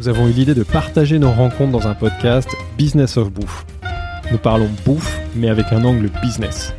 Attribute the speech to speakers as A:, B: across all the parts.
A: Nous avons eu l'idée de partager nos rencontres dans un podcast Business of Bouffe. Nous parlons bouffe, mais avec un angle business.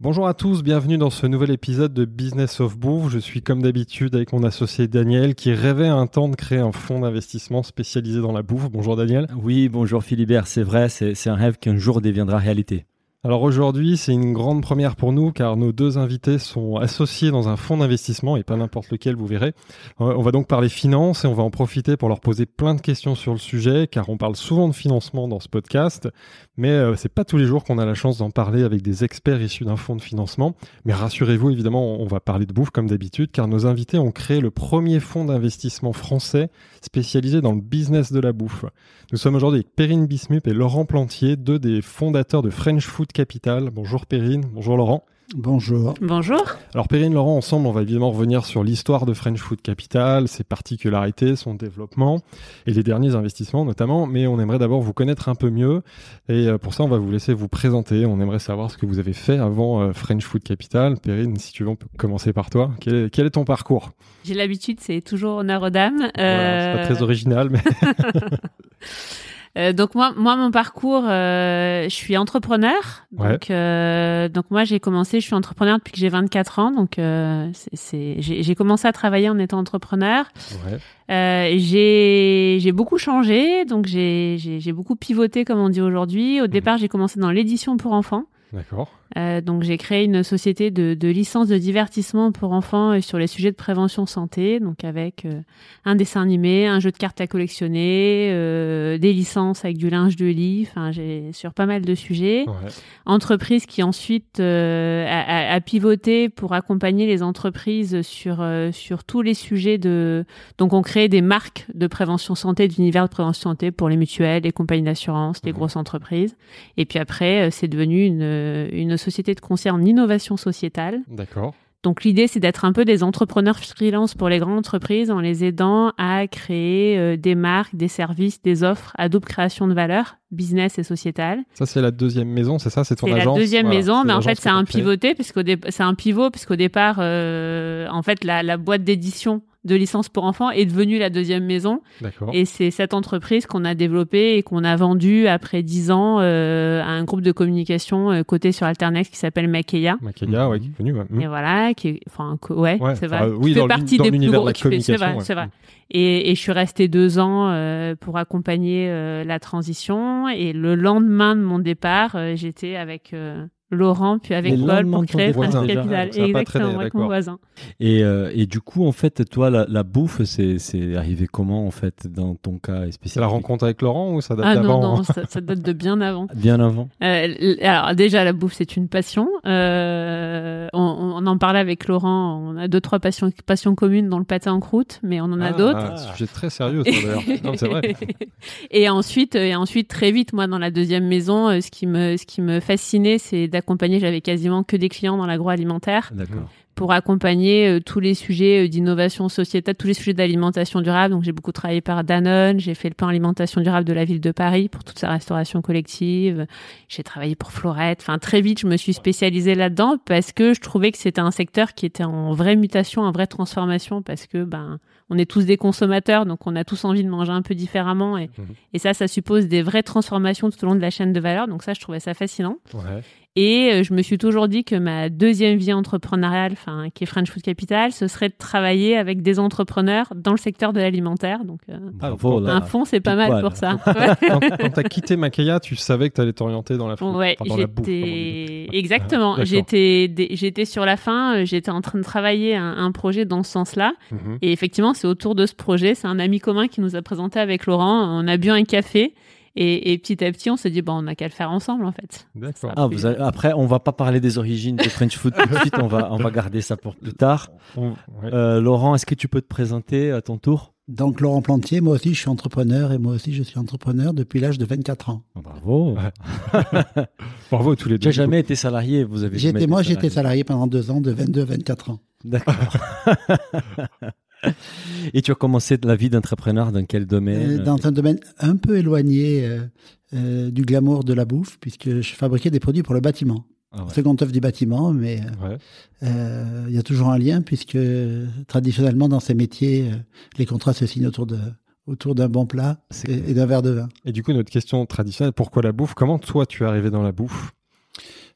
A: Bonjour à tous, bienvenue dans ce nouvel épisode de Business of Bouffe. Je suis comme d'habitude avec mon associé Daniel qui rêvait un temps de créer un fonds d'investissement spécialisé dans la bouffe. Bonjour Daniel.
B: Oui, bonjour Philibert, c'est vrai, c'est un rêve qu'un jour deviendra réalité.
A: Alors aujourd'hui, c'est une grande première pour nous car nos deux invités sont associés dans un fonds d'investissement et pas n'importe lequel, vous verrez. Euh, On va donc parler finance et on va en profiter pour leur poser plein de questions sur le sujet car on parle souvent de financement dans ce podcast, mais euh, c'est pas tous les jours qu'on a la chance d'en parler avec des experts issus d'un fonds de financement. Mais rassurez-vous, évidemment, on va parler de bouffe comme d'habitude car nos invités ont créé le premier fonds d'investissement français spécialisé dans le business de la bouffe. Nous sommes aujourd'hui avec Perrine Bismup et Laurent Plantier, deux des fondateurs de French Food Capital. Bonjour Perrine, bonjour Laurent.
C: Bonjour.
D: Bonjour.
A: Alors Perrine, Laurent, ensemble, on va évidemment revenir sur l'histoire de French Food Capital, ses particularités, son développement et les derniers investissements notamment, mais on aimerait d'abord vous connaître un peu mieux et euh, pour ça, on va vous laisser vous présenter. On aimerait savoir ce que vous avez fait avant euh, French Food Capital. Perrine, si tu veux, on peut commencer par toi. Quel est, quel est ton parcours?
E: J'ai l'habitude, c'est toujours honneur aux dames.
A: Voilà, C'est pas très original, mais
E: Euh, donc moi, moi mon parcours, euh, je suis entrepreneur.
A: Ouais.
E: Donc, euh, donc moi j'ai commencé, je suis entrepreneur depuis que j'ai 24 ans. Donc c'est- j'ai commencé à travailler en étant entrepreneur.
A: ouais.
E: J'ai beaucoup changé, donc j'ai beaucoup pivoté comme on dit aujourd'hui. Au départ j'ai commencé dans l'édition pour enfants.
A: D'accord.
E: Euh, donc j'ai créé une société de, de licence de divertissement pour enfants euh, sur les sujets de prévention santé, donc avec euh, un dessin animé, un jeu de cartes à collectionner, euh, des licences avec du linge de lit, enfin j'ai sur pas mal de sujets.
A: Ouais.
E: Entreprise qui ensuite a, pivoté pour accompagner les entreprises sur sur tous les sujets de donc on crée des marques de prévention santé, d'univers de prévention santé pour les mutuelles, les compagnies d'assurance, les grosses entreprises. Et puis après, c'est devenu une, une société de conseil en innovation sociétale.
A: D'accord.
E: Donc l'idée, c'est d'être un peu des entrepreneurs freelance pour les grandes entreprises en les aidant à créer euh, des marques, des services, des offres à double création de valeur, business et sociétale.
A: Ça, c'est la deuxième maison, c'est ça? C'est ton
E: C'est la
A: agence?
E: deuxième
A: Voilà,
E: maison, mais en fait, c'est un puisqu'au dé- c'est un pivot, puisqu'au départ, euh, en fait, la, la boîte d'édition de licence pour enfants est devenue la deuxième maison. Et c'est cette entreprise qu'on a développée et qu'on a vendue après dix ans euh, à un groupe de communication euh, coté sur Alternex qui s'appelle Makeya.
A: Makeya, ouais, qui est connu. ouais.
E: Et voilà, qui est, enfin, ouais,
A: Ouais,
E: c'est vrai.
A: oui,
E: fait partie des plus
A: de
E: gros. fait- C'est vrai, c'est vrai. Et, et je suis restée deux ans euh, pour accompagner euh, la transition. Et le lendemain de mon départ, euh, j'étais avec euh, Laurent puis avec Paul pour créer
A: déjà.
E: Capital.
A: Ça
E: Exactement,
A: traîné,
E: avec mon voisin.
B: Et, euh, et du coup, en fait, toi, la, la bouffe, c'est c'est arrivé comment, en fait, dans ton cas spécifique?
A: C'est la rencontre avec Laurent ou ça date
E: Ah non,
A: d'avant?
E: non, ça, ça date de bien avant.
B: Bien avant.
E: Euh, alors déjà la bouffe c'est une passion. Euh, on, on en parlait avec Laurent. On a deux trois passions, passions communes dans le pâté en croûte, mais on en a
A: Ah,
E: d'autres.
A: ah, c'est un sujet très sérieux, ça, d'ailleurs. Non, c'est vrai.
E: et ensuite, et ensuite très vite, moi dans la deuxième maison, ce qui me, ce qui me fascinait, c'est d'accompagner. J'avais quasiment que des clients dans l'agroalimentaire pour accompagner euh, tous les sujets euh, d'innovation sociétale, tous les sujets d'alimentation durable. Donc j'ai beaucoup travaillé par Danone, j'ai fait le plan alimentation durable de la ville de Paris pour toute sa restauration collective. J'ai travaillé pour Florette. Enfin très vite, je me suis spécialisée là-dedans parce que je trouvais que c'était un secteur qui était en vraie mutation, en vraie transformation parce que ben on est tous des consommateurs, donc on a tous envie de manger un peu différemment et,
A: Mhm.
E: et ça, ça suppose des vraies transformations tout au long de la chaîne de valeur. Donc ça, je trouvais ça fascinant.
A: Ouais.
E: Et euh, je me suis toujours dit que ma deuxième vie entrepreneuriale, enfin, qui est French Food Capital, ce serait de travailler avec des entrepreneurs dans le secteur de l'alimentaire. Donc, euh,
B: Bravo, là.
E: un fonds, c'est pas mal pour ça. Ouais.
A: Quand, quand t'as quitté Makeya, tu savais que t'allais t'orienter dans la, food-
E: Ouais,
A: enfin, dans la bouffe.
E: exactement.
A: D'accord.
E: J'étais, sur la fin. euh, J'étais en train de travailler un, un projet dans ce sens-là.
A: Mhm.
E: Et effectivement, c'est autour de ce projet. C'est un ami commun qui nous a présenté avec Laurent. On a bu un café. Et, et petit à petit, on s'est dit, bon, on n'a qu'à le faire ensemble, en fait.
A: D'accord.
B: Ah, après, on va pas parler des origines de French Food tout de suite, on va, on va garder ça pour plus tard.
A: On- ouais.
B: Euh, Laurent, est-ce que tu peux te présenter à ton tour?
C: Donc Laurent Plantier, moi aussi je suis entrepreneur et moi aussi je suis entrepreneur depuis l'âge de 24 ans.
B: Bravo.
A: Bravo à tous les
B: Tu
A: deux.
B: n'as jamais été salarié, vous avez jamais été
C: moi j'étais salarié pendant deux ans, de 22 à 24 ans.
B: D'accord. Et tu as commencé la vie d'entrepreneur dans quel
C: Euh,
B: domaine
C: dans un domaine un peu éloigné euh, euh, du glamour de la bouffe, puisque je fabriquais des produits pour le bâtiment.
B: Ah ouais.
C: Seconde œuvre du bâtiment, mais euh,
A: Ouais.
C: euh, il y a toujours un lien, puisque traditionnellement dans ces métiers, euh, les contrats se signent autour de autour d'un bon plat et, et d'un verre de vin.
A: Et du coup, notre question traditionnelle, pourquoi la bouffe? Comment toi, tu es arrivé dans la bouffe?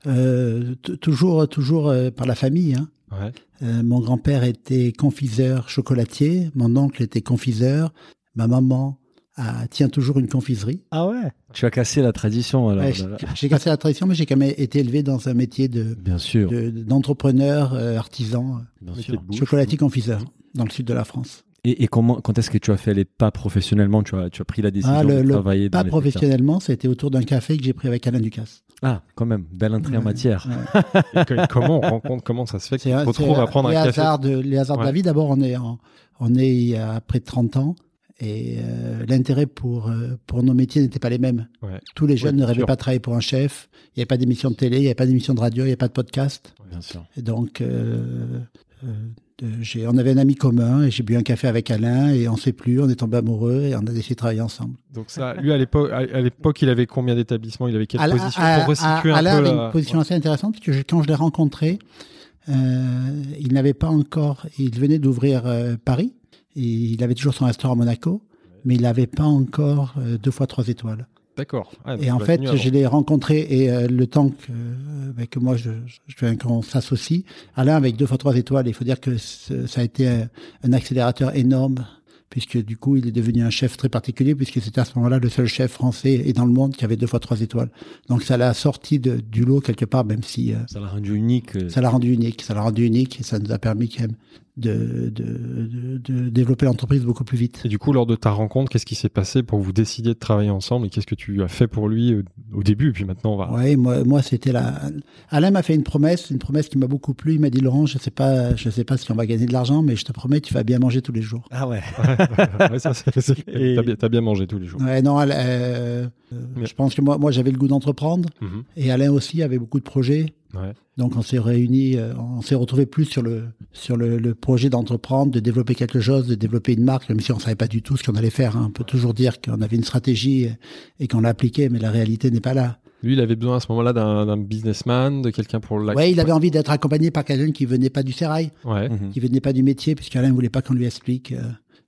C: Euh, toujours toujours euh, par la famille. Hein.
A: Ouais.
C: Euh, mon grand-père était confiseur chocolatier, mon oncle était confiseur, ma maman a- tient toujours une confiserie.
B: Ah ouais Tu as cassé la tradition alors.
C: Ouais, j'ai- cassé la tradition, mais j'ai quand même été élevé dans un métier de
B: Bien sûr.
C: de- d'entrepreneur, euh, artisan,
B: Bien
A: Métier
B: sûr.
A: de bouffe.
C: chocolatier confiseur dans le sud de la France.
B: Et, et comment, quand est-ce que tu as fait les pas professionnellement? Tu as, tu as pris la décision
C: Ah, le-
B: de
C: le
B: travailler dans
C: Pas
B: les
C: professionnellement, c'était autour d'un café que j'ai pris avec Alain Ducasse.
B: Ah, quand même, belle entrée en matière.
C: Ouais.
A: Et que- comment on rencontre, comment ça se fait qu'on se retrouve à prendre
C: les
A: un café
C: hasards de, les hasards de la vie. D'abord, on est, en- on est il y a près de 30 ans et euh, l'intérêt pour, euh, pour nos métiers n'était pas les mêmes.
A: Ouais.
C: Tous les jeunes ne rêvaient
A: sûr.
C: pas de travailler pour un chef. Il n'y avait pas d'émission de télé, il n'y avait pas d'émission de radio, il n'y avait pas de podcast.
B: Bien sûr.
C: Et donc, euh, euh, j'ai- on avait un ami commun et j'ai bu un café avec Alain et on ne sait plus, on est tombé amoureux et on a décidé de travailler ensemble.
A: Donc ça, lui à l'époque, à à l'époque, il avait combien d'établissements? Il avait quelle
C: Alain,
A: position?
C: À-
A: pour resituer un
C: Alain
A: peu
C: avait
A: la-
C: une position assez intéressante parce que je- quand je l'ai rencontré, euh, il n'avait pas encore, il venait d'ouvrir euh, Paris, et il avait toujours son restaurant à Monaco, mais il n'avait pas encore euh, deux fois trois étoiles.
A: D'accord. Ah,
C: Et en
A: a
C: fait, je l'ai rencontré et euh, le temps que, euh, avec moi, je, je, qu'on s'associe, Alain avec deux fois trois étoiles, il faut dire que ça a été un, un accélérateur énorme puisque du coup, il est devenu un chef très particulier, puisque c'était à ce moment-là le seul chef français et dans le monde qui avait deux fois trois étoiles. Donc ça l'a sorti de, du lot quelque part, même si euh,
B: Ça l'a rendu unique. euh,
C: ça l'a rendu unique. Ça l'a rendu unique et ça nous a permis quand même de, de, de, de développer l'entreprise beaucoup plus vite.
A: Et du coup, lors de ta rencontre, qu'est-ce qui s'est passé pour vous décidiez de travailler ensemble et qu'est-ce que tu as fait pour lui euh, au début Et puis maintenant, on va.
C: Ouais, moi, moi c'était la. Alain m'a fait une promesse, une promesse qui m'a beaucoup plu. Il m'a dit Laurent, je sais pas, je sais pas si on va gagner de l'argent, mais je te promets, tu vas bien manger tous les jours.
B: Ah ouais.
A: Ouais, ça,
B: Et-
A: T'as bien, t'as bien mangé tous les jours.
C: Ouais, non, Alain, euh, euh,
A: Mais-
C: je pense que moi, moi j'avais le goût d'entreprendre
A: Mhm.
C: et Alain aussi avait beaucoup de projets.
A: Ouais.
C: Donc on s'est réunis, euh, on s'est retrouvés plus sur le sur le, le projet d'entreprendre, de développer quelque chose, de développer une marque, même si on savait pas du tout ce qu'on allait faire. hein. On peut toujours dire qu'on avait une stratégie et qu'on l'a appliquée, mais la réalité n'est pas là.
A: Lui, il avait besoin à ce moment-là d'un businessman, de quelqu'un pour la.
C: Ouais, il avait envie d'être accompagné par quelqu'un qui venait pas du sérail,
A: Ouais.
C: Qui venait pas du métier, puisqu'Alain voulait pas qu'on lui explique. euh,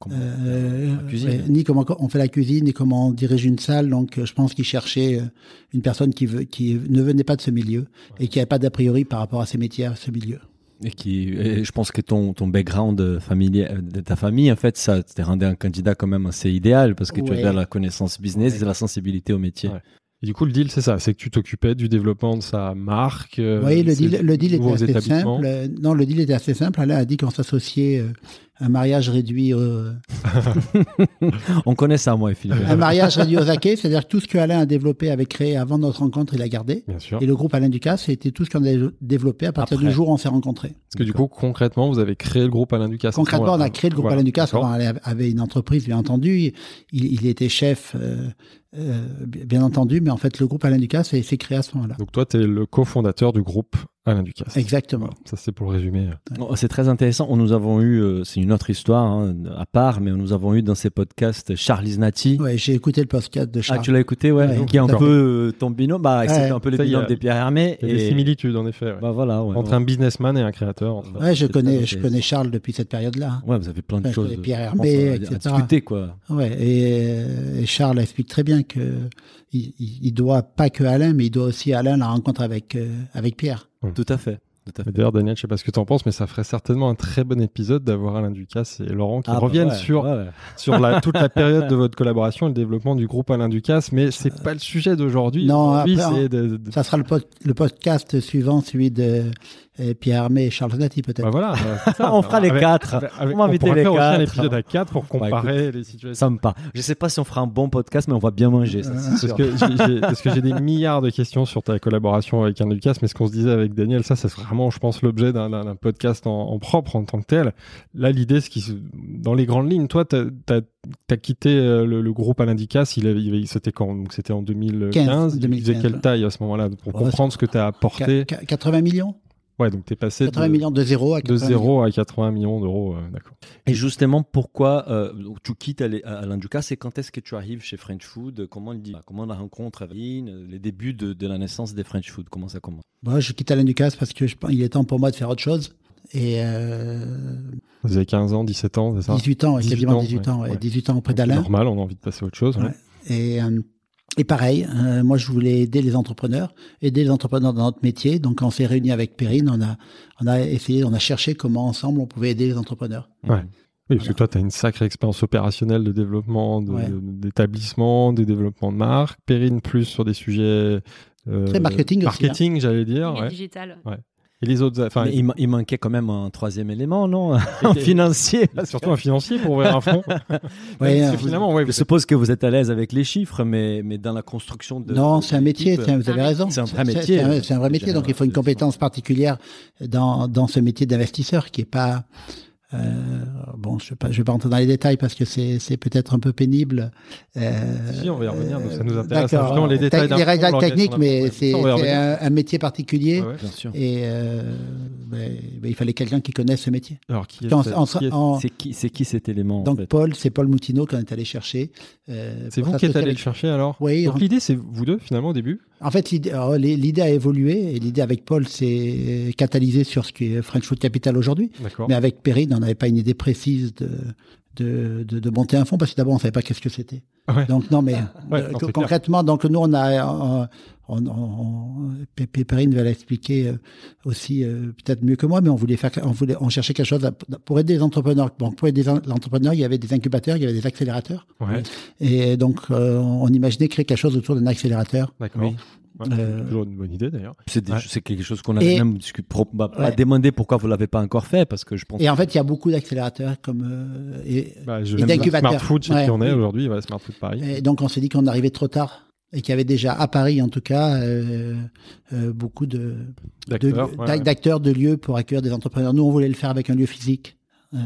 B: Comment
C: euh,
B: la cuisine.
C: ouais, ni comment on fait la cuisine, ni comment on dirige une salle. Donc, euh, je pense qu'il cherchait euh, une personne qui, veut, qui ne venait pas de ce milieu et qui n'avait pas d'a priori par rapport à ses métiers, à ce milieu.
B: Et qui, et je pense que ton, ton background familial, de ta famille, en fait, ça te rendait un candidat quand même assez idéal parce que tu avais la connaissance business
C: Ouais.
B: et la sensibilité au métier.
A: Ouais. Et du coup, le deal, c'est ça, c'est que tu t'occupais du développement de sa marque. euh,
C: oui, le deal, le deal était assez simple. Non, le deal était assez simple. Alain a dit qu'on s'associait un mariage réduit, euh,
B: On connaît ça, moi et Philippe.
C: un mariage réduit aux acquets, c'est-à-dire que tout ce que Alain a développé, avait créé avant notre rencontre, il a gardé.
A: Bien sûr.
C: Et le groupe Alain Ducasse, c'était tout ce qu'on a développé à partir
B: Après.
C: du jour où on s'est rencontrés.
A: Parce que du coup, concrètement, vous avez créé le groupe Alain Ducasse.
C: Concrètement, on a créé le groupe
A: Voilà.
C: Alain Ducasse. Alain avait une entreprise, bien entendu. Il, il était chef, euh, euh, bien entendu, mais en fait, le groupe Alain Ducasse s'est créé à ce moment-là.
A: Donc toi, tu es le cofondateur du groupe Alain Ducasse.
C: Exactement.
A: Ça, c'est pour le résumer.
B: Oh, C'est très intéressant. On nous avons eu, euh, c'est une autre histoire hein, à part, mais nous avons eu dans ces podcasts Charles Isnati.
C: Ouais, j'ai écouté le podcast de
B: Ah,
C: Charles.
B: tu l'as écouté, ouais,
C: Ouais,
B: qui est un peu euh, ton binôme. Bah, c'est
C: Ouais.
B: un peu le
A: Ça, il y a-
B: binôme des Pierre Hermé.
A: Il y a des similitudes, en effet. ouais.
B: Bah voilà, ouais,
A: Entre
B: ouais.
A: un businessman et un créateur. entre-
C: ouais, je connais, je connais Charles depuis cette période-là.
B: Ouais, vous avez plein de
C: Enfin,
B: choses.
C: connais Pierre Hermé,
B: à- à
C: etc.
B: discuter, quoi.
C: Ouais, et, euh, et Charles explique très bien que il, doit pas que Alain, mais il doit aussi Alain la rencontre avec euh, avec Pierre.
B: Tout à fait. Tout à fait.
A: D'ailleurs, Daniel, je sais pas ce que tu en penses, mais ça ferait certainement un très bon épisode d'avoir Alain Ducasse et Laurent qui
B: Ah, bah
A: reviennent
B: ouais,
A: sur,
B: ouais,
A: sur la, toute la période de votre collaboration et le développement du groupe Alain Ducasse, mais c'est pas le sujet d'aujourd'hui.
C: Non, après,
A: de- de-
C: Ça sera le, pod- le podcast suivant, celui de et Pierre Hermé et Charles Nati peut-être.
A: Bah voilà, c'est ça.
B: On fera les
A: Avec-
B: quatre.
A: avec- avec-
B: On va inviter les
A: faire aussi un
B: quatre.
A: épisode à 4 pour comparer les situations.
B: Sympa. Je sais pas si on fera un bon podcast, mais on va bien manger. Ça, c'est sûr.
A: Parce que j'ai- j'ai- parce que j'ai des milliards de questions sur ta collaboration avec Lucas, mais ce qu'on se disait avec Daniel, ça, c'est vraiment, je pense, l'objet d'un- d'un d'un podcast en, en propre en tant que tel. Là, l'idée, c'est qu'il se- dans les grandes lignes, toi, t'as as, quitté euh, le, le groupe Alain Ducasse, il, avait- il avait- c'était quand? Donc, C'était en 2015.
C: 15,
A: Il faisait
C: 2015,
A: quelle taille à ce moment-là Pour
C: Ouais,
A: comprendre ce que tu as apporté?
C: Qu- qu- 80 millions?
A: Ouais, donc tu es passé
C: 80
A: de,
C: millions de zéro à
A: de
C: 80 millions.
A: 0 à 80 millions d'euros. euh, D'accord.
B: Et justement, pourquoi euh, tu quittes Alain Alain Ducasse et quand est-ce que tu arrives chez French Food? Comment, il dit, comment la rencontre avec les débuts de, de la naissance des French Food Comment ça commence?
C: Moi, je quitte Alain Ducasse parce que je, pense- il est temps pour moi de faire autre chose. Et euh,
A: Vous avez 15 ans, 17 ans, c'est ça?
C: 18 ans, ouais,
A: 18
C: quasiment
A: ans,
C: 18 ans,
A: ouais,
C: ouais,
A: ouais.
C: 18 ans auprès
A: Donc, c'est
C: d'Alain.
A: Normal, on a envie de passer à autre chose. ouais.
C: Ouais. Et, euh, et pareil, euh, moi je voulais aider les entrepreneurs, aider les entrepreneurs dans notre métier. Donc on s'est réunis avec Perrine, on a, on a essayé, on a cherché comment ensemble on pouvait aider les entrepreneurs.
A: Ouais. Oui, parce que toi, tu as une sacrée expérience opérationnelle de développement de-
C: Ouais.
A: d'établissement, de développement de marque. Perrine plus sur des sujets. euh,
C: Très marketing aussi, hein.
A: Marketing, j'allais dire.
E: Et
A: Ouais.
E: digital.
A: Et les autres. Enfin,
B: il, ma- il manquait quand même un troisième élément, non? Un financier.
A: surtout un financier pour ouvrir un fonds.
C: Ouais, euh,
A: que finalement, ouais,
B: Je
A: vous-
B: suppose que vous êtes à l'aise avec les chiffres, mais, mais dans la construction de.
C: non, c'est un métier, tiens, vous avez raison.
B: C'est un vrai métier.
C: C'est un, c'est un vrai métier, donc il faut une compétence particulière dans, dans ce métier d'investisseur qui est pas. Euh, bon, je ne vais, pas- je vais pas rentrer dans les détails parce que c'est c'est peut-être un peu pénible. Euh,
A: Si, on va y revenir, ça nous intéresse,
C: d'accord.
A: justement, les détails
C: Les
A: l'organisation
C: techniques, mais c'est c'est un, un métier particulier.
A: Ouais, ouais.
B: Bien sûr.
C: Et euh, ben, ben, il fallait quelqu'un qui connaisse ce métier.
A: Alors, qui est-
B: C'est qui, c'est qui cet élément en
C: donc
B: fait?
C: Paul, c'est Paul Moutineau qu'on est allé chercher. euh,
A: c'est vous qui êtes allé le chercher alors?
C: Oui,
A: Donc
C: on-
A: l'idée, c'est vous deux finalement au début?
C: En fait, l'idée a évolué et l'idée avec Paul s'est catalysée sur ce qui est French Food Capital aujourd'hui.
A: D'accord.
C: Mais avec Perrine, on n'avait pas une idée précise de, de, de, de monter un fonds parce que d'abord, on savait pas qu'est-ce que c'était.
A: Ouais.
C: Donc, non, mais
A: Ouais,
C: euh,
A: non,
C: concrètement, donc nous, on a, on, on, on- P- P- Perrine va l'expliquer euh, aussi euh, peut-être mieux que moi, mais on voulait faire, on voulait, on cherchait quelque chose pour aider les entrepreneurs. Donc, pour aider les entrepreneurs, il y avait des incubateurs, il y avait des accélérateurs.
A: Ouais,
C: Et donc, euh, on imaginait créer quelque chose autour d'un accélérateur.
A: d'accord.
C: Euh,
A: c'est toujours une bonne idée d'ailleurs.
B: C'est
A: Ouais.
B: quelque chose qu'on avait
C: Et-
B: même discuté, pro- bah, pas
C: Ouais.
B: demandé pourquoi vous l'avez pas encore fait, parce que je pense.
C: Et en fait, il y a beaucoup d'accélérateurs comme euh, et,
A: Bah, je
C: Et d'incubateurs.
A: Smart Food, chez
C: Ouais.
A: qui on est aujourd'hui, ouais, Smart Food Paris.
C: et donc on s'est dit qu'on arrivait trop tard et qu'il y avait déjà à Paris en tout cas euh, euh, beaucoup de de-
A: D'acteurs, ouais,
C: d'a-
A: ouais.
C: d'acteurs de lieux pour accueillir des entrepreneurs. Nous, on voulait le faire avec un lieu physique. Euh,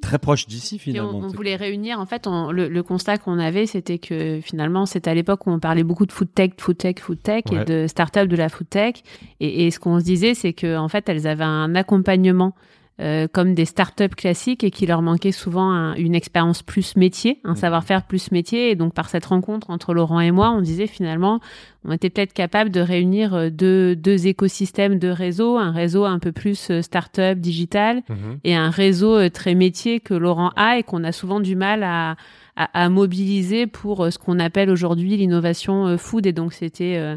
B: Très proche d'ici
E: Et
B: finalement.
E: on, voulait réunir, en fait, on- le, le constat qu'on avait, c'était que finalement, c'était à l'époque où on parlait beaucoup de food tech, food tech, food tech
A: Ouais.
E: et de start-up de la food tech. Et, et ce qu'on se disait, c'est que en fait, elles avaient un accompagnement euh, comme des start-up classiques et qu'il leur manquait souvent un- une expérience plus métier, un
B: Mhm.
E: savoir-faire plus métier. Et donc, par cette rencontre entre Laurent et moi, on disait finalement, on était peut-être capable de réunir euh, deux, deux écosystèmes de réseaux, un réseau un peu plus euh, start-up, digital,
A: Mhm.
E: et un réseau euh, très métier que Laurent a et qu'on a souvent du mal à, à, à mobiliser pour ce qu'on appelle aujourd'hui l'innovation food. Et donc, c'était euh,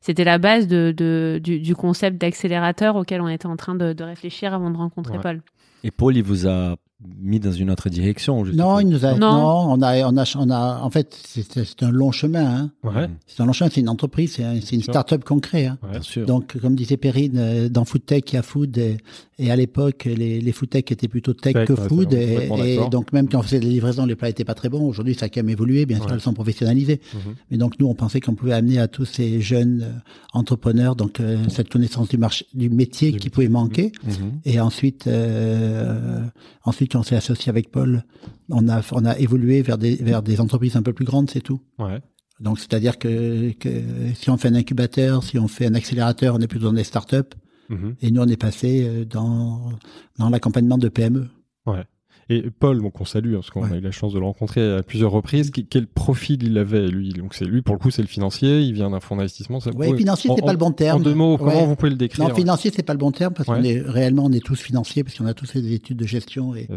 E: c'était la base de, de, du, du concept d'accélérateur auquel on était en train de, de réfléchir avant de rencontrer
A: Ouais.
E: Paul.
B: Et Paul, il vous a mis dans une autre direction.
C: non, il nous a,
E: Non.
C: non, on a, on a, on a, en fait, c'est un long chemin. Hein.
A: Ouais,
C: C'est un long chemin. C'est une entreprise, c'est un- c'est une start-up qu'on crée. Hein.
A: ouais.
B: Bien sûr.
C: Donc, comme disait Perrine, euh, dans FoodTech, il y a food. Et, et à l'époque, les, les FoodTech étaient plutôt tech,
A: Tech,
C: que
A: ouais,
C: food. Et, donc, même quand on faisait des livraisons, les plats étaient pas très bons. Aujourd'hui, ça a quand même évolué. Bien sûr,
A: Ouais.
C: elles sont professionnalisées.
A: Mhm.
C: Mais donc, nous, on pensait qu'on pouvait amener à tous ces jeunes euh, entrepreneurs donc euh, cette connaissance du marché, du métier
A: Du
C: qui
A: métier.
C: pouvait manquer.
B: Mhm.
C: Et ensuite, euh, ensuite, on s'est associé avec Paul. On a, on a évolué vers des, vers des entreprises un peu plus grandes, c'est tout.
A: Ouais.
C: Donc, c'est-à-dire que, que si on fait un incubateur, si on fait un accélérateur, on est plutôt dans des startups.
A: Mhm.
C: Et nous, on est passé euh, dans, dans l'accompagnement de PME.
A: Et Paul, donc on salue, hein, parce qu'on
C: Ouais.
A: a eu la chance de le rencontrer à plusieurs reprises. Quel profil il avait, lui? Donc c'est lui, pour le coup, c'est le financier. Il vient d'un fonds d'investissement.
C: Ouais, financier, c'est pas le bon terme.
A: En deux mots, comment
C: Ouais.
A: vous pouvez le décrire?
C: Non, financier, c'est pas le bon terme parce
A: Ouais.
C: qu'on est réellement, on est tous financiers parce qu'on a tous fait des études de gestion et,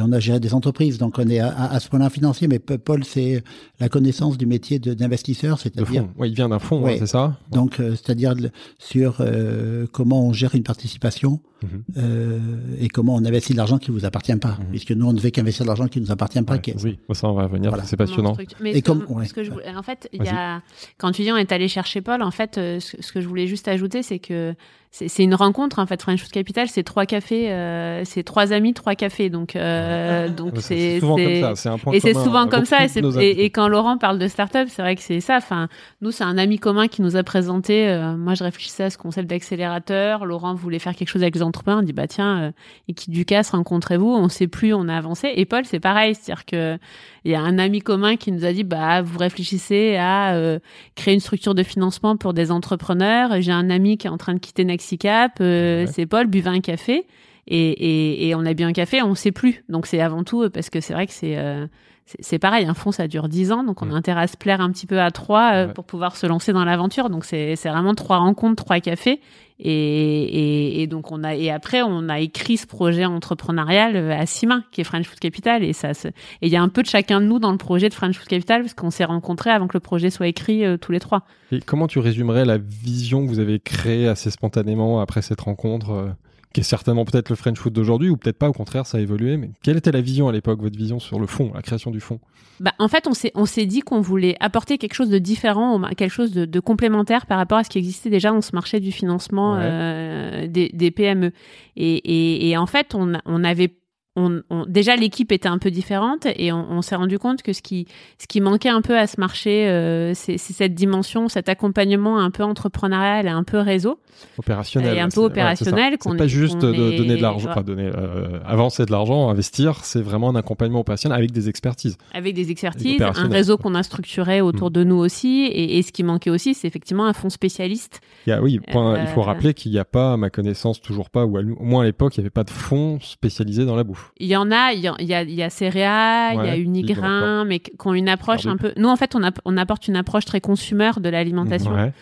C: on a géré des entreprises. Donc, on est à, à- ce point-là financier. Mais Paul, c'est la connaissance du métier d'investisseur, c'est-à-dire.
A: Ouais, il vient d'un fonds, hein, c'est ça?
C: Donc, euh, c'est-à-dire sur euh, comment on gère une participation
A: Mhm.
C: euh, et comment on investit de l'argent qui vous appartient pas,
B: Mhm.
C: puisque nous on ne fait qu'investir de l'argent qui nous appartient pas.
A: Ouais, Oui, ça on va revenir,
C: Voilà.
A: c'est passionnant.
E: Mais
C: Et
E: ce que-
C: comme- ouais.
E: ce que je voulais- en fait, il y
A: Vas-y.
E: a, quand tu dis on est allé chercher Paul, en fait, euh, ce, ce que je voulais juste ajouter, c'est que c'est une rencontre en fait. French Food Capital c'est trois cafés euh, c'est trois amis trois cafés. Donc euh, donc c'est
A: souvent comme ça. C'est un point
E: et c'est souvent comme ça. et, et, quand Laurent parle de start-up c'est vrai que c'est ça. Enfin nous c'est un ami commun qui nous a présenté euh, moi je réfléchissais à ce concept d'accélérateur. Laurent voulait faire quelque chose avec les entrepreneurs. On dit bah tiens euh, et qui du casse rencontrez-vous. On sait plus on a avancé. Et Paul c'est pareil. C'est-à-dire que il y a un ami commun qui nous a dit bah vous réfléchissez à euh, créer une structure de financement pour des entrepreneurs j'ai un ami qui est en train de quitter Next Cap, euh, c'est Paul, buvait un café. Et, on a bu un café, on sait plus. Donc c'est avant tout parce que c'est vrai que c'est euh, c'est pareil, un fond ça dure dix ans, donc on a intérêt à se plaire un petit peu à trois euh, pour pouvoir se lancer dans l'aventure. Donc c'est vraiment trois rencontres, trois cafés, et, donc on a et après on a écrit ce projet entrepreneurial à six mains qui est French Food Capital et ça et il y a un peu de chacun de nous dans le projet de French Food Capital parce qu'on s'est rencontrés avant que le projet soit écrit tous les trois.
A: Et comment tu résumerais la vision que vous avez créée assez spontanément après cette rencontre qui est certainement peut-être le French food d'aujourd'hui, ou peut-être pas, au contraire, ça a évolué. Mais quelle était la vision à l'époque, votre vision sur le fond, la création du fond?
E: Bah, En fait, on s'est, on s'est dit qu'on voulait apporter quelque chose de différent, quelque chose de, complémentaire par rapport à ce qui existait déjà dans ce marché du financement euh, des, des, PME. Et, et, et, en fait, on, on avait on, déjà l'équipe était un peu différente et on, s'est rendu compte que ce qui, ce qui manquait un peu à ce marché, euh, c'est cette dimension, cet accompagnement un peu entrepreneurial et un peu réseau.
A: Opérationnel.
E: Et un peu opérationnel.
A: c'est pas juste de donner de l'argent, enfin donner, euh, avancer de l'argent, investir, c'est vraiment un accompagnement opérationnel avec des expertises.
E: Avec des expertises, un réseau qu'on a structuré autour mm. de nous aussi. Et, ce qui manquait aussi, c'est effectivement un fonds spécialiste.
A: Il y a, oui, il faut euh, rappeler qu'il n'y a pas, à ma connaissance, toujours pas, ou au moins à l'époque, il n'y avait pas de fonds spécialisés dans la bouffe.
E: Il y en a, il y a, il y a, il y a Céréa, il y a Unigrain, mais qui ont une approche un peu. Nous, en fait, on, on apporte une approche très consumer de l'alimentation.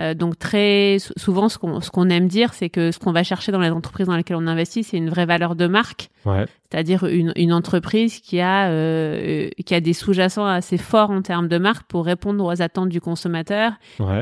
E: Euh, donc très souvent, ce qu'on qu'on aime dire, c'est que ce qu'on va chercher dans les entreprises dans lesquelles on investit, c'est une vraie valeur de marque,
A: ouais.
E: c'est-à-dire une, une entreprise qui a euh, qui a des sous-jacents assez forts en termes de marque pour répondre aux attentes du consommateur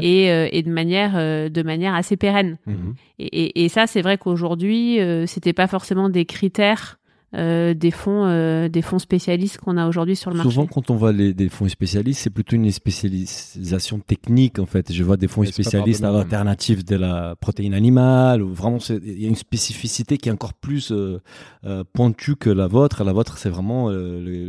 E: et, euh, et de manière de manière assez pérenne. Mhm. Et, et, et, ça, c'est vrai qu'aujourd'hui, c'était pas forcément des critères euh, des fonds euh, des fonds spécialistes qu'on a aujourd'hui sur le marché.
B: Souvent quand on voit les, des fonds spécialistes, c'est plutôt une spécialisation technique en fait. Je vois des fonds spécialistes à l'alternative de la protéine animale ou vraiment il y a une spécificité qui est encore plus euh, pointue que la vôtre. La vôtre c'est vraiment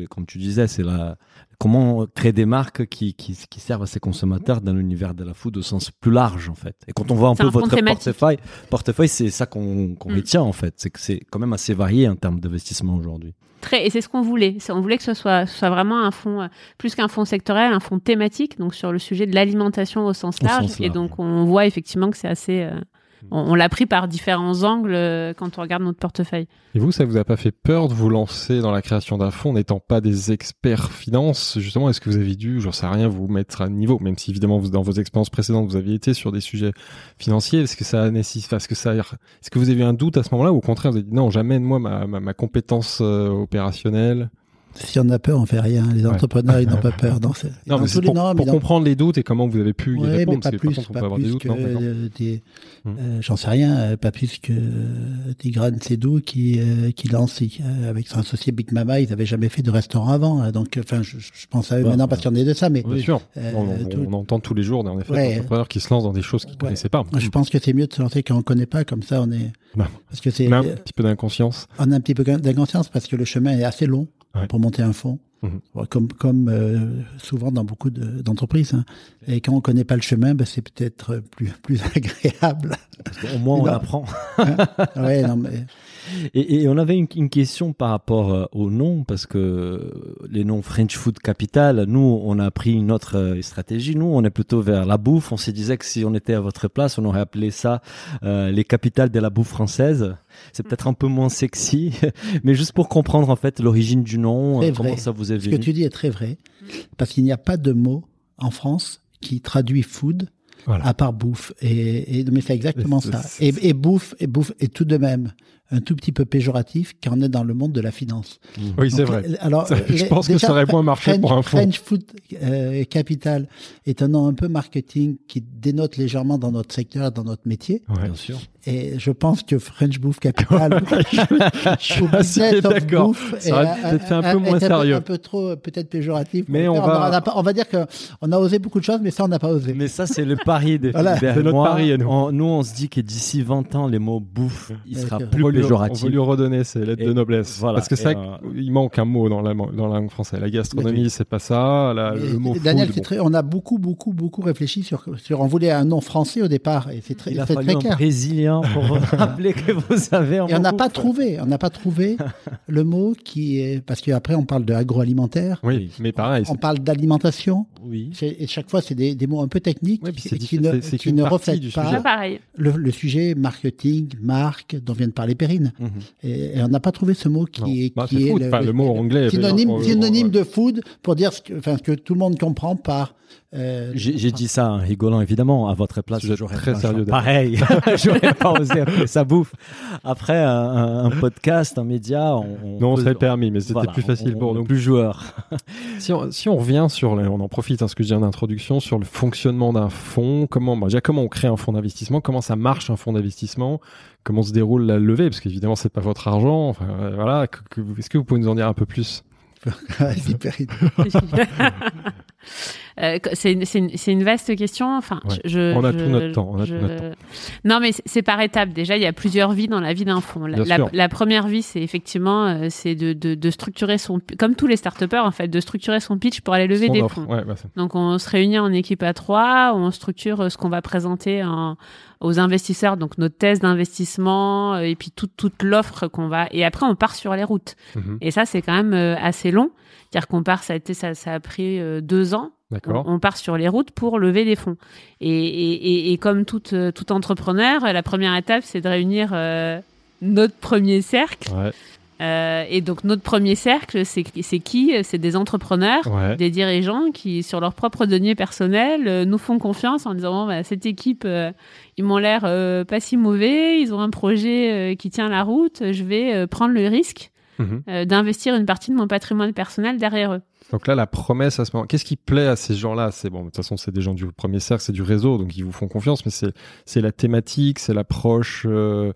B: comme tu disais, c'est la comment créer des marques qui, qui, qui, servent à ces consommateurs dans l'univers de la food au sens plus large en fait. Et quand on voit un peu votre portefeuille, portefeuille c'est ça qu'on qu mm. retient en fait, c'est que c'est quand même assez varié en termes d'investissement aujourd'hui.
E: Très, et c'est ce qu'on voulait. On voulait que ce soit, soit vraiment un fonds, euh, plus qu'un fonds sectoriel, un fonds thématique, donc sur le sujet de l'alimentation au sens large. Et donc on voit effectivement que c'est assez, euh, on, l'a pris par différents angles euh, quand on regarde notre portefeuille.
A: Et vous, ça vous a pas fait peur de vous lancer dans la création d'un fonds n'étant pas des experts finance Justement, est-ce que vous avez dû, j'en sais rien, vous mettre à niveau, même si évidemment dans vos expériences précédentes vous aviez été sur des sujets financiers, est-ce que ça nécessite, est-ce que ça, est-ce que vous avez eu un doute à ce moment-là ou au contraire vous avez dit non, j'amène moi ma, ma, compétence euh, opérationnelle
C: si on a peur, on fait rien. Les entrepreneurs, ils n'ont pas peur.
A: Non, non mais pour, pour comprendre les doutes et comment vous avez pu y répondre.
C: Mais pas plus, pas avoir des doutes, des, hmm. euh, J'en sais rien, euh, pas plus que euh, Tigran Sedou qui, qui lance avec son associé Big Mama, ils n'avaient jamais fait de restaurant avant. Hein. Donc, enfin, je, je, pense à eux maintenant parce qu'il y en a de ça. Mais,
A: Bien sûr, on, entend tous les jours, en effet, des entrepreneurs qui se lancent dans des choses qu'ils ne connaissaient pas.
C: Je pense que c'est mieux de se lancer quand on ne connaît pas, comme ça on est...
A: Bah, parce que c'est... un petit peu d'inconscience.
C: On a un petit peu d'inconscience parce que le chemin est assez long pour monter un fonds. Mhm. Comme, comme euh, souvent dans beaucoup d'entreprises. hein. Et quand on connaît pas le chemin, ben, c'est peut-être plus, plus agréable.
B: Au moins, on apprend.
C: ouais, non, mais...
B: Et, et, on avait une, une, question par rapport euh, au nom, parce que les noms French Food Capital, nous, on a pris une autre euh, stratégie. Nous, on est plutôt vers la bouffe. On se disait que si on était à votre place, on aurait appelé ça euh, les capitales de la bouffe française. C'est peut-être un peu moins sexy, mais juste pour comprendre en fait l'origine du nom, comment vrai. ça vous est venu.
C: Ce que tu dis est très vrai, parce qu'il n'y a pas de mot en France qui traduit food à part bouffe. Et, et mais c'est exactement ça. Et, et, bouffe, et bouffe, et tout de même un tout petit peu péjoratif qu'on est dans le monde de la finance.
A: Oui, c'est vrai.
C: Alors,
A: Ça, je
C: les-
A: pense que ça aurait moins marché
C: French,
A: pour un fonds.
C: French Food euh, Capital est un nom un peu marketing qui dénote légèrement dans notre secteur, dans notre métier.
A: Ouais.
B: Bien sûr.
C: Et je pense que French Bouffe Capital,
A: Je suis assez
C: Business of
A: d'accord. Ça aurait peut-être fait un peu moins sérieux.
C: Un peu trop, euh, peut-être péjoratif.
A: Mais on
C: on,
A: va-
C: a on va dire que on a osé beaucoup de choses, mais ça, on n'a pas osé.
B: Mais ça, c'est le pari de
C: Voilà.
A: C'est notre pari nous.
B: On- nous, on se dit que d'ici 20 ans, les mots bouffe, il sera plus
A: lui- On
B: péjoratif.
A: va lui redonner ses lettres
B: Et
A: de noblesse.
B: voilà,
A: Parce que c'est vrai qu'il manque un mot dans la, dans la langue française. La gastronomie, c'est pas ça. La-
C: Mais
A: le mot
C: Daniel,
A: food,
C: c'est
A: bon.
C: très, on a beaucoup, beaucoup, beaucoup réfléchi sur, sur, on voulait un nom français au départ, et c'est très,
B: Il a fallu
C: très
B: un
C: clair.
B: brésilien pour rappeler que vous avez un
C: Et on n'a pas trouvé, on n'a pas trouvé le mot qui est, parce qu'après on parle de agroalimentaire,
A: Oui, mais pareil.
C: on parle d'alimentation,
B: Oui.
C: et chaque fois c'est des, des mots un peu techniques
A: puis
C: qui,
A: c'est
C: qui ne, qui ne reflètent
A: du
C: pas le, le sujet marketing, marque, dont vient de parler Perrine.
B: Mhm.
C: Et, et on n'a pas trouvé ce mot qui
A: Non.
C: est,
A: Bah,
C: qui
A: c'est
C: est
A: food. Enfin, le mot anglais,
C: synonyme, synonyme de food pour dire ce que, enfin, ce que tout le monde comprend par. euh,
B: J'ai dit ça en rigolant, évidemment. À votre place, j'aurais
A: très
B: pas-
A: sérieux,
B: Pareil, j'aurais pas osé appeler ça bouffe. Après, un, un- un podcast, un média, on, on
A: Non, on serait permis, mais c'était
B: voilà,
A: plus facile
B: on-
A: pour nous.
B: Plus joueur.
A: Si on, si on revient sur, le- on en profite, hein, ce que je dis en introduction, sur le fonctionnement d'un fonds, comment, bah, déjà comment on crée un fonds d'investissement, comment ça marche un fonds d'investissement, comment se déroule la levée, parce qu'évidemment c'est pas votre argent. Enfin euh, voilà, est-ce que vous pouvez nous en dire un peu plus?
E: Euh, c'est une, c'est une- c'est une vaste question. Enfin,
A: Ouais.
E: je,
A: On a
E: je-
A: tout notre temps, on a tout
E: je-
A: notre temps.
E: Non, mais c'est- par étapes. Déjà, il y a plusieurs vies dans la vie d'un fonds. La, première vie, c'est effectivement, euh, c'est de, de, de structurer son, comme tous les start-upers en fait, de structurer son pitch pour aller lever
A: Son
E: des
A: offre.
E: fonds.
A: Ouais, bah,
E: Donc, on se réunit en équipe à trois, on structure euh, ce qu'on va présenter en- aux investisseurs, donc notre thèse d'investissement, euh, et puis toute, toute l'offre qu'on va. Et après, on part sur les routes.
A: Mhm.
E: Et ça, c'est quand même assez long. C'est-à-dire qu'on part, ça a, été, ça, ça a pris deux ans.
A: D'accord.
E: On, on part sur les routes pour lever des fonds. Et, et, et, et comme tout, euh, tout entrepreneur, la première étape, c'est de réunir euh, notre premier cercle.
A: Ouais,
E: Euh, et donc, notre premier cercle, c'est c'est qui? C'est des entrepreneurs
A: ouais.
E: des dirigeants qui, sur leurs propres deniers personnels, euh, nous font confiance en disant bah, cette équipe, euh, ils m'ont l'air pas si mauvais, ils ont un projet qui tient la route, je vais prendre le risque
A: Mhm.
E: d'investir une partie de mon patrimoine personnel derrière eux.
A: Donc là, la promesse à ce moment, qu'est-ce qui plaît à ces gens-là? C'est bon, de toute façon, c'est des gens du premier cercle, c'est du réseau, donc ils vous font confiance, mais c'est c'est la thématique, c'est l'approche euh,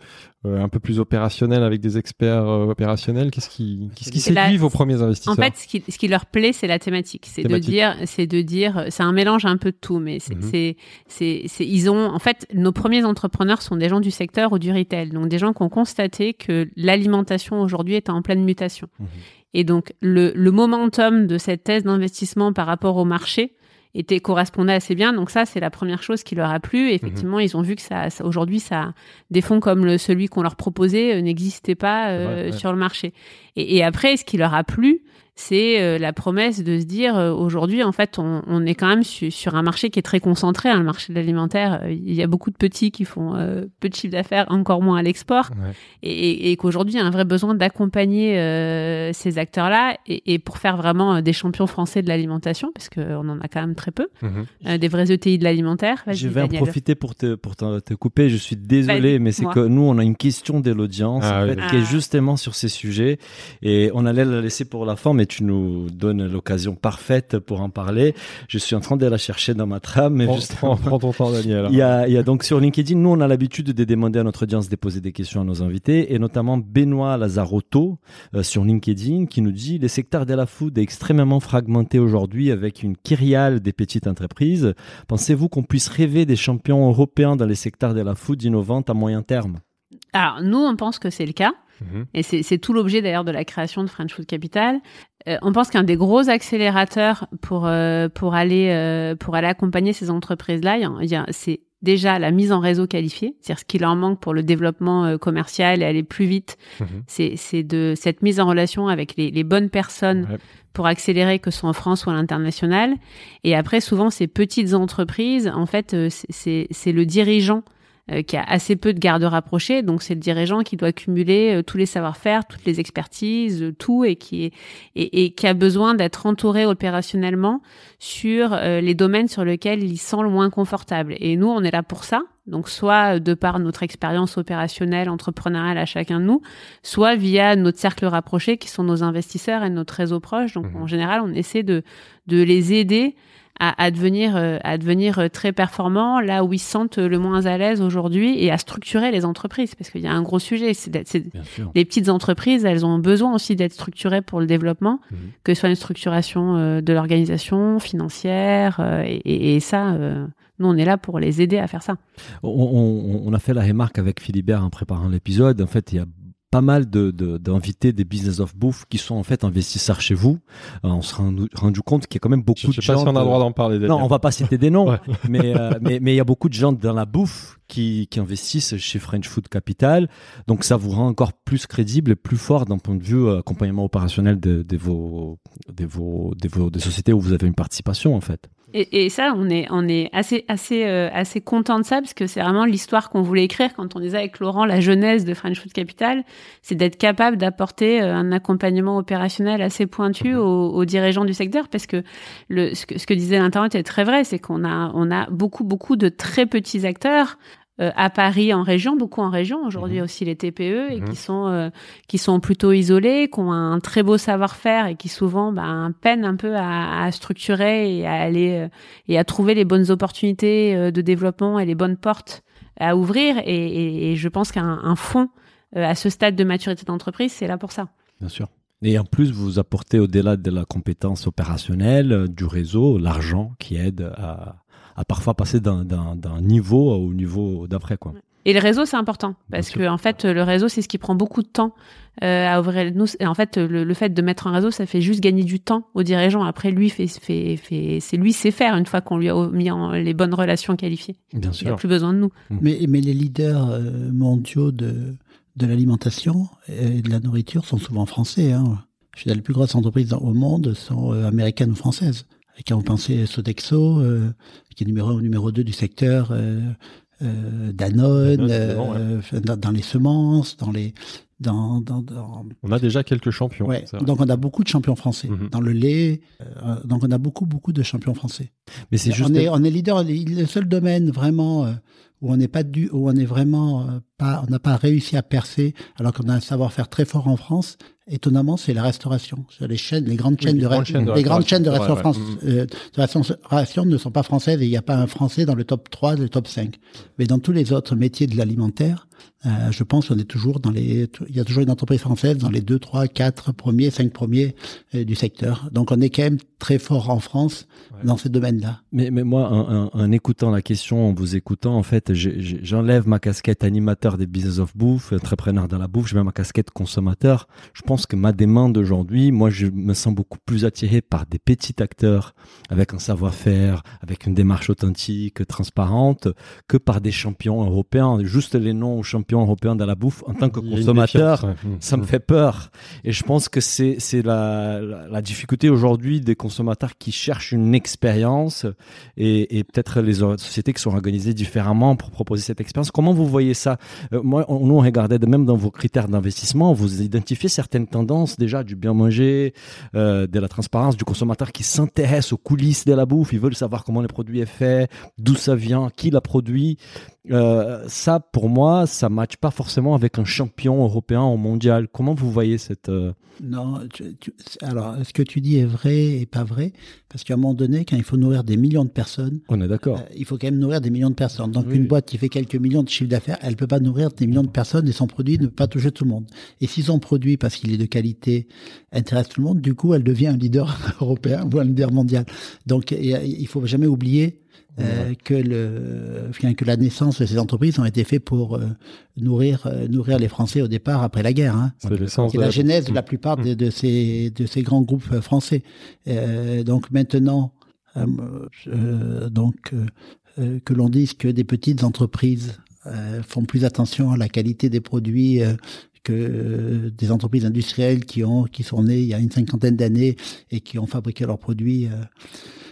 A: euh, un peu plus opérationnelle avec des experts euh, opérationnels. Qu'est-ce qui qu'est-ce qui
E: la-
A: séduit vos premiers investisseurs?
E: En fait, ce qui, ce qui leur plaît, c'est la thématique. C'est de dire, c'est de dire, c'est un mélange un peu de tout, mais c'est, c'est, c'est, c'est- ils ont, en fait, nos premiers entrepreneurs sont des gens du secteur ou du retail, donc des gens qui ont constaté que l'alimentation aujourd'hui est en pleine mutation.
B: Mhm.
E: Et donc, le, le momentum de cette thèse d'investissement par rapport au marché était correspondait assez bien. Donc ça, c'est la première chose qui leur a plu. Effectivement, ils ont vu que ça, ça- aujourd'hui, ça, des fonds comme le, celui qu'on leur proposait euh, n'existaient pas euh,
A: Ouais, ouais.
E: sur le marché. Et, et après, ce qui leur a plu, c'est euh, la promesse de se dire euh, aujourd'hui, en fait, on, on est quand même su- sur un marché qui est très concentré. hein, le marché de l'alimentaire, euh, il y a beaucoup de petits qui font euh, peu de chiffre d'affaires, encore moins à l'export,
A: Ouais.
E: et, et- et qu'aujourd'hui, il y a un vrai besoin d'accompagner euh, ces acteurs-là et, et pour faire vraiment euh, des champions français de l'alimentation, parce qu'on en a quand même très peu,
A: Mhm.
E: euh, des vrais ETI de l'alimentaire. Vas-y,
B: Je vais en profiter pour te, pour te, te couper. Je suis désolé,
E: Vas-y,
B: mais c'est
E: moi.
B: que nous, on a une question de l'audience
A: Ah
B: en
A: oui.
B: fait, qui est justement sur ces sujets. Et on allait la laisser pour la fin, mais tu nous donnes l'occasion parfaite pour en parler. Je suis en train de la chercher dans ma trame. Mais
A: Prends,
B: justement,
A: prends- prends ton temps, Daniel.
B: il y, a, il y a donc sur LinkedIn, nous on a l'habitude de demander à notre audience de poser des questions à nos invités, et notamment Benoît Lazarotto euh, sur LinkedIn qui nous dit les secteurs de la food est extrêmement fragmenté aujourd'hui avec une kyriale des petites entreprises. Pensez-vous qu'on puisse rêver des champions européens dans les secteurs de la food innovantes à moyen terme?
E: Alors, nous, on pense que c'est le cas.
A: Mhm.
E: Et c'est tout l'objet d'ailleurs de la création de French Food Capital. Euh, on pense qu'un des gros accélérateurs pour euh, pour aller euh, pour aller accompagner ces entreprises-là, il y a- il y a- c'est déjà la mise en réseau qualifié, c'est-à-dire ce qui leur manque pour le développement euh, commercial et aller plus vite.
A: Mhm.
E: C'est de cette mise en relation avec les, les bonnes personnes
A: Ouais.
E: pour accélérer, que ce soit en France ou à l'international. Et après, souvent, ces petites entreprises, en fait, euh, c'est le dirigeant euh, qui a assez peu de garde rapprochés. Donc, c'est le dirigeant qui doit cumuler euh, tous les savoir-faire, toutes les expertises, euh, tout, et qui, est, et, et qui a besoin d'être entouré opérationnellement sur euh, les domaines sur lesquels il se sent le moins confortable. Et nous, on est là pour ça. Donc soit de par notre expérience opérationnelle, entrepreneuriale à chacun de nous, soit via notre cercle rapproché qui sont nos investisseurs et notre réseau proche. Donc
A: Mhm.
E: en général, on essaie de, de les aider à, à devenir euh, à devenir euh, très performants là où ils se sentent le moins à l'aise aujourd'hui et à structurer les entreprises parce qu'il y a un gros sujet. C'est les petites entreprises, elles ont besoin aussi d'être structurées pour le développement,
A: Mhm.
E: que ce soit une structuration euh, de l'organisation financière euh, et, et- et ça, euh, nous on est là pour les aider à faire ça.
B: On, on- on a fait la remarque avec Philibert en préparant l'épisode. En fait, il y a pas mal de- de- d'invités des business of bouffe qui sont en fait investisseurs chez vous. Euh, on s'est rendu, rendu compte qu'il y a quand même beaucoup
A: Je sais
B: de
A: pas
B: gens.
A: si on a
B: de-
A: le droit d'en parler.
B: Non, on va pas citer des noms,
A: Ouais.
B: mais euh, mais mais il y a beaucoup de gens dans la bouffe qui, qui investissent chez French Food Capital. Donc ça vous rend encore plus crédible et plus fort d'un point de vue euh, accompagnement opérationnel de, de vos de vos de vos des sociétés où vous avez une participation en fait.
E: Et, et ça, on est, on est assez, assez, euh, assez content de ça parce que c'est vraiment l'histoire qu'on voulait écrire quand on disait avec Laurent la jeunesse de French Food Capital, c'est d'être capable d'apporter euh, un accompagnement opérationnel assez pointu aux, aux dirigeants du secteur parce que le, ce que, ce que disait l'internaute est très vrai, c'est qu'on a, on a beaucoup, beaucoup de très petits acteurs. Euh, à Paris en région, beaucoup en région aujourd'hui aussi les TPE et
A: Mhm.
E: qui sont euh, qui sont plutôt isolés, qui ont un très beau savoir-faire et qui souvent ben, peinent un peu à, à structurer et à aller euh, et à trouver les bonnes opportunités euh, de développement et les bonnes portes à ouvrir. Et, et- et je pense qu'un un fonds euh, à ce stade de maturité d'entreprise, c'est là pour ça.
B: Bien sûr. Et en plus, vous apportez au-delà de la compétence opérationnelle, euh, du réseau, l'argent qui aide à, à parfois passer d'un- niveau au niveau d'après. quoi.
E: Et le réseau, c'est important parce que en fait, le réseau, c'est ce qui prend beaucoup de temps euh, à ouvrir. Nous, et en fait, le, le fait de mettre un réseau, ça fait juste gagner du temps aux dirigeants. Après, lui fait, fait, fait c'est lui sait faire une fois qu'on lui a mis en les bonnes relations qualifiées.
B: Bien
E: Il n'a
B: sûr.
E: plus besoin de nous.
C: Mais, mais les leaders euh, mondiaux de, de l'alimentation et de la nourriture sont souvent français. Hein. Je veux dire, les plus grosses entreprises au monde sont euh, américaines ou françaises. Quand vous pensez Sodexo, euh, qui est numéro numéro 2 du secteur, euh, euh, Danone,
A: bon, ouais.
C: euh, dans, dans les semences, dans les... Dans, dans, dans-
A: On a déjà quelques champions.
C: Ouais. Donc on a beaucoup de champions français.
A: Mhm.
C: Dans le lait, euh, donc on a beaucoup, beaucoup de champions français.
B: Mais c'est juste.
C: On est, on est leader. Le seul domaine vraiment où on n'est pas dû, où on est vraiment pas, on n'a pas réussi à percer, alors qu'on a un savoir-faire très fort en France. Étonnamment, c'est la restauration. Les chaînes, les grandes chaînes de,
A: grandes
C: ra-
A: chaînes de
C: les grandes chaînes de
A: restauration,
C: restauration,
A: ouais, ouais.
C: euh, de restauration ne sont pas françaises et il n'y a pas un Français dans le top 3, le top 5. Mais dans tous les autres métiers de l'alimentaire, euh, je pense qu'on est toujours dans les, il y a toujours une entreprise française dans les 2, 3, 4 premiers, 5 premiers euh, du secteur. Donc on est quand même très fort en France
A: Ouais.
C: dans ces domaines-là.
B: Mais, mais moi, en, en- en écoutant la question, en vous écoutant, en fait, j'enlève ma casquette animateur des business of bouffe, entrepreneur dans la bouffe, je mets ma casquette consommateur. Je pense que ma demande aujourd'hui, moi, je me sens beaucoup plus attiré par des petits acteurs avec un savoir-faire, avec une démarche authentique, transparente, que par des champions européens. Juste les noms aux champions européens dans la bouffe, en tant que consommateur,
A: défiance, ouais.
B: ça me
A: Mhm.
B: fait peur. Et je pense que c'est c'est la, la, la difficulté aujourd'hui des consommateurs qui cherchent une expérience et, et peut-être les sociétés qui sont organisées différemment pour proposer cette expérience. Comment vous voyez ça? Euh, Moi, on, nous, on regardait de même dans vos critères d'investissement, vous identifiez certaines tendances déjà du bien manger, euh, de la transparence, du consommateur qui s'intéresse aux coulisses de la bouffe, ils veulent savoir comment le produit est fait, d'où ça vient, qui l'a produit. Euh, ça, pour moi, ça matche pas forcément avec un champion européen ou mondial. Comment vous voyez cette euh,
C: Non, tu- tu- alors ce que tu dis est vrai et pas vrai, parce qu'à un moment donné, quand il faut nourrir des millions de personnes,
B: On est d'accord.
C: euh, il faut quand même nourrir des millions de personnes. Donc
B: Oui,
C: une boîte qui fait quelques millions de chiffre d'affaires, elle peut pas nourrir des millions de personnes et son produit ne peut pas toucher tout le monde. Et si son produit, parce qu'il est de qualité, intéresse tout le monde, du coup, elle devient un leader européen ou un leader mondial. Donc et, euh, il faut jamais oublier. Euh, que le que la naissance de ces entreprises ont été faites pour euh, nourrir euh, nourrir les Français au départ après la guerre hein.
A: C'est
C: la
A: la-
C: genèse de la plupart de, de ces, de ces grands groupes euh, français. Euh, donc maintenant, euh, euh, donc que l'on dise que des petites entreprises euh, font plus attention à la qualité des produits euh, que euh, des entreprises industrielles qui ont qui sont nées il y a une cinquantaine d'années et qui ont fabriqué leurs produits. euh,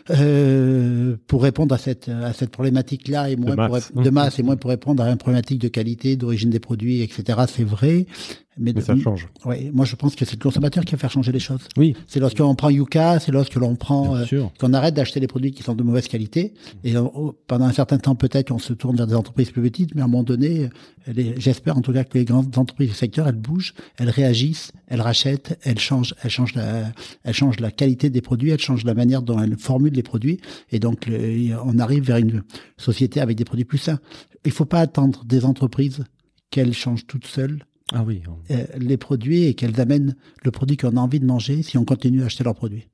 C: euh, pour répondre à cette à cette problématique là et moins
A: masse.
C: pour rép- de masse et moins pour répondre à une problématique de qualité d'origine des produits etc c'est vrai
A: Mais,
C: de-
A: ça change.
C: Ouais, moi je pense que c'est le consommateur qui va faire changer les choses.
B: Oui,
C: C'est lorsqu'on prend Yuka, c'est lorsque l'on prend euh, qu'on arrête d'acheter des produits qui sont de mauvaise qualité et on- pendant un certain temps peut-être qu'on se tourne vers des entreprises plus petites, mais à un moment donné, euh, j'espère en tout cas que les grandes entreprises du secteur elles bougent, elles réagissent, elles rachètent, elles changent, elles changent la, elles changent la qualité des produits, elles changent la manière dont elles formulent les produits et donc le- on arrive vers une société avec des produits plus sains. Il faut pas attendre des entreprises qu'elles changent toutes seules
B: Ah oui.
C: euh, les produits et qu'elles amènent le produit qu'on a envie de manger si on continue à acheter leurs produits.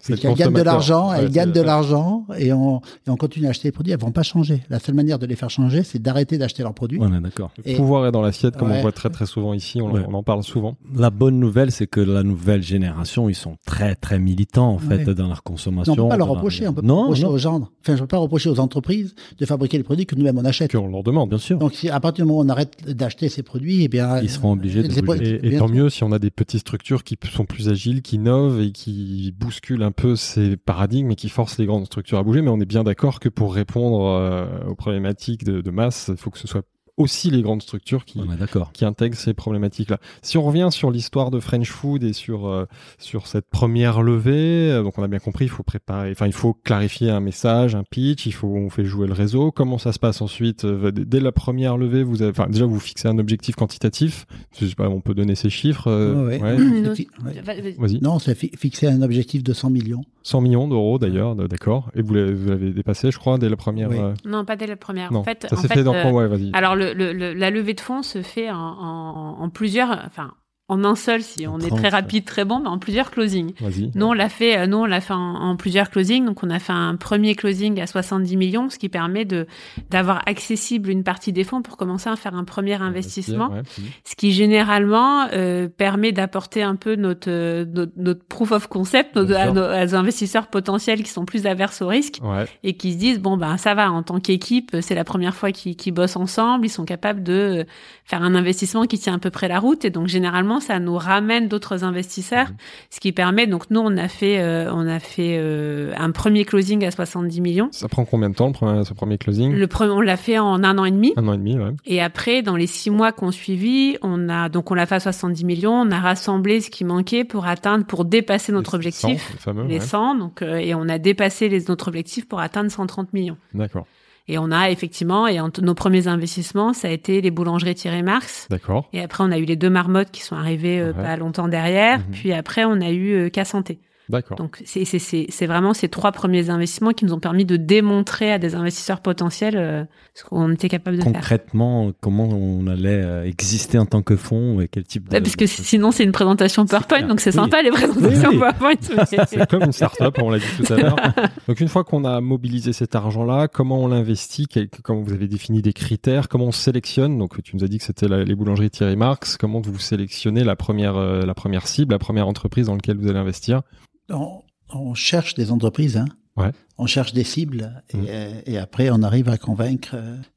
A: C'est
C: gagnent de l'argent,
A: Ouais,
C: elles gagnent de l'argent et on, et on continue à acheter les produits, elles vont pas changer. La seule manière de les faire changer, c'est d'arrêter d'acheter leurs produits.
B: On est d'accord.
A: Le pouvoir est dans l'assiette, comme on voit très très souvent ici, on,
B: Ouais.
A: on en parle souvent.
B: La bonne nouvelle, c'est que la nouvelle génération, ils sont très très militants en fait
C: Ouais.
B: dans leur consommation.
C: Non, on peut pas leur
B: dans leur-
C: reprocher, on peut pas
B: non,
C: reprocher
B: non,
C: aux gens. Enfin, je peux pas reprocher aux entreprises de fabriquer les produits que nous-mêmes on achète.
A: Qu'on leur demande.
B: bien sûr.
C: Donc, si à partir du moment où on arrête d'acheter ces produits, eh bien,
B: Ils seront obligés de
C: pas-
B: bouger.
A: Et, et tant
C: sûr.
A: mieux si on a des petites structures qui sont plus agiles, qui innovent et qui bousculent un peu ces paradigmes qui forcent les grandes structures à bouger. Mais on est bien d'accord que pour répondre euh, aux problématiques de masse, il faut que ce soit aussi les grandes structures qui,
B: On d'accord.
A: qui intègrent ces problématiques-là. Si on revient sur l'histoire de French Food et sur euh, sur cette première levée, euh, donc on a bien compris, il faut préparer, enfin il faut clarifier un message, un pitch, il faut on fait jouer le réseau. Comment ça se passe ensuite euh, dès- la première levée, vous avez, enfin déjà vous fixez un objectif quantitatif. Je sais pas, on peut donner ces chiffres. euh,
C: Ouais,
A: ouais.
E: Vas-y.
C: Non, c'est fi- fixer un objectif de 100 millions.
A: 100 millions d'euros d'ailleurs, d'accord. Et vous l'avez vous l'avez dépassé, je crois, dès la première.
C: Oui.
A: euh,
E: Non, pas dès la première.
A: Non,
E: en fait,
A: ça
E: en
A: s'est
E: fait,
A: fait, dans
E: euh,
A: quoi Ouais, vas-y.
E: Alors, le, le- le- la levée de fonds se fait en, en- en plusieurs, enfin, en un seul, si on est
B: 30,
E: très rapide, très bon, mais en plusieurs closings. Nous, on l'a fait, euh, nous, on l'a fait en, en plusieurs closings. Donc, on a fait un premier closing à 70 millions, ce qui permet de, d'avoir accessible une partie des fonds pour commencer à faire un premier investissement.
A: Ouais.
E: Ce qui généralement euh, permet d'apporter un peu notre, euh, notre, notre proof of concept nos- à nos, à nos investisseurs potentiels qui sont plus averses au risque
A: Ouais.
E: et qui se disent bon ben ça va en tant qu'équipe c'est la première fois qu'ils qu'ils bossent ensemble ils sont capables de faire un investissement qui tient à peu près la route et donc généralement ça nous ramène d'autres investisseurs
A: Mhm.
E: ce qui permet donc nous on a fait euh, on a fait euh, un premier closing à 70 millions
A: Ça prend combien de temps le premier, ce premier closing?
E: Le premier on l'a fait en un an et demi
A: Un an et demi, ouais.
E: et après, dans les six mois qu'on suivi, on a donc on l'a fait à 70 millions, on a rassemblé ce qui manquait pour atteindre, pour dépasser notre
A: Les
E: objectif,
A: 100, les fameux,
E: les
A: ouais.
E: 100, donc euh, et on a dépassé les notre objectif pour atteindre 130 millions.
A: D'accord.
E: Et on a effectivement, et en- nos premiers investissements, ça a été les boulangeries Thierry Marx.
A: D'accord.
E: Et après, on a eu les deux marmottes qui sont arrivées euh,
A: Ouais.
E: pas longtemps derrière.
A: Mhm.
E: Puis après, on a eu euh, K-Santé.
A: D'accord.
E: Donc, c'est vraiment ces trois premiers investissements qui nous ont permis de démontrer à des investisseurs potentiels euh, ce qu'on était capable de faire.
B: Concrètement, comment on allait euh, exister en tant que fonds et quel type de...
E: Ouais, parce que sinon, c'est une présentation PowerPoint, donc c'est
B: Oui.
E: sympa les présentations
B: Oui, oui.
E: PowerPoint. mais-
A: C'est comme une start-up, on l'a dit tout à l'heure. Donc une fois qu'on a mobilisé cet argent-là, comment on l'investit? Comment vous avez défini des critères? Comment on sélectionne? Donc tu nous as dit que c'était les boulangeries Thierry Marx. Comment vous sélectionnez la première, euh, la première cible, la première entreprise dans laquelle vous allez investir?
C: On, on cherche des entreprises, hein.
A: Ouais.
C: On cherche des cibles et, et après on arrive à convaincre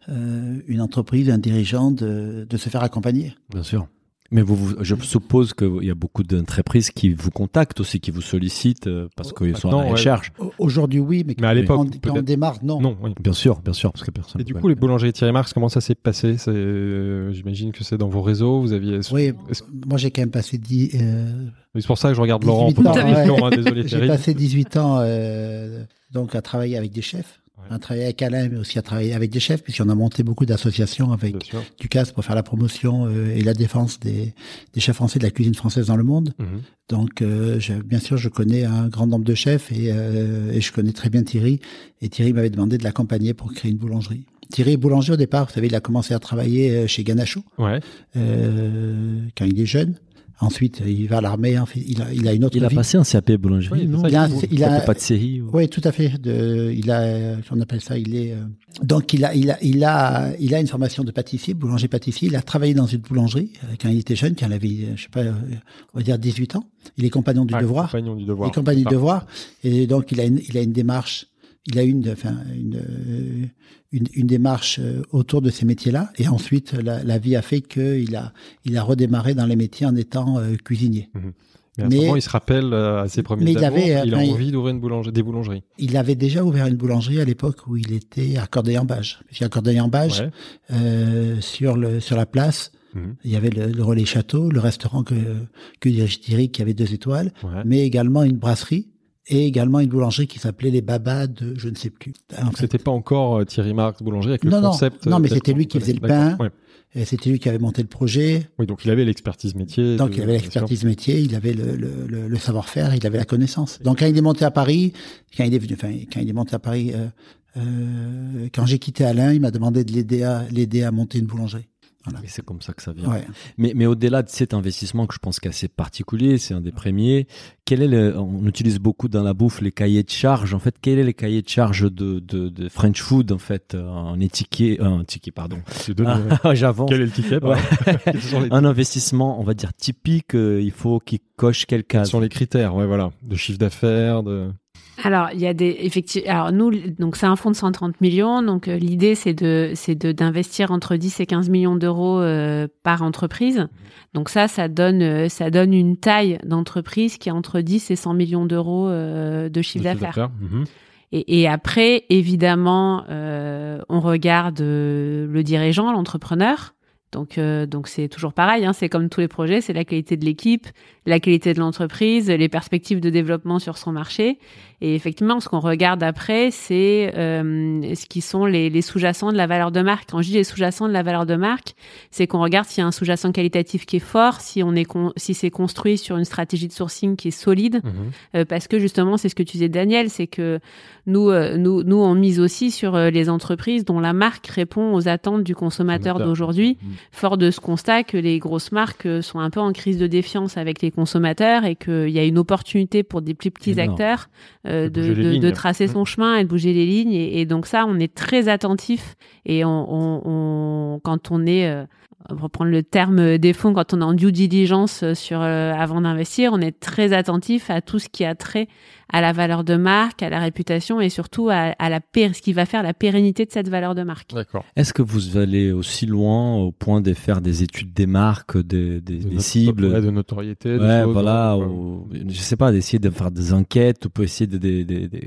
C: euh, une entreprise, un dirigeant de, de se faire accompagner.
B: Bien sûr. Mais vous, vous- je suppose qu'il y a beaucoup d'entreprises qui vous contactent aussi, qui vous sollicitent euh, parce qu'ils sont à
A: Maintenant,
B: la
A: ouais.
B: recherche.
C: Au- Aujourd'hui oui, mais,
A: Mais à l'époque,
C: quand, quand on démarre non.
A: Non, oui.
B: Bien sûr, bien sûr, parce que personne.
A: Et du coup, les boulangeries Thierry Marx, comment ça s'est passé? C'est, euh, J'imagine que c'est dans vos réseaux. Vous aviez.
C: Oui, moi j'ai quand même passé dix, euh,
A: C'est pour ça que je regarde Laurent en
C: 18 ans, ouais.
A: hein, désolé
C: J'ai passé 18 ans euh, donc à travailler avec des chefs,
A: Ouais.
C: à travailler avec Alain, mais aussi à travailler avec des chefs, puisqu'on a monté beaucoup d'associations avec. Ducasse pour faire la promotion euh, et la défense des, des chefs français de la cuisine française dans le monde.
A: Mhm.
C: Donc, euh, je- bien sûr, je connais un grand nombre de chefs et, euh, et je connais très bien Thierry. Et Thierry m'avait demandé de l'accompagner pour créer une boulangerie. Thierry est boulanger au départ. Vous savez, il a commencé à travailler euh, chez Ganacho
A: Ouais.
C: euh, quand il est jeune. Ensuite, il va à l'armée. en fait, Il a, il a une autre
B: Il a
C: vie.
B: passé un CAP boulangerie,
A: Oui,
B: non
A: c'est
C: Il a, il
B: Il pas de série. ou-
C: oui, tout à fait. De, il a, on appelle ça, il est. euh, donc il a, il a, il a, il a une formation de pâtissier, boulanger pâtissier. Il a travaillé dans une boulangerie euh, quand il était jeune, quand il avait, euh, je sais pas, euh, on va dire 18 ans. Il est compagnon du
A: Ah,
C: devoir.
A: Compagnon du devoir.
C: Les compagnies
A: Ah.
C: de devoir. Et donc, il a une, il a une démarche, il a une, enfin, une, une, une démarche euh, autour de ces métiers-là. Et ensuite, la, la vie a fait qu'il a, il a redémarré dans les métiers en étant euh, cuisinier.
A: Mais à
C: Mais-
A: ce moment, il se rappelle euh, à ses premiers
C: mais il avait,
A: a
C: il-
A: envie d'ouvrir une boulangerie, des boulangeries.
C: Il avait déjà ouvert une boulangerie à l'époque où il était à Corday-en-Bage. Puisqu'à Corday-en-Bage,
A: Ouais.
C: euh, sur le sur la place,
A: Mhm.
C: Il y avait le, le relais château, le restaurant que, que dirige Thierry, qui avait deux étoiles,
A: Ouais.
C: mais également une brasserie et également une boulangerie qui s'appelait les Babas de je ne sais plus.
A: Donc c'était pas encore euh, Thierry Marx boulanger avec le
C: Non, non.
A: concept.
C: Non, mais
A: tel
C: c'était lui qui faisait le pain.
A: Ouais.
C: et c'était lui qui avait monté le projet.
A: Oui, donc il avait l'expertise métier.
C: Donc
A: de-
C: il avait l'expertise métier, il avait le, le, le, le savoir-faire, il avait la connaissance. Donc quand il est monté à Paris, quand il est venu, enfin quand il est monté à Paris, euh, euh, quand j'ai quitté Alain, il m'a demandé de l'aider à l'aider à monter une boulangerie.
B: Et c'est comme ça que ça vient.
C: Ouais.
B: Mais, mais au-delà de cet investissement que je pense qu'assez particulier, c'est un des premiers. Quel est le, on utilise beaucoup dans la bouffe les cahiers de charges. En fait, quel est les cahiers de charges de, de, de French food en fait, euh, un étiquet, euh, un ticket pardon.
A: euh,
B: Ah, j'avance.
A: Quel est le ticket Quels
B: Un investissement, on va dire typique. euh, il faut qu'il coche quelle
A: quels
B: case.
A: sont les critères Ouais, voilà, de chiffre d'affaires, de.
E: Alors, il y a des effectivement. Alors nous, donc c'est un fonds de 130 millions. Donc euh, l'idée c'est de c'est de d'investir entre 10 et 15 millions d'euros euh, par entreprise. Donc ça, ça donne euh, ça donne une taille d'entreprise qui est entre 10 et 100 millions d'euros euh, de chiffre d'affaires.
A: Mhm.
E: Et, et après, évidemment, euh, on regarde le dirigeant, l'entrepreneur. Donc, euh, donc c'est toujours pareil. Hein, c'est comme tous les projets, c'est la qualité de l'équipe, la qualité de l'entreprise, les perspectives de développement sur son marché. Et effectivement, ce qu'on regarde après, c'est euh, ce qui sont les, les sous-jacents de la valeur de marque. Quand je dis les sous-jacents de la valeur de marque, c'est qu'on regarde s'il y a un sous-jacent qualitatif qui est fort, si on est con- si c'est construit sur une stratégie de sourcing qui est solide,
A: Mhm.
E: euh, parce que justement, c'est ce que tu disais, Daniel, c'est que nous, euh, nous, nous, on mise aussi sur euh, les entreprises dont la marque répond aux attentes du consommateur d'aujourd'hui,
B: Mhm.
E: fort de ce constat que les grosses marques sont un peu en crise de défiance avec les consommateurs et qu'il y a une opportunité pour des plus petits
B: Énorme.
E: acteurs
A: De
E: de, tracer son chemin et de bouger les lignes. Et, et donc ça, on est très attentif. Et on, on, on- quand on est euh, reprendre le terme des fonds, quand on est en due diligence euh, sur euh, avant d'investir, on est très attentif à tout ce qui a trait à la valeur de marque, à la réputation et surtout à, à la ce qui va faire la pérennité de cette valeur de marque.
A: D'accord.
B: Est-ce que vous allez aussi loin au point de faire des études des marques, des, des,
A: De
B: des cibles
A: ouais, de notoriété. des
B: Ouais,
A: choses,
B: voilà. ou- je sais pas, d'essayer de faire des enquêtes ou pour essayer de, de- de- de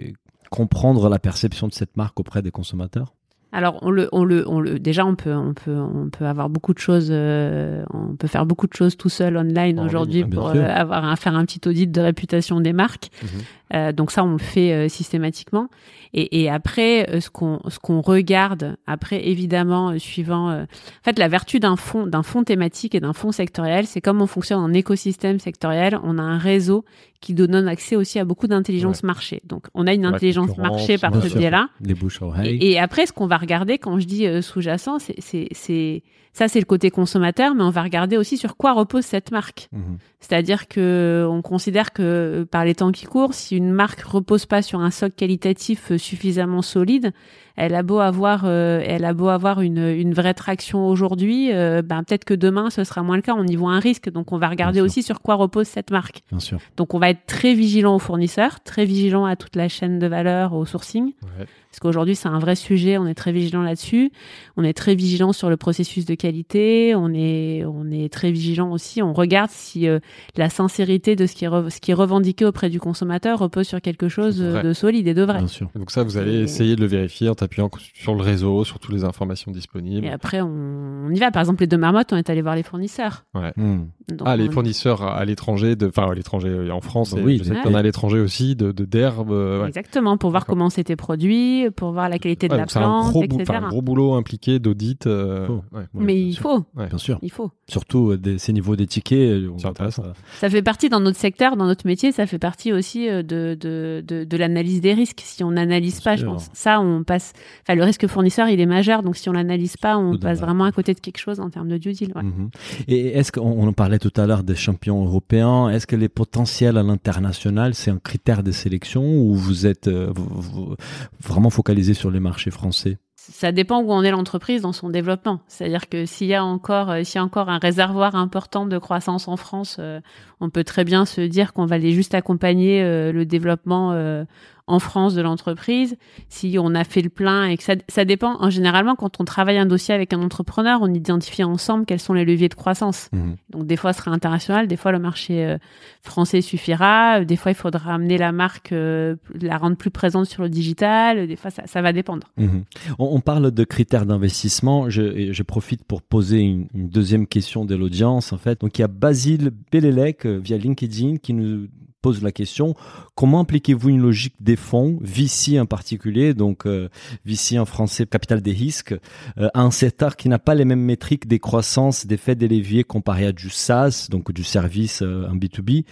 B: comprendre la perception de cette marque auprès des consommateurs?
E: Alors on le, on le, on le, déjà on peut, on peut, on peut avoir beaucoup de choses, euh, on peut faire beaucoup de choses tout seul online
A: En
E: aujourd'hui pour euh, avoir un, faire un petit audit de réputation des marques.
A: Mhm.
E: Euh, donc ça on le fait euh, systématiquement. Et, et après euh, ce qu'on, ce qu'on regarde après évidemment euh, suivant, euh, en fait la vertu d'un fonds, d'un fonds thématique et d'un fonds sectoriel, c'est comme on fonctionne en écosystème sectoriel, on a un réseau qui donne accès aussi à beaucoup d'intelligence marché. Donc on a une
A: La
E: intelligence marché par ce biais-là. Et, et après, ce qu'on va regarder, quand je dis euh, sous-jacent, c'est, c'est, ça, c'est le côté consommateur, mais on va regarder aussi sur quoi repose cette marque.
B: Mhm.
E: C'est-à-dire que on considère que euh, par les temps qui courent, si une marque repose pas sur un socle qualitatif euh, suffisamment solide, elle a beau avoir, euh, elle a beau avoir une, une vraie traction aujourd'hui, euh, ben peut-être que demain ce sera moins le cas. On y voit un risque, donc on va regarder aussi sur quoi repose cette marque.
B: Bien sûr.
E: Donc on va être très vigilant aux fournisseurs, très vigilant à toute la chaîne de valeur, au sourcing.
A: Ouais.
E: Parce qu'aujourd'hui, c'est un vrai sujet, on est très vigilant là-dessus. On est très vigilant sur le processus de qualité, on est, on est très vigilant aussi, on regarde si euh, la sincérité de ce qui, est re- ce qui est revendiqué auprès du consommateur repose sur quelque chose de solide et de vrai.
B: Bien sûr.
A: Et Donc ça, vous allez
E: Et-
A: essayer de le vérifier en t'appuyant sur le réseau, sur toutes les informations disponibles.
E: Et après, on, on y va. Par exemple, les deux marmottes, on est allé voir les fournisseurs.
B: Mhm.
E: Donc,
A: Ah, les
E: on-
A: fournisseurs à l'étranger, enfin à l'étranger, euh, en France,
B: Bah
A: et
B: oui,
A: je sais
E: ouais.
A: qu'il y en a à l'étranger aussi, de de- d'herbes. euh, ouais.
E: Exactement, pour voir comment c'était produit, pour voir la qualité de
A: Ouais,
E: la
A: un
E: plante,
A: gros, bou-
E: etc.
A: enfin, un gros boulot impliqué d'audit. euh,
B: Oh.
A: ouais.
E: Mais
B: bien
E: il
B: sûr.
E: faut,
B: Bien sûr.
E: il faut.
B: Surtout euh, des, ces niveaux des tickets. euh, on
E: Ça fait partie dans notre secteur, dans notre métier, ça fait partie aussi euh, de, de, de, de l'analyse des risques. Si on n'analyse pas, je pense, ça, on passe. Enfin, le risque fournisseur, il est majeur, donc si on l'analyse pas, on passe vraiment à côté de quelque chose en termes de due deal. ouais.
B: Mhm. Et est-ce qu'on on en parlait tout à l'heure des champions européens Est-ce que les potentiels à l'international, c'est un critère de sélection ou vous êtes euh, vous- vous- vraiment focalisé sur les marchés français
E: Ça dépend où en est l'entreprise dans son développement. C'est-à-dire que s'il y a encore, euh, y a encore un réservoir important de croissance en France, euh, on peut très bien se dire qu'on va aller juste accompagner euh, le développement en France de l'entreprise, si on a fait le plein et que ça, ça dépend. En généralement, quand on travaille un dossier avec un entrepreneur, on identifie ensemble quels sont les leviers de croissance.
B: Mhm.
E: Donc des fois, ce sera international, des fois le marché euh, français suffira, euh, des fois il faudra amener la marque, euh, la rendre plus présente sur le digital, des fois ça, ça va dépendre.
B: Mhm. On, on parle de critères d'investissement. Je, je profite pour poser une, une deuxième question de l'audience. En fait, donc il y a Basile Bellelec euh, via LinkedIn qui nous pose la question comment appliquez-vous une logique des fonds VC en particulier donc euh, VC en français capital des risques euh, à un secteur qui n'a pas les mêmes métriques des croissances des faits des leviers comparé à du SaaS donc du service euh, en B2B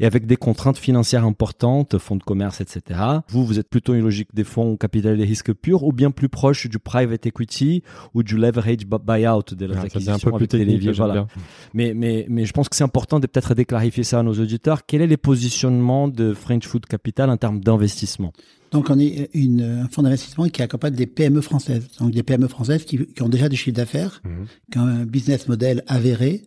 B: et avec des contraintes financières importantes fonds de commerce etc vous vous êtes plutôt une logique des fonds capital des risques pur ou bien plus proche du private equity ou du leverage bu- buyout de la
A: Ouais, ça devient
B: acquisition
A: un peu plus
B: avec des leviers, voilà. mais, mais, mais je pense que c'est important de peut-être de clarifier ça à nos auditeurs. Quel est le positionnement de French Food Capital en termes d'investissement
C: Donc, on est une, un fonds d'investissement qui accompagne des PME françaises. Donc, des PME françaises qui, qui ont déjà du chiffre d'affaires,
A: Mhm.
C: qui ont un business model avéré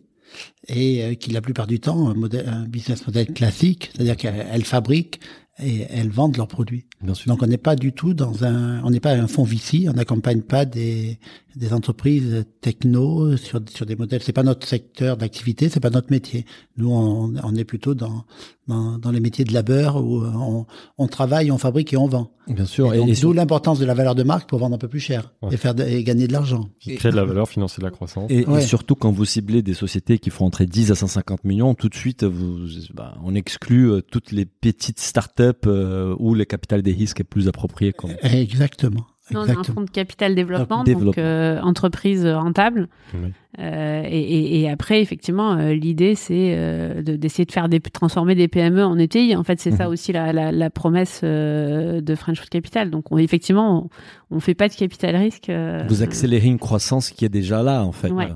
C: et euh, qui, la plupart du temps, un, modèle, un business model classique, c'est-à-dire qu'elles elles fabriquent et elles vendent leurs produits.
B: Bien sûr.
C: Donc, on n'est pas du tout dans un, on n'est pas un fonds VC, on n'accompagne pas des, des entreprises techno sur, sur des modèles. C'est pas notre secteur d'activité, c'est pas notre métier. Nous, on, on est plutôt dans, dans, dans les métiers de labeur où on, on travaille, on fabrique et on vend.
B: Bien sûr.
C: Et
B: Et,
C: d'où l'importance de la valeur de marque pour vendre un peu plus cher
A: Ouais.
C: et faire de- et gagner de l'argent.
A: Qui crée de la valeur, financer de la croissance.
B: et-
C: Ouais.
B: surtout quand vous ciblez des sociétés qui font entre 10 à 150 millions, tout de suite, vous, bah, on exclut euh, toutes les petites startups euh, où le capital des risques est plus approprié. Comme...
C: Exactement.
E: Nous, on a un fonds de capital développement,
B: Développement.
E: donc euh, entreprise rentable.
A: Oui.
E: Euh, et, et- et après, effectivement, euh, l'idée, c'est euh, de- d'essayer de faire des, transformer des PME en ETI. En fait, c'est ça
B: Mhm.
E: aussi la, la, la promesse euh, de French Food Capital. Donc, on, effectivement, on, on fait pas de capital risque. euh,
B: Vous accélérez une croissance qui est déjà là, en fait.
E: Ouais.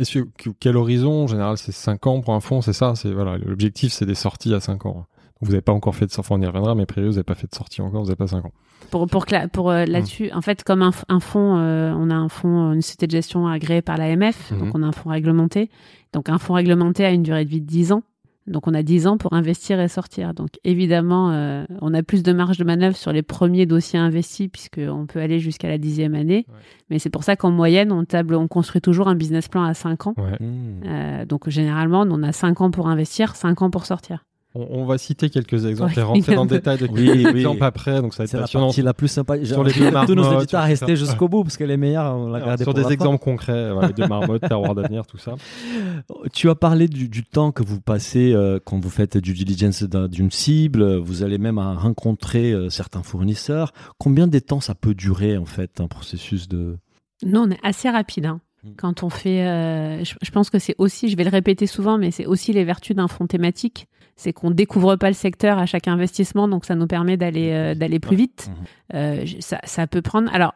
A: Et sur que- quel horizon En général, c'est 5 ans pour un fonds, c'est ça c'est, voilà, L'objectif, c'est des sorties à 5 ans. Vous n'avez pas encore fait de sortie, on y reviendra, mais a priori, vous n'avez pas fait de sortie encore, vous n'avez pas 5 ans.
E: Pour pour pour euh, là-dessus, en fait, comme un, un fonds, euh, on a un fonds, une société de gestion agréée par l'AMF,
A: Mhm.
E: donc on a un fonds réglementé. Donc un fonds réglementé a une durée de vie de 10 ans. Donc on a 10 ans pour investir et sortir. Donc évidemment, euh, on a plus de marge de manœuvre sur les premiers dossiers investis puisqu'on peut aller jusqu'à la dixième année.
A: Ouais.
E: Mais c'est pour ça qu'en moyenne, on table, on construit toujours un business plan à 5 ans.
A: Ouais.
B: Mmh.
E: Euh, donc généralement, on a 5 ans pour investir, 5 ans pour sortir.
A: On, on va citer quelques exemples
E: Ouais,
A: et rentrer dans le détail de
B: Oui,
A: quelques
B: oui.
A: exemples après, donc ça va être
B: C'est la
A: passionnant.
B: partie la plus sympa.
A: Sur les deux
B: tous nos
A: marmottes,
B: auditeurs à
A: tout
B: rester jusqu'au bout parce que les meilleurs, on l'a
A: Alors,
B: gardé
A: sur
B: pour
A: des
B: la fin.
A: exemples concrets, voilà, les deux marmottes, terroir d'avenir, tout ça.
B: Tu as parlé du, du temps que vous passez euh, quand vous faites du diligence d'un- d'une cible. Vous allez même à rencontrer euh, certains fournisseurs. Combien de temps ça peut durer en fait un processus de
E: Nous, on est assez rapide. hein.
B: Mm.
E: Quand on fait, euh, je, je pense que c'est aussi, je vais le répéter souvent, mais c'est aussi les vertus d'un fonds thématique. C'est qu'on découvre pas le secteur à chaque investissement, donc ça nous permet d'aller euh, d'aller plus vite.
B: Mhm.
E: Euh, ça, ça peut prendre. Alors,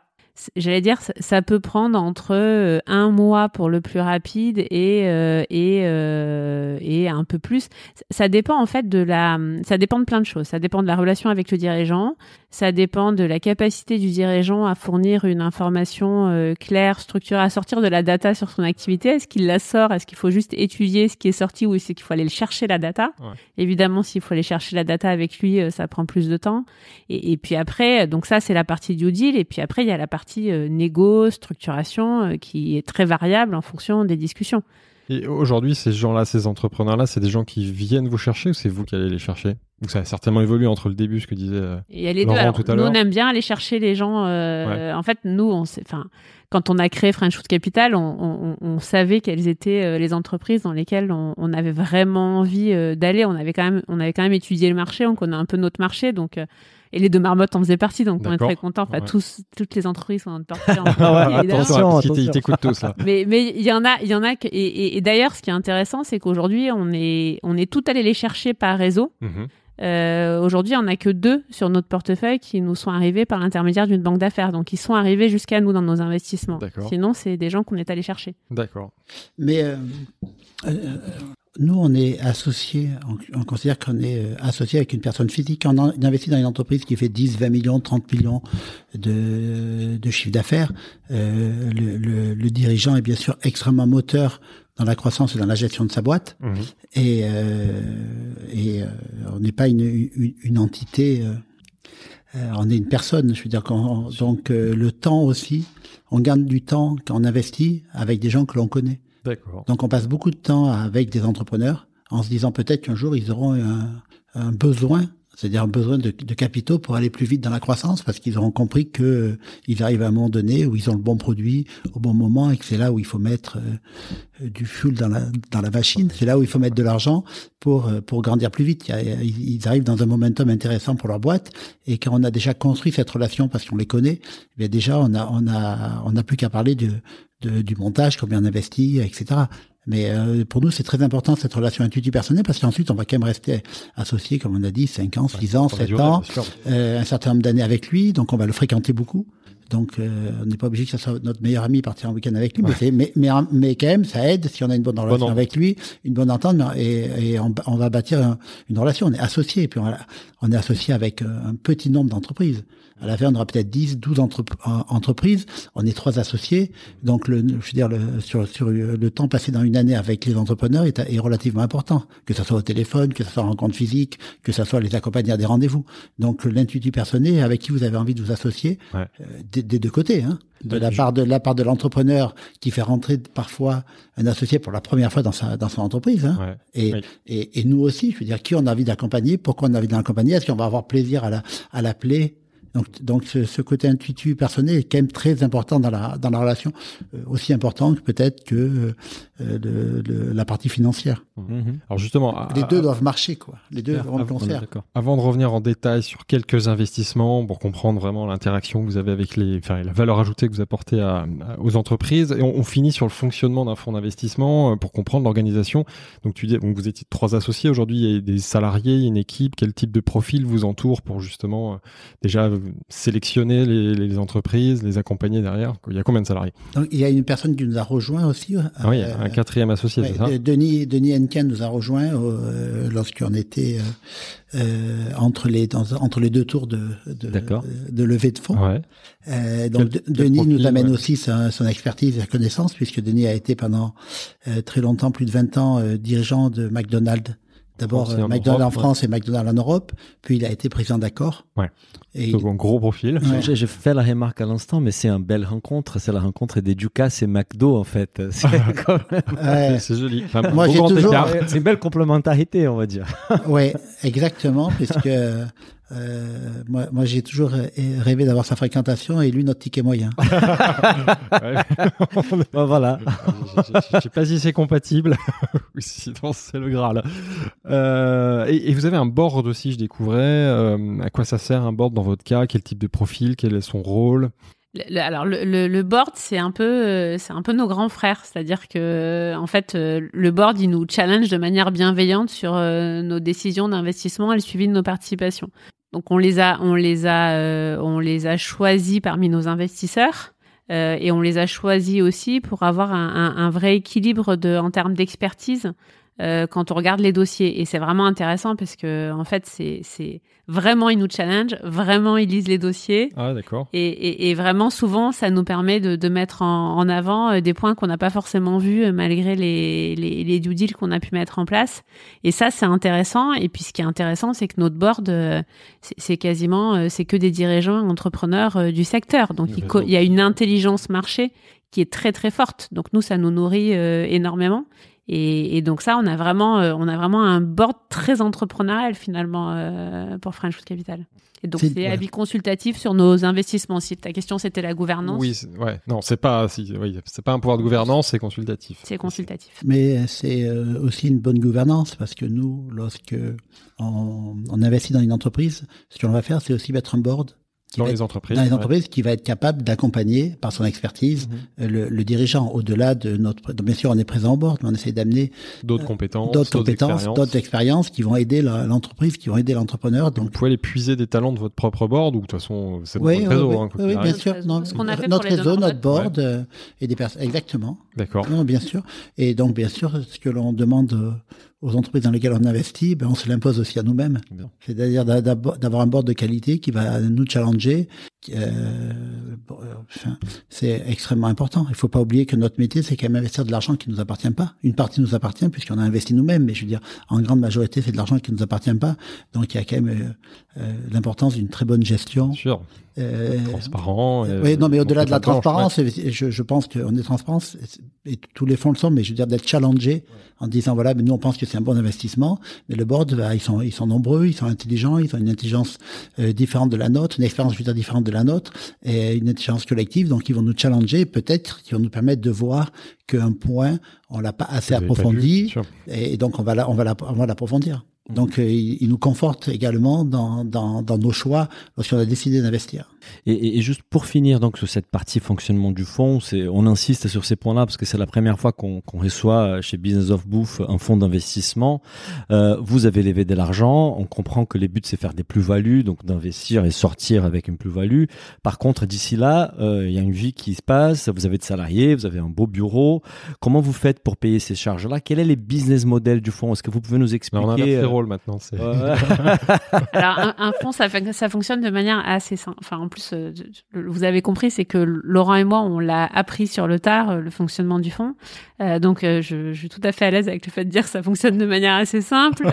E: j'allais dire, ça, ça peut prendre entre euh, un mois pour le plus rapide et euh, et euh, et un peu plus. Ça dépend en fait de la. Ça dépend de plein de choses. Ça dépend de la relation avec le dirigeant. Ça dépend de la capacité du dirigeant à fournir une information euh, claire, structurée, à sortir de la data sur son activité. Est-ce qu'il la sort? Est-ce qu'il faut juste étudier ce qui est sorti ou est-ce qu'il faut aller le chercher la data?
A: Ouais.
E: Évidemment, s'il faut aller chercher la data avec lui, ça prend plus de temps. Et, et puis après, donc ça, c'est la partie due deal. Et puis après, il y a la partie euh, négo, structuration, euh, qui est très variable en fonction des discussions.
A: Et aujourd'hui, ces gens-là, ces entrepreneurs-là, c'est des gens qui viennent vous chercher ou c'est vous qui allez les chercher? Donc ça a certainement évolué entre le début, ce que disait. euh,
E: Et il y a les
A: Laurent,
E: deux. Alors,
A: tout à
E: nous,
A: l'heure.
E: on aime bien aller chercher les gens. euh, En fait, nous, on sait, enfin, quand on a créé French Food Capital, on, on- on savait quelles étaient les entreprises dans lesquelles on, on avait vraiment envie d'aller. On avait quand même, on avait quand même étudié le marché, on connaît un peu notre marché, donc. euh, et les deux marmottes en faisaient partie, donc on est très contents. Enfin,
A: Ouais.
E: tous, toutes les entreprises sont en partie. en-
B: Ah ouais, attention.
A: parce qu'ils t- ils t'écoutent tous là.
E: Mais mais il y en a, il y en a que, et, et- et d'ailleurs, ce qui est intéressant, c'est qu'aujourd'hui, on est on est tout allé les chercher par réseau.
A: Mhm.
E: Euh, Aujourd'hui, on n'a que deux sur notre portefeuille qui nous sont arrivés par l'intermédiaire d'une banque d'affaires. Donc, ils sont arrivés jusqu'à nous dans nos investissements.
A: D'accord.
E: Sinon, c'est des gens qu'on est allé chercher.
A: D'accord.
C: Mais euh, euh, nous, on est associés, on, on considère qu'on est euh, associé avec une personne physique. On, en- on investit dans une entreprise qui fait 10, 20 millions, 30 millions de, de chiffre d'affaires. Euh, le, le- le dirigeant est bien sûr extrêmement moteur dans la croissance et dans la gestion de sa boîte.
A: Mhm.
C: Et, euh, et euh, on n'est pas une, une, une entité on est une personne. Je veux dire, donc le temps aussi, on gagne du temps quand on investit avec des gens que l'on connaît. Donc on passe beaucoup de temps avec des entrepreneurs en se disant peut-être qu'un jour ils auront un, besoin c'est-à-dire un besoin de, de, capitaux pour aller plus vite dans la croissance, parce qu'ils auront compris que euh, ils arrivent à un moment donné où ils ont le bon produit au bon moment et que c'est là où il faut mettre euh, du fuel dans la dans la machine. C'est là où il faut mettre de l'argent pour euh, pour grandir plus vite. Ils, arrivent dans un momentum intéressant pour leur boîte et quand on a déjà construit cette relation parce qu'on les connaît, eh bien déjà on a on a on n'a plus qu'à parler de, de, du montage, combien on investit, etc. Mais euh, pour nous, c'est très important cette relation intuitive personnelle parce qu'ensuite, on va quand même rester associé, comme on a dit, 5 ans, 6 ans, 7 ans, euh, un certain nombre d'années avec lui. Donc, on va le fréquenter beaucoup. Donc, euh, on n'est pas obligé que ça soit notre meilleur ami partir en week-end avec lui, mais, mais, mais, quand même, ça aide si on a une bonne relation avec lui, une bonne entente, et, et on, on, va bâtir une relation. On est associé, puis on, on est associé avec un petit nombre d'entreprises. À la fin, on aura peut-être 10, 12 entreprises. On est trois associés. Donc, le, je veux dire, le, sur, sur le temps passé dans une année avec les entrepreneurs est, est relativement important. Que ce soit au téléphone, que ce soit en rencontre physique, que ce soit les accompagner à des rendez-vous. Donc, l'intuitif personnel avec qui vous avez envie de vous associer, euh, des, deux côtés, hein. De la part de la part de l'entrepreneur qui fait rentrer parfois un associé pour la première fois dans sa dans son entreprise, hein. et, et, et nous aussi, je veux dire, qui on a envie d'accompagner, pourquoi on a envie d'accompagner, est-ce qu'on va avoir plaisir à la à l'appeler donc, donc ce, ce, côté intuitif personnel est quand même très important dans la, dans la relation, euh, aussi important que peut-être que euh, le, la partie financière.
A: Mhm. Alors justement,
C: les deux doivent marcher, quoi. Les deux vont concert.
A: Avant de revenir en détail sur quelques investissements pour comprendre vraiment l'interaction que vous avez avec les, enfin, la valeur ajoutée que vous apportez à, aux entreprises, et on, on, finit sur le fonctionnement d'un fonds d'investissement euh, pour comprendre l'organisation. Donc tu dis, donc vous étiez trois associés aujourd'hui, il y a des salariés, il y a une équipe. Quel type de profil vous entoure pour justement déjà sélectionner les, entreprises, les accompagner derrière. Il y a combien de salariés?
C: Il y a une personne qui nous a rejoint aussi.
A: Ah oui, un quatrième associé, c'est ça?
C: Denis, Denis Henken nous a rejoint euh, lorsqu'on était euh, euh, entre, les, entre les deux tours de, de, de, levée de fonds. Euh, donc Denis nous amène aussi son, son, expertise et sa connaissance, puisque Denis a été pendant très longtemps, plus de 20 ans, dirigeant de McDonald's D'abord euh, McDonald's en France et McDonald's en Europe, puis il a été président d'accord.
A: Ouais. Et Donc un gros profil.
B: Ouais. J'ai fait la remarque à l'instant, mais c'est une belle rencontre. C'est la rencontre des Ducas et McDo en fait.
A: C'est joli.
C: Moi j'ai toujours.
B: C'est une belle complémentarité, on va dire.
C: ouais, exactement, puisque euh, moi, moi j'ai toujours rêvé d'avoir sa fréquentation et lui notre ticket moyen.
B: bon, voilà.
A: Je sais pas si c'est compatible ou sinon c'est le Graal. Euh, et, et, vous avez un board aussi, je découvrais. Euh, à quoi ça sert un board dans votre cas? Quel type de profil? Quel est son rôle?
E: Le, alors le, le, board c'est un peu euh, c'est un peu nos grands frères c'est-à-dire que en fait euh, le board il nous challenge de manière bienveillante sur nos décisions d'investissement et le suivi de nos participations donc on les a, on les a, euh, on les a choisis parmi nos investisseurs. Euh, et on les a choisis aussi pour avoir un, un, un vrai équilibre de, en termes d'expertise euh, quand on regarde les dossiers. Et c'est vraiment intéressant parce que en fait, c'est, c'est vraiment ils nous challenge, vraiment ils lisent les dossiers.
A: Ah d'accord.
E: Et, et, et, vraiment souvent, ça nous permet de, de mettre en, en, avant euh, des points qu'on n'a pas forcément vus euh, malgré les, les, les due deals qu'on a pu mettre en place. Et ça, c'est intéressant. Et puis ce qui est intéressant, c'est que notre board, c'est, quasiment, c'est que des dirigeants entrepreneurs du secteur. Donc il, il y a une intelligence marché qui est très très forte. Donc nous, ça nous nourrit énormément. Et, et, donc ça, on a vraiment, euh, on a vraiment un board très entrepreneurial finalement euh, pour French Food Capital. Et donc c'est avis consultatif sur nos investissements. Si ta question c'était la gouvernance.
A: Oui, ouais, non, c'est pas, si, oui, c'est pas un pouvoir de gouvernance, c'est consultatif.
E: C'est consultatif.
C: Mais c'est euh, aussi une bonne gouvernance parce que nous, lorsque on, on investit dans une entreprise, ce qu'on va faire, c'est aussi mettre un board
A: dans les entreprises.
C: Dans les entreprises, qui va être capable d'accompagner par son expertise mhm. euh, le, le, dirigeant. Au-delà de notre, bien sûr, on est présent au board, mais on essaie d'amener
A: d'autres euh, compétences,
C: d'autres compétences, d'autres expériences qui vont aider l'entreprise, qui vont aider l'entrepreneur.
A: Donc, vous pouvez aller puiser des talents de votre propre board ou de toute façon, c'est
C: oui,
A: votre réseau.
C: Oui, hein, oui bien sûr. Non, Ce qu'on a fait notre réseau, notre board euh, et des personnes. Exactement.
A: D'accord.
C: Non, bien sûr. Et donc, bien sûr, ce que l'on demande aux entreprises dans lesquelles on investit, ben on se l'impose aussi à nous-mêmes. C'est-à-dire d'avoir un board de qualité qui va nous challenger. Euh, enfin, c'est extrêmement important. Il faut pas oublier que notre métier, c'est quand même investir de l'argent qui nous appartient pas. Une partie nous appartient puisqu'on a investi nous-mêmes, mais je veux dire, en grande majorité, c'est de l'argent qui nous appartient pas. Donc il y a quand même euh, euh l'importance d'une très bonne gestion.
A: Sûr. Euh, transparent.
C: oui, non, mais au-delà de la transparence, je, je, pense qu'on est transparent et tous les fonds le sont, mais je veux dire d'être challengé en disant voilà, mais nous on pense que c'est un bon investissement, mais le board, bah, ils sont ils sont nombreux, ils sont intelligents, ils ont une intelligence euh, différente de la nôtre, une expérience je veux dire, différente de la nôtre et une intelligence collective, donc ils vont nous challenger, peut-être, qui vont nous permettre de voir qu'un point on l'a pas assez approfondi et, donc on va on va on va l'approfondir. Donc, euh, il, nous conforte également dans, dans, dans nos choix lorsqu'on a décidé d'investir.
B: Et, et, juste pour finir donc sur cette partie fonctionnement du fonds, on insiste sur ces points-là parce que c'est la première fois qu'on reçoit chez Business of Bouffe un fonds d'investissement. Euh, vous avez levé de l'argent, on comprend que les buts c'est faire des plus-values, donc d'investir et sortir avec une plus-value. Par contre, d'ici là, euh, il y a une vie qui se passe. Vous avez des salariés, vous avez un beau bureau. Comment vous faites pour payer ces charges-là? Quel est les business models du fonds Est-ce que vous pouvez nous expliquer On
A: a un rôle maintenant.
E: Alors un, un, fonds, ça, ça fonctionne de manière assez simple. Enfin, en plus, euh, vous avez compris, c'est que Laurent et moi, on l'a appris sur le tard, euh, le fonctionnement du fonds. Euh, donc, je, je, suis tout à fait à l'aise avec le fait de dire que ça fonctionne de manière assez simple.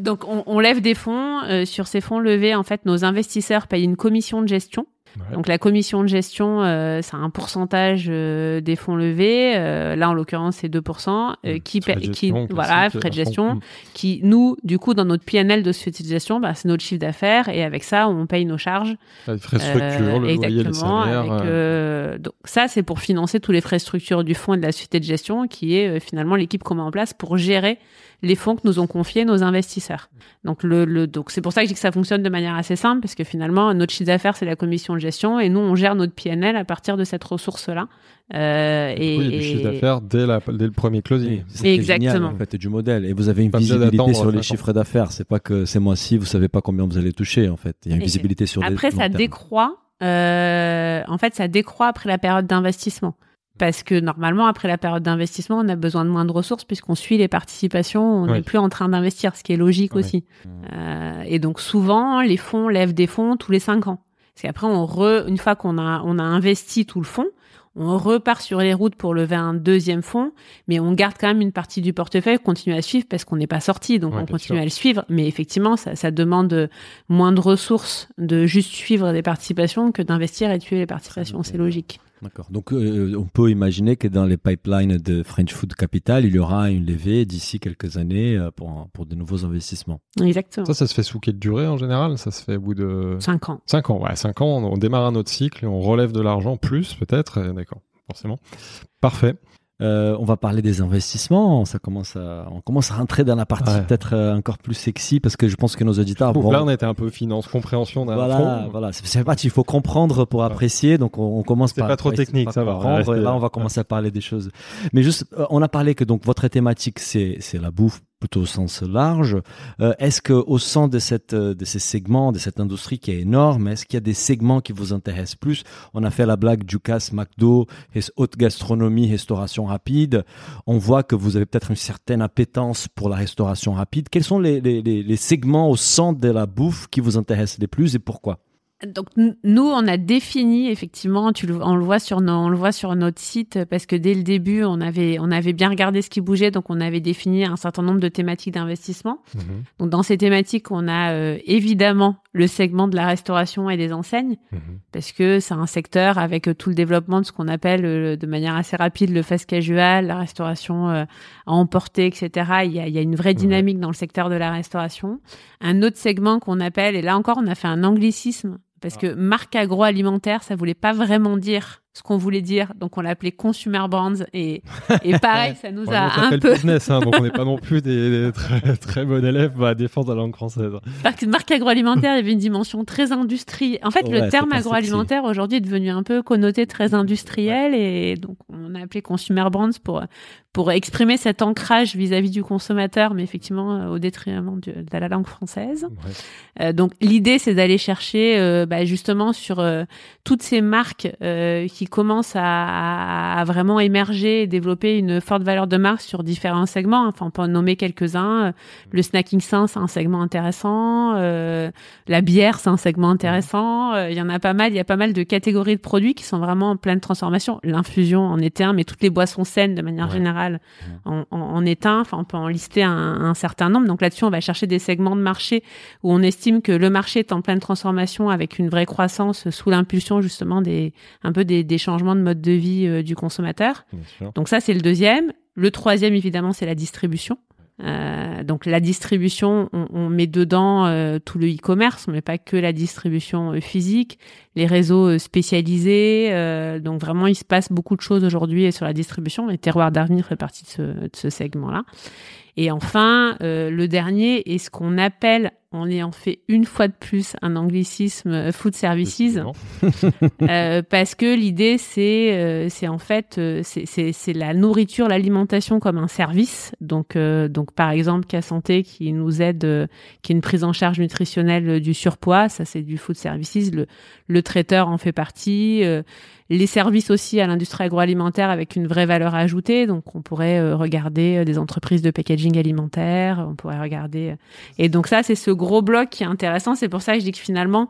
E: donc, on, on, lève des fonds. sur ces fonds levés, en fait, nos investisseurs payent une commission de gestion donc la commission de gestion, euh, c'est un pourcentage euh, des fonds levés. Euh, là, en l'occurrence, c'est 2%. Euh, qui, qui voilà, frais de gestion, qui nous, du coup, dans notre PNL de société de gestion, bah, c'est notre chiffre d'affaires et avec ça, on paye nos charges.
A: Les frais de structure, le loyer, les salaires.
E: Avec, donc ça, c'est pour financer tous les frais de structure du fonds et de la société de gestion, qui est finalement l'équipe qu'on met en place pour gérer les fonds que nous ont confiés nos investisseurs. Donc le, le donc c'est pour ça que je dis que ça fonctionne de manière assez simple parce que finalement notre chiffre d'affaires c'est la commission de gestion et nous on gère notre PNL à partir de cette ressource là.
A: Euh, et, oui, du chiffre d'affaires dès, le premier closing.
B: c'est Exactement. Génial, en fait, du modèle. Et vous avez une visibilité sur les chiffres d'affaires. C'est pas que c'est moi ci vous savez pas combien vous allez toucher en fait. Il y a une visibilité sur.
E: Après, ça décroît. Euh, en fait, ça décroît après la période d'investissement parce que normalement, après la période d'investissement, on a besoin de moins de ressources puisqu'on suit les participations, on n'est plus en train d'investir, ce qui est logique aussi. Euh, et donc souvent, les fonds lèvent des fonds tous les cinq ans. Parce qu'après, on re, une fois qu'on a, on a investi tout le fonds, on repart sur les routes pour lever un deuxième fonds, mais on garde quand même une partie du portefeuille, continue à suivre parce qu'on n'est pas sorti, donc on continue à le suivre. Mais effectivement, ça, ça, demande moins de ressources de juste suivre des participations que d'investir et tuer les participations. C'est logique.
B: D'accord. Donc, euh, on peut imaginer que dans les pipelines de French Food Capital, il y aura une levée d'ici quelques années euh, pour, pour de nouveaux investissements.
E: Exactement.
A: Ça, ça se fait sous quelle durée en général? Ça se fait au bout de...
E: Cinq ans.
A: Cinq ans, ouais. Cinq ans, on, démarre un autre cycle et on relève de l'argent plus, peut-être. D'accord, forcément. Parfait.
B: Euh, on va parler des investissements. Ça commence à, on commence à rentrer dans la partie peut-être euh, encore plus sexy parce que je pense que nos auditeurs.
A: Bon, là, on était un peu finance, compréhension d'un
B: Voilà, voilà. C'est pas il faut comprendre pour apprécier. Donc, on, commence par.
A: C'est pas trop technique, ça va.
B: là, on va commencer à parler des choses. Mais juste, euh, on a parlé que donc votre thématique, c'est, c'est la bouffe plutôt au sens large. Euh, est-ce que au sein de cette euh, de ces segments, de cette industrie qui est énorme, est-ce qu'il y a des segments qui vous intéressent plus? On a fait la blague du casse McDo, haute gastronomie, restauration rapide. On voit que vous avez peut-être une certaine appétence pour la restauration rapide. Quels sont les, les, les segments au centre de la bouffe qui vous intéressent les plus et pourquoi?
E: Donc nous, on a défini effectivement, tu on le voit sur nos, on le voit sur notre site parce que dès le début, on avait, on avait bien regardé ce qui bougeait, donc on avait défini un certain nombre de thématiques d'investissement. Mhm. Donc dans ces thématiques, on a euh, évidemment le segment de la restauration et des enseignes mhm. parce que c'est un secteur avec euh, tout le développement de ce qu'on appelle euh, de manière assez rapide le fast casual, la restauration à emporter, etc. Il y a, il y a une vraie dynamique dans le secteur de la restauration. Un autre segment qu'on appelle, et là encore, on a fait un anglicisme parce que marque agroalimentaire, ça voulait pas vraiment dire ce qu'on voulait dire. Donc, on l'appelait Consumer Brands. Et, et pareil, ça nous a un peu.
A: business, hein, donc on n'est pas non plus des, très, très bons élèves à défendre la langue française.
E: Parce que marque agroalimentaire, il y avait une dimension très industrielle. En fait, le terme agroalimentaire aujourd'hui est devenu un peu connoté très industriel. Et donc, on a appelé Consumer Brands pour, pour exprimer cet ancrage vis-à-vis du consommateur, mais effectivement au détriment de, la langue française. donc l'idée, c'est d'aller chercher bah, justement sur toutes ces marques qui commencent à, à, vraiment émerger et développer une forte valeur de marque sur différents segments. Enfin, on peut en nommer quelques-uns. Le snacking sain, c'est un segment intéressant. la bière, c'est un segment intéressant. Il y en a pas mal. Il y a pas mal de catégories de produits qui sont vraiment en pleine transformation. L'infusion en est un, mais toutes les boissons saines de manière générale en, en. Enfin, on peut en lister un, un certain nombre. Donc là-dessus, on va chercher des segments de marché où on estime que le marché est en pleine transformation avec une vraie croissance sous l'impulsion justement des un peu des, des changements de mode de vie euh, du consommateur. Donc ça, c'est le deuxième. Le troisième, évidemment, c'est la distribution. Euh, donc la distribution, on, on met dedans euh, tout le e-commerce, mais pas que la distribution euh, physique, les réseaux euh, spécialisés. donc vraiment, il se passe beaucoup de choses aujourd'hui sur la distribution. Et Terroir d'avenir fait partie de ce, de ce segment-là. Et enfin, le dernier est ce qu'on appelle en fait une fois de plus un anglicisme euh, food services. Euh, parce que l'idée c'est euh, c'est en fait euh, c'est la nourriture l'alimentation comme un service. Donc donc par exemple K Santé qui nous aide qui est une prise en charge nutritionnelle du surpoids ça c'est du food services. Le le traiteur en fait partie les services aussi à l'industrie agroalimentaire avec une vraie valeur ajoutée. Donc, on pourrait euh, regarder euh, des entreprises de packaging alimentaire, on pourrait regarder. Euh, et donc ça, c'est ce gros bloc qui est intéressant. C'est pour ça que je dis que finalement,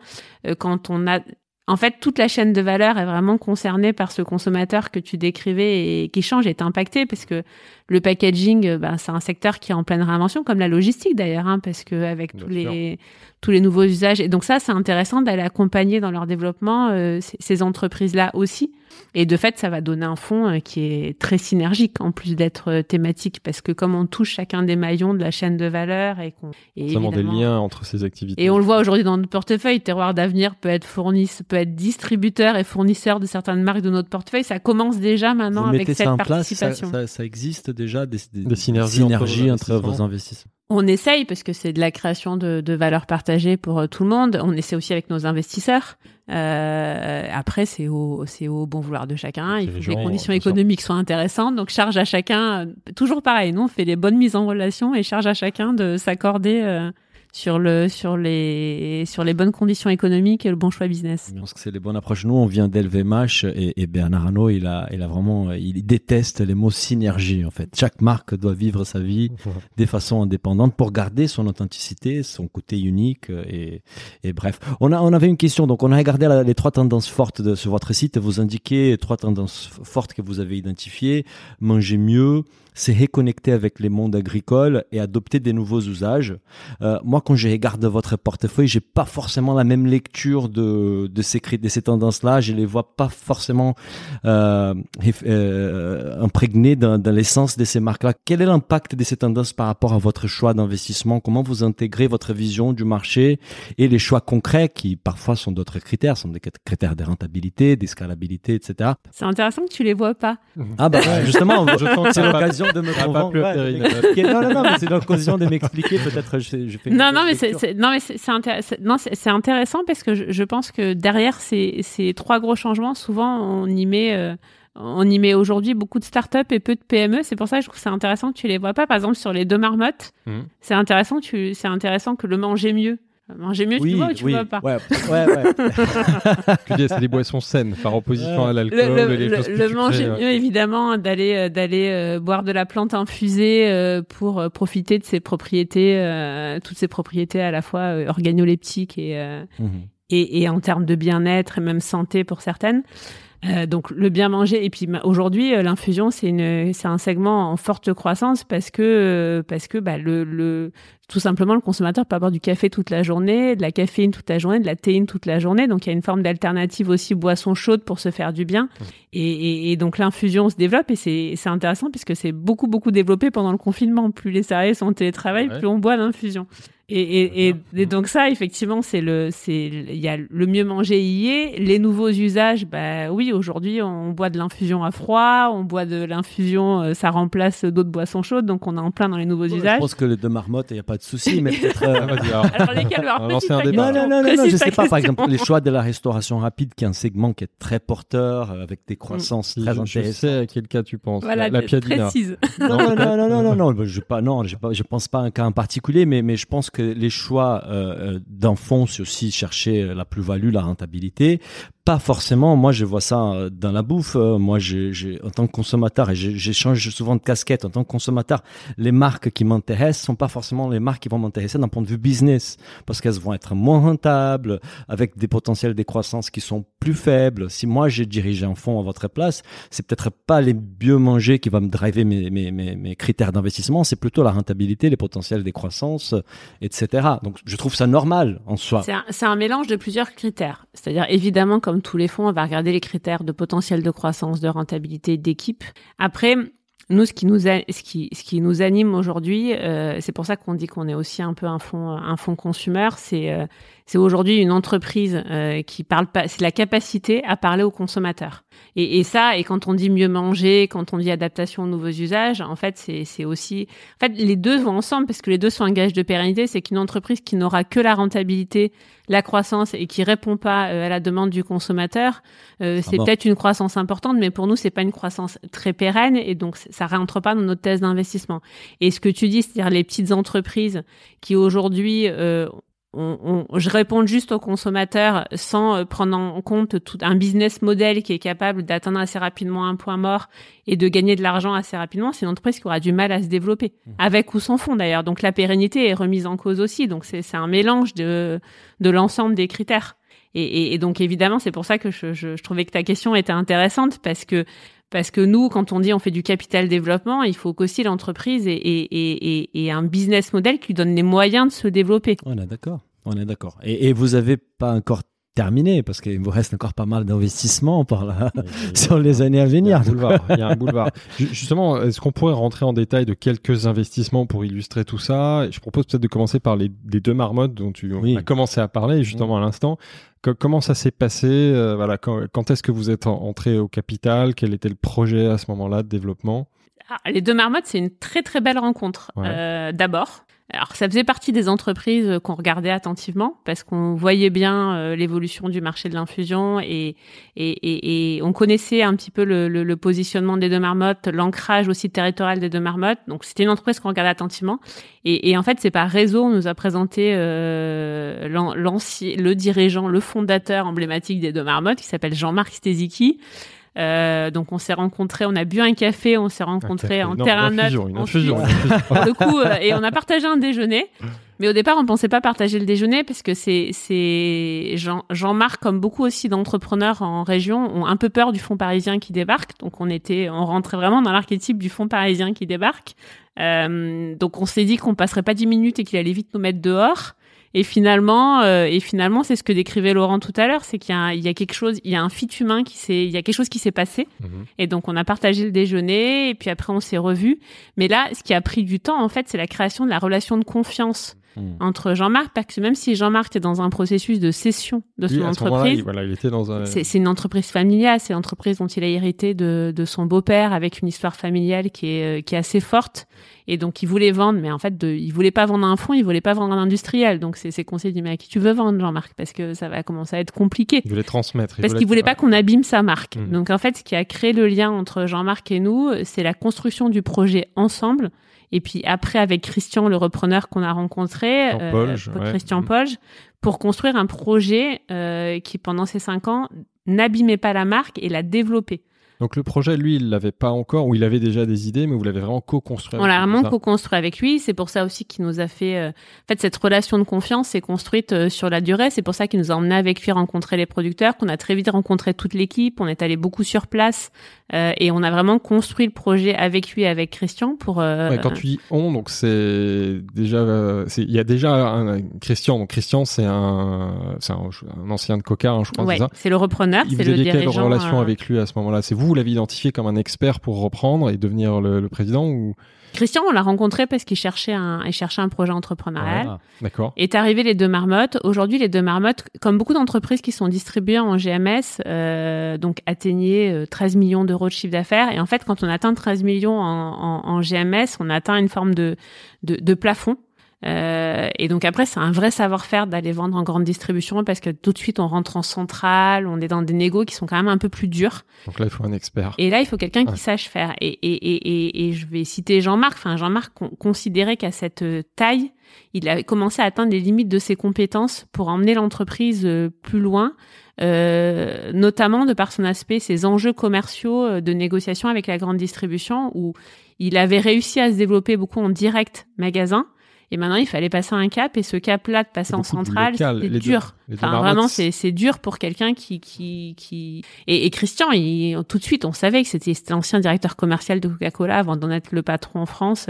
E: quand on a en fait, toute la chaîne de valeur est vraiment concernée par ce consommateur que tu décrivais et qui change, est impacté parce que le packaging, ben, c'est un secteur qui est en pleine réinvention, comme la logistique d'ailleurs, hein, parce que avec tous les tous les nouveaux usages. Et donc ça, c'est intéressant d'aller accompagner dans leur développement euh, ces entreprises-là aussi. Et de fait, ça va donner un fonds euh, qui est très synergique en plus d'être thématique, parce que comme on touche chacun des maillons de la chaîne de valeur et qu'on
A: évidemment des liens entre ces activités.
E: Et on le voit aujourd'hui dans notre portefeuille, Terroir d'avenir peut être fournisseur, peut être distributeur et fournisseur de certaines marques de notre portefeuille. Ça commence déjà maintenant avec cette
B: ça en
E: participation.
B: Place, ça, ça, existe déjà des,
A: des, synergies,
B: entre, vos investissements.
E: On essaye parce que c'est de la création de, de valeur partagée pour euh, tout le monde. On essaie aussi avec nos investisseurs. Euh, après, c'est au, c'est au bon vouloir de chacun. Il faut que les conditions économiques soient intéressantes. Donc, charge à chacun. Toujours pareil, nous on fait les bonnes mises en relation et charge à chacun de s'accorder euh, sur le sur les sur les bonnes conditions économiques et le bon choix business.
B: Je pense que c'est les bonnes approches. Nous, on vient d'LVMH et, et Bernard Arnault, il a il a vraiment il déteste les mots synergie en fait. Chaque marque doit vivre sa vie de façon indépendante pour garder son authenticité, son côté unique et, et bref. On a on avait une question donc on a regardé les trois tendances fortes de sur votre site. Vous indiquez trois tendances fortes que vous avez identifiées manger mieux, c'est reconnecter avec les mondes agricoles et adopter des nouveaux usages. Euh, moi, quand je regarde votre portefeuille, j'ai pas forcément la même lecture de de ces de ces tendances-là. Je les vois pas forcément euh, euh, imprégnées dans, dans l'essence de ces marques-là. Quel est l'impact de ces tendances par rapport à votre choix d'investissement? Comment vous intégrez votre vision du marché et les choix concrets qui parfois sont d'autres critères, sont des critères de rentabilité, d'escalabilité, etc.
E: C'est intéressant que tu les vois pas.
B: Ah bah justement, c'est l'occasion de me convaincre. Ouais, non, non, non, mais c'est l'occasion de m'expliquer. Peut-être je, je fais.
E: Non, non, mais c'est, non, mais c'est, intéressant. Non, c'est, intéressant parce que je, je, pense que derrière ces, ces trois gros changements, souvent on y met. Euh, on y met aujourd'hui beaucoup de startups et peu de PME. C'est pour ça que je trouve c'est intéressant que tu les vois pas. Par exemple, sur les deux marmottes, mmh. c'est intéressant, tu, c'est intéressant que le manger mieux Manger mieux, tu vois ou tu vois pas
B: Ouais, ouais, ouais.
A: c'est des boissons saines par opposition à l'alcool.
E: Le, le, le manger mieux, évidemment, d'aller euh, d'aller euh, boire de la plante infusée euh, pour profiter de ses propriétés, toutes ses propriétés à la fois organoleptiques et, mmh. et, et en termes de bien-être et même santé pour certaines. Euh, donc le bien manger. Et puis aujourd'hui euh, l'infusion c'est une c'est un segment en forte croissance parce que euh, parce que bah, le, le tout simplement le consommateur peut avoir du café toute la journée, de la caféine toute la journée, de la théine toute la journée. Donc il y a une forme d'alternative aussi boisson chaude pour se faire du bien. Mmh. et, et, et donc l'infusion se développe et c'est c'est intéressant puisque c'est beaucoup beaucoup développé pendant le confinement. Plus les salariés sont en télétravail plus on boit l'infusion Et, et, et, donc ça, effectivement, c'est le, c'est, il y a le mieux manger y est. Les nouveaux usages, bah oui, aujourd'hui, on boit de l'infusion à froid, on boit de l'infusion, euh, ça remplace d'autres boissons chaudes, donc on est en plein dans les nouveaux usages. Je
B: pense que les deux marmottes, il n'y a pas de souci, mais peut-être.
E: Euh... alors. alors lesquels alors,
A: un débat.
B: Non, non, non, non, je sais pas. Par exemple, les choix de la restauration rapide, qui est un segment qui est très porteur, euh, avec des croissances très intéressantes. Je
A: sais à quel cas tu penses.
E: Voilà,
A: la, la
E: précise.
B: Non, non, non, non, non, non, non, je pas, non, je, pas, je pense pas à un cas en particulier, mais, mais je pense que les choix euh, d'un fonds, c'est aussi chercher la plus-value, la rentabilité pas forcément. Moi, je vois ça euh, dans la bouffe. Euh, moi, en tant que consommateur, et j'échange souvent de casquettes en tant que consommateur, les marques qui m'intéressent sont pas forcément les marques qui vont m'intéresser d'un point de vue business, parce qu'elles vont être moins rentables, avec des potentiels de croissance qui sont plus faibles. Si moi, j'ai dirigé un fonds à votre place, c'est peut-être pas les mieux manger qui va me driver mes, critères d'investissement, c'est plutôt la rentabilité, les potentiels des croissances, etc. Donc, je trouve ça normal en soi.
E: C'est un, c'est un mélange de plusieurs critères. C'est-à-dire, évidemment, comme tous les fonds, on va regarder les critères de potentiel de croissance, de rentabilité, d'équipe. Après, nous, ce qui nous, ce qui, ce qui nous anime aujourd'hui, euh, c'est pour ça qu'on dit qu'on est aussi un peu un fonds, un consumer. C'est, euh, c'est aujourd'hui une entreprise euh, qui parle pas. C'est la capacité à parler aux consommateurs. Et, et, ça, et quand on dit mieux manger, quand on dit adaptation aux nouveaux usages, en fait, c'est, aussi, en fait, les deux vont ensemble parce que les deux sont un gage de pérennité. C'est qu'une entreprise qui n'aura que la rentabilité, la croissance et qui répond pas à la demande du consommateur, euh, c'est peut-être une croissance importante, mais pour nous, c'est pas une croissance très pérenne et donc ça rentre pas dans notre thèse d'investissement. Et ce que tu dis, c'est-à-dire les petites entreprises qui aujourd'hui euh, on, on, je réponds juste aux consommateurs sans euh, prendre en compte tout un business model qui est capable d'atteindre assez rapidement un point mort et de gagner de l'argent assez rapidement, c'est une entreprise qui aura du mal à se développer, mmh. avec ou sans fond d'ailleurs. Donc la pérennité est remise en cause aussi. Donc c'est un mélange de, de l'ensemble des critères. Et, et, et, donc évidemment, c'est pour ça que je, je, je, trouvais que ta question était intéressante parce que parce que nous, quand on dit on fait du capital développement, il faut qu'aussi l'entreprise ait, un business model qui donne les moyens de se développer.
B: On est d'accord. On est d'accord. Et, et, vous n'avez pas encore terminé parce qu'il vous reste encore pas mal d'investissements par là sur les années à venir.
A: Il y a un boulevard. il y a un boulevard. Justement, est-ce qu'on pourrait rentrer en détail de quelques investissements pour illustrer tout ça? Je propose peut-être de commencer par les, les deux marmottes dont tu as commencé à parler justement à l'instant comment ça s'est passé? Euh, Voilà, quand, est-ce que vous êtes entré au capital? Quel était le projet à ce moment-là de développement?
E: Ah, Les deux marmottes, c'est une très très belle rencontre. Euh, d'abord, alors ça faisait partie des entreprises qu'on regardait attentivement parce qu'on voyait bien euh, l'évolution du marché de l'infusion et, et, et, on connaissait un petit peu le, le, positionnement des deux marmottes, l'ancrage aussi territorial des deux marmottes. Donc c'était une entreprise qu'on regardait attentivement. Et, en fait c'est par réseau on nous a présenté euh, le dirigeant, le fondateur emblématique des deux marmottes qui s'appelle Jean-Marc Steziki. Euh, donc on s'est rencontrés, on a bu un café, on s'est rencontrés en terrain neutre.
A: Une infusion,
E: le coup, euh, et on a partagé un déjeuner. Mais au départ, on pensait pas partager le déjeuner parce que c'est c'est Jean, Jean-Marc comme beaucoup aussi d'entrepreneurs en région ont un peu peur du fonds parisien qui débarque. Donc on était, on rentrait vraiment dans l'archétype du fonds parisien qui débarque. Euh, donc on s'est dit qu'on passerait pas dix minutes et qu'il allait vite nous mettre dehors. Et finalement, euh, et finalement, c'est ce que décrivait Laurent tout à l'heure, c'est qu'il y, y, a quelque chose, il y a un fit humain qui s'est, il y a quelque chose qui s'est passé. Mhm. Et donc, on a partagé le déjeuner, et puis après, on s'est revus. Mais là, ce qui a pris du temps, en fait, c'est la création de la relation de confiance Hmm. entre Jean-Marc, parce que même si Jean-Marc est dans un processus de cession de son entreprise,
A: voilà, il était dans un...
E: c'est une entreprise familiale, c'est l'entreprise dont il a hérité de, de son beau-père avec une histoire familiale qui est, euh, qui est assez forte. Et donc, il voulait vendre, mais en fait, de, il voulait pas vendre un fonds, il voulait pas vendre un industriel. Donc, c'est ses conseils dit, mais à qui tu veux vendre, Jean-Marc? Parce que ça va commencer à être compliqué.
A: Il voulait transmettre.
E: parce qu'il voulait pas qu'on abîme sa marque. Hmm. Donc, en fait, ce qui a créé le lien entre Jean-Marc et nous, c'est la construction du projet ensemble. Et puis après, avec Christian, le repreneur qu'on a rencontré,
A: euh,
E: Christian mmh. Polge, pour construire un projet euh, qui, pendant ces cinq ans, n'abîmait pas la marque et la développait.
A: Donc le projet, lui, il l'avait pas encore, ou il avait déjà des idées, mais vous l'avez vraiment co-construit.
E: On l'a vraiment co-construit avec lui. C'est pour ça aussi qu'il nous a fait. Euh... En fait, cette relation de confiance s'est construite euh, sur la durée. C'est pour ça qu'il nous a emmené avec lui rencontrer les producteurs, qu'on a très vite rencontré toute l'équipe. On est allé beaucoup sur place euh, et on a vraiment construit le projet avec lui, et avec Christian pour.
A: Ouais, quand tu dis on, donc c'est déjà, il y a déjà un, Christian. Donc Christian, c'est un, c'est un, ancien de Coca, hein, je crois.
E: Ouais, c'est le repreneur.
A: Il vous
E: le
A: quelle relation avec lui à ce moment-là C'est vous vous l'avez identifié comme un expert pour reprendre et devenir le, le président ou?
E: Christian, on l'a rencontré parce qu'il cherchait un, il cherchait un projet entrepreneurial.
A: Ah, D'accord.
E: Est arrivé les deux marmottes. Aujourd'hui, les deux marmottes, comme beaucoup d'entreprises qui sont distribuées en GMS, euh, donc atteignaient euh, 13 millions d'euros de chiffre d'affaires. Et en fait, quand on atteint 13 millions en, en, en GMS, on atteint une forme de, de, de plafond. Euh, et donc après, c'est un vrai savoir-faire d'aller vendre en grande distribution parce que tout de suite, on rentre en centrale, on est dans des négos qui sont quand même un peu plus durs.
A: Donc là, il faut un expert.
E: Et là, il faut quelqu'un
A: Ouais.
E: qui sache faire. Et, et, et, et, et je vais citer Jean-Marc. Enfin, Jean-Marc con- considérait qu'à cette euh, taille, il avait commencé à atteindre les limites de ses compétences pour emmener l'entreprise euh, plus loin, euh, notamment de par son aspect, ses enjeux commerciaux euh, de négociation avec la grande distribution, où il avait réussi à se développer beaucoup en direct magasin. Et maintenant, il fallait passer un cap, et ce cap-là de passer en centrale, c'était dur.
A: deux
E: Enfin, vraiment,
A: c'est-
E: dur pour quelqu'un qui qui qui et, et Christian, il, tout de suite, on savait que c'était c'était l'ancien directeur commercial de Coca-Cola avant d'en être le patron en France.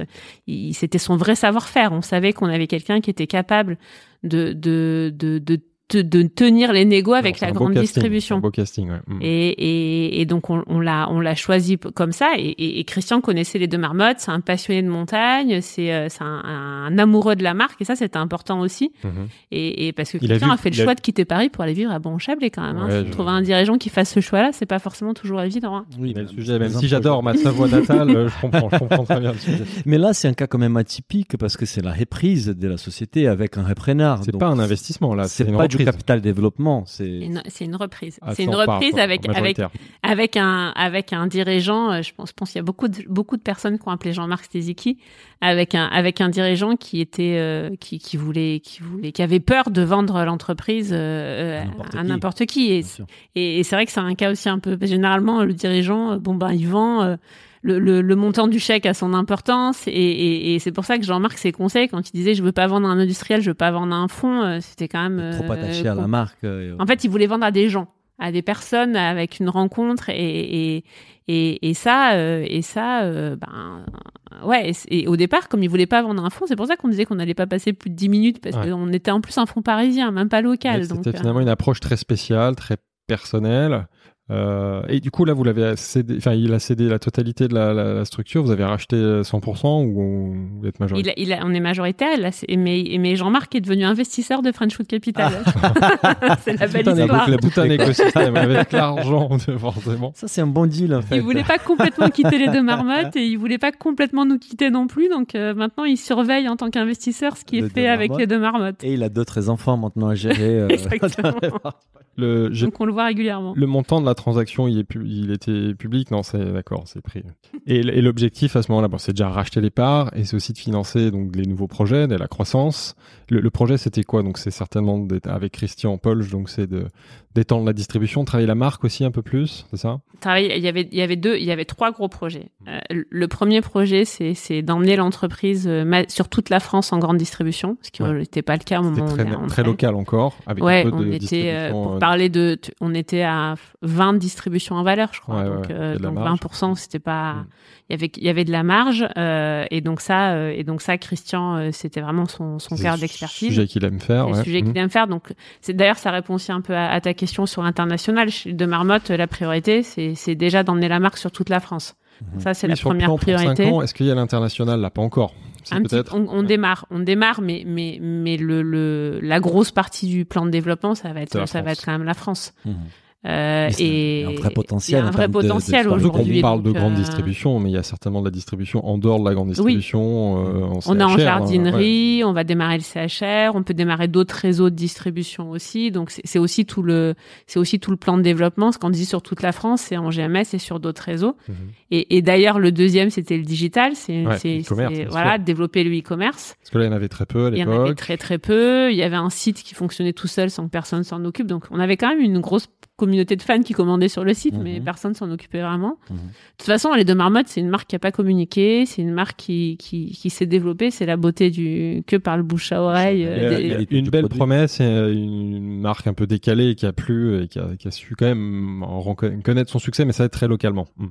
E: C'était son vrai savoir-faire. On savait qu'on avait quelqu'un qui était capable de de de de, de, de tenir les négos avec
A: Non,
E: la
A: un beau
E: grande
A: casting,
E: distribution.
A: c'est Un beau casting, ouais. Mm.
E: Et, et, et donc on, on l'a on l'a choisi comme ça. Et, et, et Christian connaissait les deux marmottes. C'est un passionné de montagne. C'est euh, c'est un, un amoureux de la marque. Et ça c'était important aussi.
A: Mhm.
E: Et, et parce que
A: Il a
E: Christian
A: vu-
E: a, fait le
A: a-
E: choix de quitter Paris pour aller vivre à Bon-Chablais quand même. hein.
A: Ouais,
E: Si
A: je-
E: Trouver un dirigeant qui fasse ce choix-là, c'est pas forcément toujours évident. hein.
B: Oui,
A: Mais le sujet, même si j'adore ma Savoie natale, euh, je comprends, je comprends très bien le sujet.
B: Mais là, c'est un cas quand même atypique parce que c'est la reprise de la société avec un repreneur.
A: C'est pas un investissement là,
B: C'est pas du
A: reprise.
B: capital développement.
E: C'est
B: C'est
E: une, reprise.
A: À
E: C'est une
A: 100 parts,
E: reprise avec avec avec un avec un dirigeant. euh, Je pense, je pense qu'il y a beaucoup de beaucoup de personnes qui ont appelé Jean-Marc Steziki avec un avec un dirigeant qui était euh, qui qui voulait qui voulait qui avait peur de vendre l'entreprise euh,
B: À n'importe qui.
E: Et, c'est vrai que c'est un cas aussi un peu généralement le dirigeant bon ben il vend. euh, le, le, le montant du chèque a son importance et, et, et c'est pour ça que Jean-Marc ses conseils quand il disait je veux pas vendre un industriel je veux pas vendre un fonds euh, c'était quand même
B: trop
E: euh,
B: attaché à la marque. euh,
E: en fait, il voulait vendre à des gens, à des personnes avec une rencontre et et et, et ça euh, et ça euh, ben ouais et, au départ comme il voulait pas vendre un fonds, c'est pour ça qu'on disait qu'on n'allait pas passer plus de 10 minutes parce
A: Ouais.
E: qu'on était en plus un fonds parisien, même pas local.
A: C'était
E: euh,
A: finalement une approche très spéciale, très personnelle. Euh, et du coup, là, vous l'avez cédé, enfin, il a cédé la totalité de la, la- la structure. Vous avez racheté 100% ou on- vous êtes
E: il
A: majoritaire
E: a- il a- on est majoritaire, là, mais, mais Jean-Marc est devenu investisseur de French Food Capital. c'est la belle histoire.
A: éco- tout un écosystème avec l'argent, forcément.
B: Ça, c'est un bon deal, en fait.
E: Il voulait pas complètement quitter les deux marmottes et il voulait pas complètement nous quitter non plus. Donc euh, maintenant, il surveille en tant qu'investisseur ce qui
B: Les
E: est fait avec les deux marmottes.
B: Et il a d'autres enfants maintenant à gérer. euh,
E: Exactement.
A: Le,
E: Donc on le voit régulièrement.
A: le montant de la transaction, il, était public Non, c'est d'accord, c'est pris. Et, l'objectif à ce moment-là, c'est déjà racheter les parts et c'est aussi de financer donc les nouveaux projets, de la croissance. Le, le projet, c'était quoi? Donc c'est certainement avec Christian Polge, donc c'est de d'étendre la distribution, travailler la marque aussi un peu plus, c'est ça?
E: Il y avait, il y avait deux, il y avait trois gros projets. Euh, le premier projet, c'est, c'est d'emmener l'entreprise euh, sur toute la France en grande distribution, ce qui
A: Ouais.
E: n'était pas le cas au moment où
A: très,
E: on est rentré.
A: très local encore, avec
E: Ouais,
A: un peu
E: on
A: de
E: était, euh,
A: distribution.
E: pour
A: euh,
E: parler de, tu- on était à 20 distributions en valeur, je crois.
A: Ouais,
E: donc,
A: ouais,
E: euh, donc. 20%, c'était pas,
A: Mm.
E: il y avait, il y avait de la marge, et donc ça, et donc ça, Christian, c'était vraiment son, son cœur d'expertise.
A: sujet qu'il aime faire.
E: le sujet
A: Mhm.
E: qu'il aime faire. Donc, c'est d'ailleurs, ça répond aussi un peu à, à ta question sur l'international. Chez De Marmotte, la priorité, c'est déjà d'emmener la marque sur toute la France.
B: Mhm.
E: Ça, c'est
A: Oui,
E: la
A: sur le
E: première
A: plan
E: priorité.
A: Est-ce qu'il y a l'international là? Pas encore.
E: Petit- on, on
A: Ouais.
E: démarre, on démarre, mais mais mais le, le la grosse partie du plan de développement, ça va être quand même la France.
B: Mhm.
E: Euh, et
B: un- vrai potentiel
E: il y a
B: en
E: un vrai potentiel aujourd'hui.
A: parle de grande
E: euh,
A: distribution, mais il y a certainement de la distribution en dehors de la grande distribution. euh, en
E: On est en
A: hein, ouais.
E: jardinerie, on va démarrer le CHR, on peut démarrer d'autres réseaux de distribution aussi. Donc c'est aussi tout le c'est aussi tout le plan de développement. Ce qu'on dit sur toute la France, c'est en GMS et sur d'autres réseaux.
A: Mhm.
E: Et, et d'ailleurs le deuxième c'était le digital, c'est
A: Ouais, bien
E: voilà
A: sûr.
E: développer le e-commerce.
A: Parce que là, il y en avait très peu à
E: Il y en avait
A: l'époque.
E: très très peu. Il y avait un site qui fonctionnait tout seul sans que personne s'en occupe. Donc on avait quand même une grosse communauté de fans qui commandaient sur le site, mais
B: Mhm.
E: personne s'en occupait vraiment.
B: Mhm.
E: De toute façon, les deux marmottes, c'est une marque qui a pas communiqué, c'est une marque qui, qui, qui s'est développée. C'est la beauté du que par le bouche à oreille. Euh, des-
A: une belle
B: produit.
A: promesse et une marque un peu décalée qui a plu et qui a, qui a su quand même en connaître son succès, mais ça va être très localement. Mm.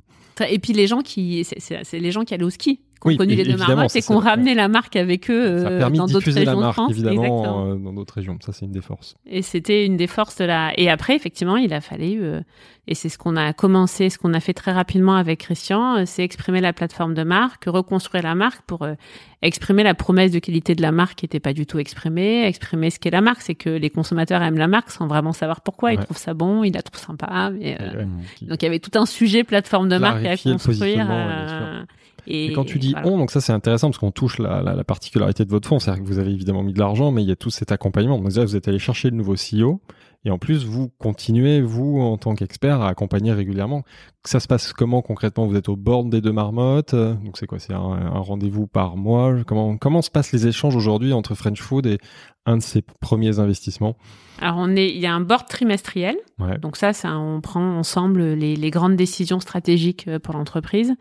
E: Et puis les gens qui, c'est- c'est c'est les gens qui allaient au ski qui ont
A: Oui,
E: connu les deux marmottes et qui ont ramené la marque avec eux
A: Ça a
E: euh,
A: permis
E: dans
A: de
E: d'autres
A: diffuser la
E: régions de
A: marque,
E: France.
A: évidemment, euh, dans d'autres régions. Ça, c'est une des forces.
E: Et c'était une des forces de la. Et après, effectivement, il a fallu, euh, et c'est ce qu'on a commencé, ce qu'on a fait très rapidement avec Christian, euh, c'est exprimer la plateforme de marque, reconstruire la marque pour euh, exprimer la promesse de qualité de la marque qui n'était pas du tout exprimée, exprimer ce qu'est la marque, c'est que les consommateurs aiment la marque sans vraiment savoir pourquoi, ils
A: Ouais.
E: trouvent ça bon, ils la trouvent sympa. Mais, euh,
A: Ouais.
B: Mmh.
E: Donc il y avait tout un sujet plateforme de marque à construire. euh,
A: Et, quand tu dis
E: voilà.
A: on, donc ça c'est intéressant parce qu'on touche la, la, la particularité de votre fonds, c'est-à-dire que vous avez évidemment mis de l'argent, mais il y a tout cet accompagnement. Donc déjà, vous êtes allé chercher le nouveau CEO, et en plus vous continuez vous en tant qu'expert à accompagner régulièrement. Ça se passe comment concrètement? Vous êtes au bord des deux marmottes, euh, donc c'est quoi? C'est un, un rendez-vous par mois? Comment comment se passent les échanges aujourd'hui entre French Food et un de ses premiers investissements?
E: Alors on est, il y a un board trimestriel.
A: Ouais.
E: Donc ça, ça, on prend ensemble les, les grandes décisions stratégiques euh, pour l'entreprise.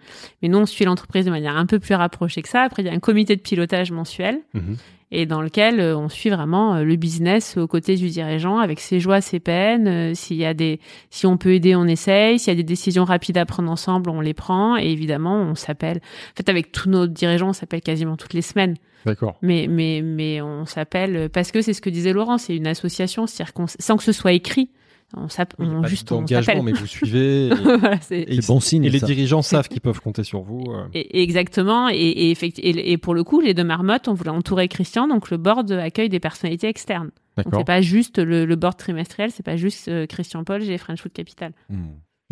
E: Mais nous, on suit l'entreprise de manière un peu plus rapprochée que ça. Après, il y a un comité de pilotage mensuel
A: Mhm.
E: Et dans lequel euh, on suit vraiment euh, le business aux côtés du dirigeant avec ses joies, ses peines. Euh, S'il y a des, si on peut aider, on essaye. S'il y a des décisions rapides à prendre ensemble, on les prend. Et évidemment, on s'appelle. En fait, avec tous nos dirigeants, on s'appelle quasiment toutes les semaines.
A: D'accord.
E: Mais, mais, mais on s'appelle parce que c'est ce que disait Laurent, c'est une association, c'est-à-dire qu'on, sans que ce soit écrit, on,
A: a
E: on juste on s'appelle.
A: mais vous suivez. Et,
E: Voilà, c'est-
A: et-
B: bon signe.
A: et les
B: ça.
A: dirigeants savent qu'ils peuvent compter sur vous. euh.
E: et- et exactement. Et, et, et, et pour le coup, les deux marmottes, on voulait entourer Christian, donc le board accueille des personnalités externes. Donc
A: D'accord.
E: c'est pas juste le, le board trimestriel, c'est pas juste euh, Christian Paul, j'ai French Food Capital.
B: Mmh.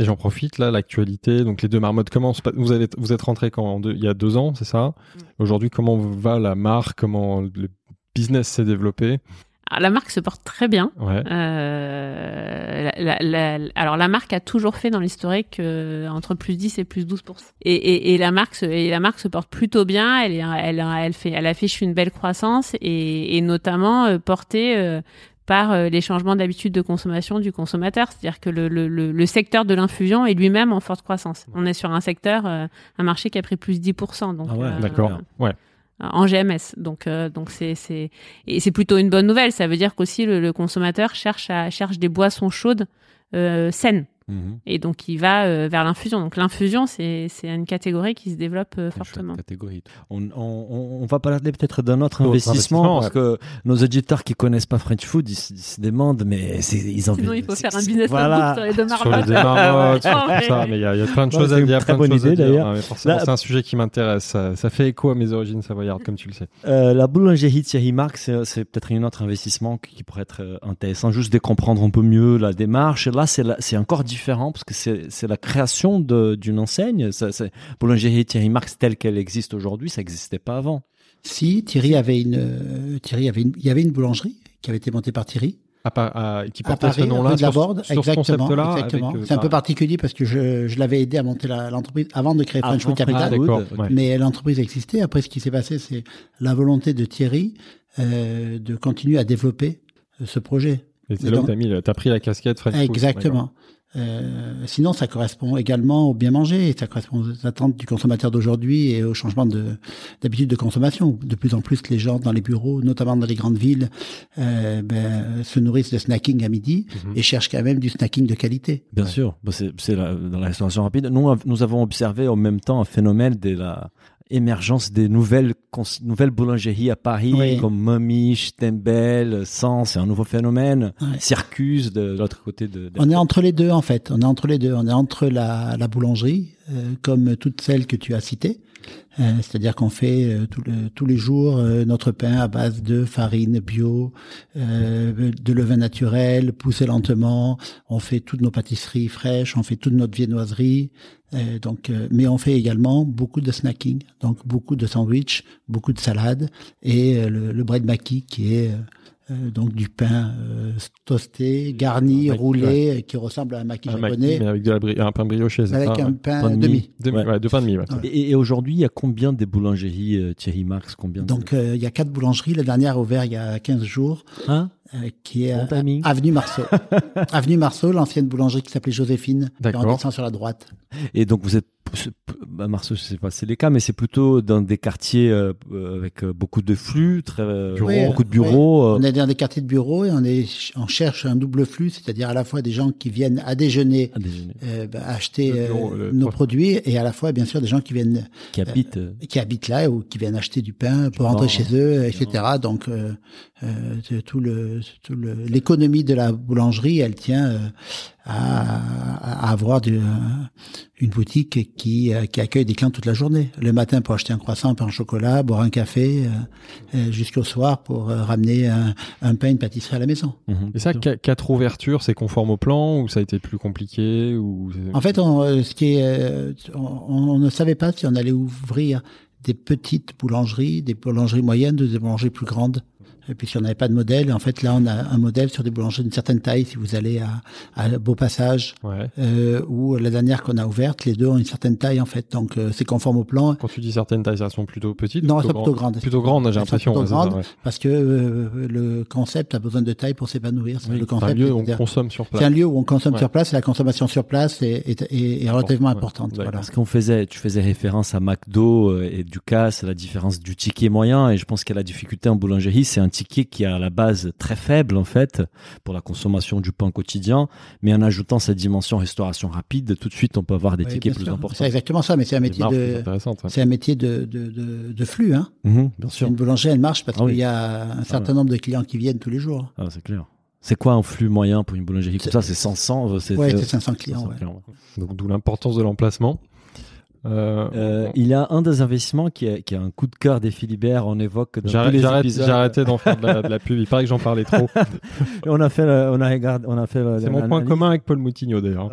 A: Et j'en profite là, l'actualité. Donc les deux marmottes, comment se pa- vous avez vous êtes rentré quand en deux- il y a deux ans, c'est ça?
E: Mm.
A: Aujourd'hui, comment va la marque? Comment le business s'est développé?
E: Alors, la marque se porte très bien.
A: Ouais.
E: Euh, la- la- la- alors la marque a toujours fait dans l'historique euh, entre plus 10 et plus 12 et, et, et la marque se, et la marque se porte plutôt bien. Elle est, elle, elle fait, elle affiche une belle croissance et, et notamment euh, portée euh, par euh, les changements d'habitude de consommation du consommateur. C'est-à-dire que le, le, le, le secteur de l'infusion est lui-même en forte croissance. On est sur un secteur, euh, un marché qui a pris plus 10%. Donc,
B: Ah ouais,
E: euh,
A: D'accord. Ouais.
E: En GMS. Donc, euh, donc c'est c'est et c'est plutôt une bonne nouvelle. Ça veut dire qu'aussi le, le consommateur cherche à cherche des boissons chaudes euh, saines
B: Mmh.
E: et donc il va euh, vers l'infusion. Donc l'infusion c'est c'est une catégorie qui se développe euh, fortement.
B: catégorie. On, on- va parler peut-être d'un autre investissement, parce que nos auditeurs qui connaissent pas French Food, ils, se- ils se demandent, mais ils ont
E: Sinon il faut faire un business
B: voilà.
E: sur les deux
A: Sur les deux marmottes, sur tout
E: mais-
A: ça, mais il y, a il y a plein de choses à
B: c'est une
A: dire.
B: très bonne idée, d'ailleurs.
A: Forcément, c'est un sujet qui m'intéresse. Ça, ça fait écho à mes origines savoyardes, comme tu le sais.
B: Euh, la boulangerie Thierry Marx, c'est peut-être un autre investissement qui pourrait être intéressant, juste de comprendre un peu mieux la démarche. Là, c'est encore différent parce que c'est la création d'une enseigne. Ça, Boulangerie Thierry Marx telle qu'elle existe aujourd'hui, ça n'existait pas avant.
C: Si Thierry avait une, euh, Thierry avait une, il y avait une boulangerie qui avait été montée par Thierry
A: À, à- qui
C: à
A: portait
C: Paris,
A: ce nom-là sur,
C: Borde,
A: sur
C: exactement.
A: euh,
C: C'est un peu particulier parce que je, je l'avais aidé à monter l'entreprise avant de créer French Food Capital.
A: Ah, ouais.
C: Mais l'entreprise existait. Après, ce qui s'est passé, c'est la volonté de Thierry euh, de continuer à développer ce projet.
A: Et c'est là où le- t'as pris la casquette French Food,
C: Exactement. Euh, sinon, ça correspond également au bien manger, et ça correspond aux attentes du consommateur d'aujourd'hui et au changement de d'habitude de consommation. De plus en plus, les gens dans les bureaux, notamment dans les grandes villes, euh, ben, se nourrissent de snacking à midi.
A: Mhm.
C: et cherchent quand même du snacking de qualité.
B: Bien
A: Ouais.
B: sûr, c'est dans la restauration rapide. Nous, nous avons observé en même temps un phénomène de la émergence des nouvelles nouvelles boulangeries à Paris
C: Oui.
B: comme Mommy, Stembel, Sens, c'est un nouveau phénomène. Circus de, l'autre côté de. de-
C: On est entre les deux en fait. On est entre les deux. On est entre la, la boulangerie, comme toutes celles que tu as citées. Euh, C'est-à-dire qu'on fait euh, tous les jours euh, notre pain à base de farine bio, euh, de levain naturel, poussé lentement. On fait toutes nos pâtisseries fraîches, on fait toute notre viennoiserie. Euh, donc, euh, mais on fait également beaucoup de snacking, donc beaucoup de sandwichs, beaucoup de salades et euh, le, le bread maki qui est euh, donc du pain euh, toasté, garni,
A: maki,
C: roulé, euh, qui ressemble à un maquis
A: Un
C: japonais,
A: maquis, mais avec de la bri- un pain brioché, c'est
C: avec un pain
B: Pain de
C: demi.
A: Demi-
B: Ouais.
A: ouais, deux pains de mie. ouais.
C: Ouais.
B: Et, et aujourd'hui, il y a combien de boulangeries euh, Thierry Marx Combien de-
C: Donc euh, il y a quatre boulangeries. La dernière a ouvert il y a 15 jours.
B: Hein
C: qui est
B: Bon
C: avenue Marceau. avenue Marceau, l'ancienne boulangerie qui s'appelait Joséphine. On descend sur la droite.
B: Et donc vous êtes, c'est- bah, Marceau, je sais pas si c'est les cas, mais c'est plutôt dans des quartiers euh, euh, avec euh, beaucoup de flux, très, euh,
A: Bureaux.
C: Oui,
B: beaucoup de bureaux.
C: On est dans des quartiers de bureaux et on, est, on cherche un double flux, c'est-à-dire à la fois des gens qui viennent à déjeuner
B: à déjeuner,
C: euh, bah, acheter euh, nos produits et à la fois bien sûr des gens qui viennent
B: qui habitent. euh,
C: qui habitent là ou qui viennent acheter du pain pour rentrer chez eux, etc. Donc euh, euh, tout le tout le l'économie de la boulangerie, elle tient euh, à, à avoir du, euh, une boutique qui euh, qui accueille des clients toute la journée. Le matin pour acheter un croissant, un pain au chocolat, boire un café, euh, euh, jusqu'au soir pour euh, ramener un, un pain, une pâtisserie à la maison.
B: mhm.
A: Et ça, qu- quatre ouvertures, c'est conforme au plan ou ça a été plus compliqué ou
C: En fait, on, ce qui est, euh, on, on ne savait pas si on allait ouvrir des petites boulangeries, des boulangeries moyennes ou des boulangeries plus grandes. Et puisqu'on n'avait pas de modèle, en fait, là, on a un modèle sur des boulangeries d'une certaine taille. Si vous allez à, à Beau Passage
A: Ouais.
C: euh, ou la dernière qu'on a ouverte, les deux ont une certaine taille, en fait. Donc, euh, c'est conforme au plan.
A: Quand tu dis certaines tailles, elles sont plutôt petites
C: Non, elles sont plutôt grandes.
A: Plutôt grandes, j'ai l'impression.
C: plutôt
A: ouais, c'est ça,
C: grandes.
A: ouais.
C: Parce que euh, le concept a besoin de taille pour s'épanouir. C'est
A: Oui,
C: le
A: c'est un
C: concept.
A: lieu où on
C: c'est-
A: consomme sur
C: c'est
A: place.
C: un lieu où on consomme
A: Ouais.
C: sur place et la consommation sur place est, est, est- est relativement
A: Ouais.
C: importante. Voilà.
B: Parce qu'on faisait, tu faisais référence à McDo et Ducasse, la différence du ticket moyen, et je pense que la difficulté en boulangerie, c'est un ticket qui est à la base très faible en fait pour la consommation du pain quotidien, mais en ajoutant cette dimension restauration rapide, tout de suite on peut avoir des
C: Oui,
B: tickets plus
C: sûr.
B: importants.
C: C'est exactement ça, mais c'est un métier de,
A: intéressantes, ouais.
C: c'est un métier de, de, de, de flux. Hein.
B: Mhm, bien sûr,
C: Une boulangerie, elle marche parce
B: Ah oui.
C: qu'il y a un certain nombre de clients qui viennent tous les jours.
B: Ah, c'est clair. C'est quoi un flux moyen pour une boulangerie? Comme
C: C'est-
B: ça C'est 500 euh, c'est,
C: Ouais,
B: c'est-
C: c'est 500 clients.
B: 500
C: ouais.
B: clients, ouais.
A: Donc d'où l'importance de l'emplacement. Euh,
B: Euh, il y a un des investissements qui est, qui est un coup de cœur des Philibert. On évoque dans
A: J'arrête,
B: tous les épisodes.
A: j'ai arrêté d'en faire de la, de la pub. Il paraît que j'en parlais trop.
B: Et on a fait, le- on a regardé, on a fait. le-
A: C'est mon point commun avec Paul Moutinho d'ailleurs.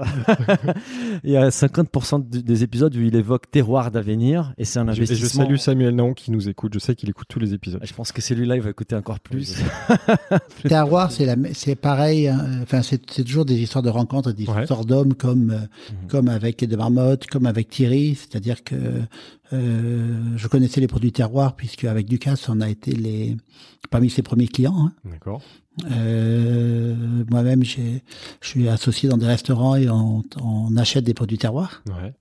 B: Il y a 50% du- des épisodes où il évoque terroir d'avenir et c'est un
A: Je- Et je
B: investissement.
A: salue Samuel Naon qui nous écoute. Je sais qu'il écoute tous les épisodes.
B: Je pense que celui-là, il va écouter encore plus.
C: Terroir, c'est la, c'est pareil. hein. Enfin, c'est, c'est toujours des histoires de rencontres, et des
A: Ouais.
C: histoires d'hommes comme, euh,
B: Mhm.
C: comme avec de Marmotte, comme avec Thierry. C'est-à-dire que euh, je connaissais les produits terroirs puisque avec Ducasse, on a été les parmi ses premiers clients. hein.
A: D'accord.
C: Euh, moi-même, je suis associé dans des restaurants et on, on achète des produits terroirs.
A: Ouais.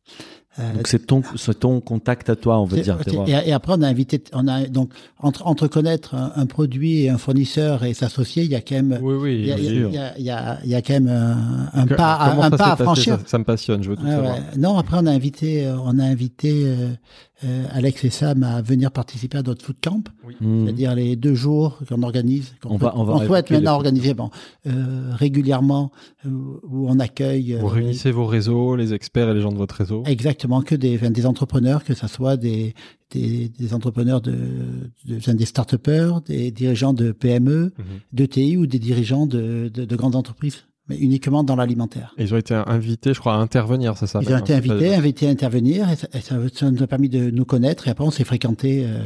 C: Euh,
B: Donc c'est ton, c'est ton contact à toi, on va dire.
C: et, et après, on a invité, on a donc entre, entre connaître un, un produit et un fournisseur et s'associer, il y a quand même,
A: Oui, oui.
C: il y a, il y a- il y a- il y quand même un, un
A: Que-
C: pas, un
A: ça
C: pas à
A: passé,
C: franchir.
A: ça, ça me passionne. Je veux tout
C: Ouais,
A: savoir.
C: ouais. Non, après on a invité, euh, on a invité euh, Alex et Sam à venir participer à notre food camp,
B: Mhm.
C: c'est-à-dire les deux jours qu'on organise, qu'on
B: On va- on va
C: qu'on souhaite maintenant organiser bon, euh, régulièrement, euh, où on accueille
A: Vous
C: euh,
A: réunissez vos réseaux, les experts et les gens de votre réseau.
C: Exactement, que des, enfin, des entrepreneurs, que ce soit des, des, des entrepreneurs de, de enfin, des start-upers, des dirigeants de PME,
A: Mhm.
C: de TI ou des dirigeants de, de, de grandes entreprises, mais uniquement dans l'alimentaire.
A: Ils ont été invités, je crois, à intervenir, c'est ça
C: Ils ont été invités, invités à intervenir, et ça, et ça, ça nous a permis de nous connaître, et après on s'est fréquentés euh,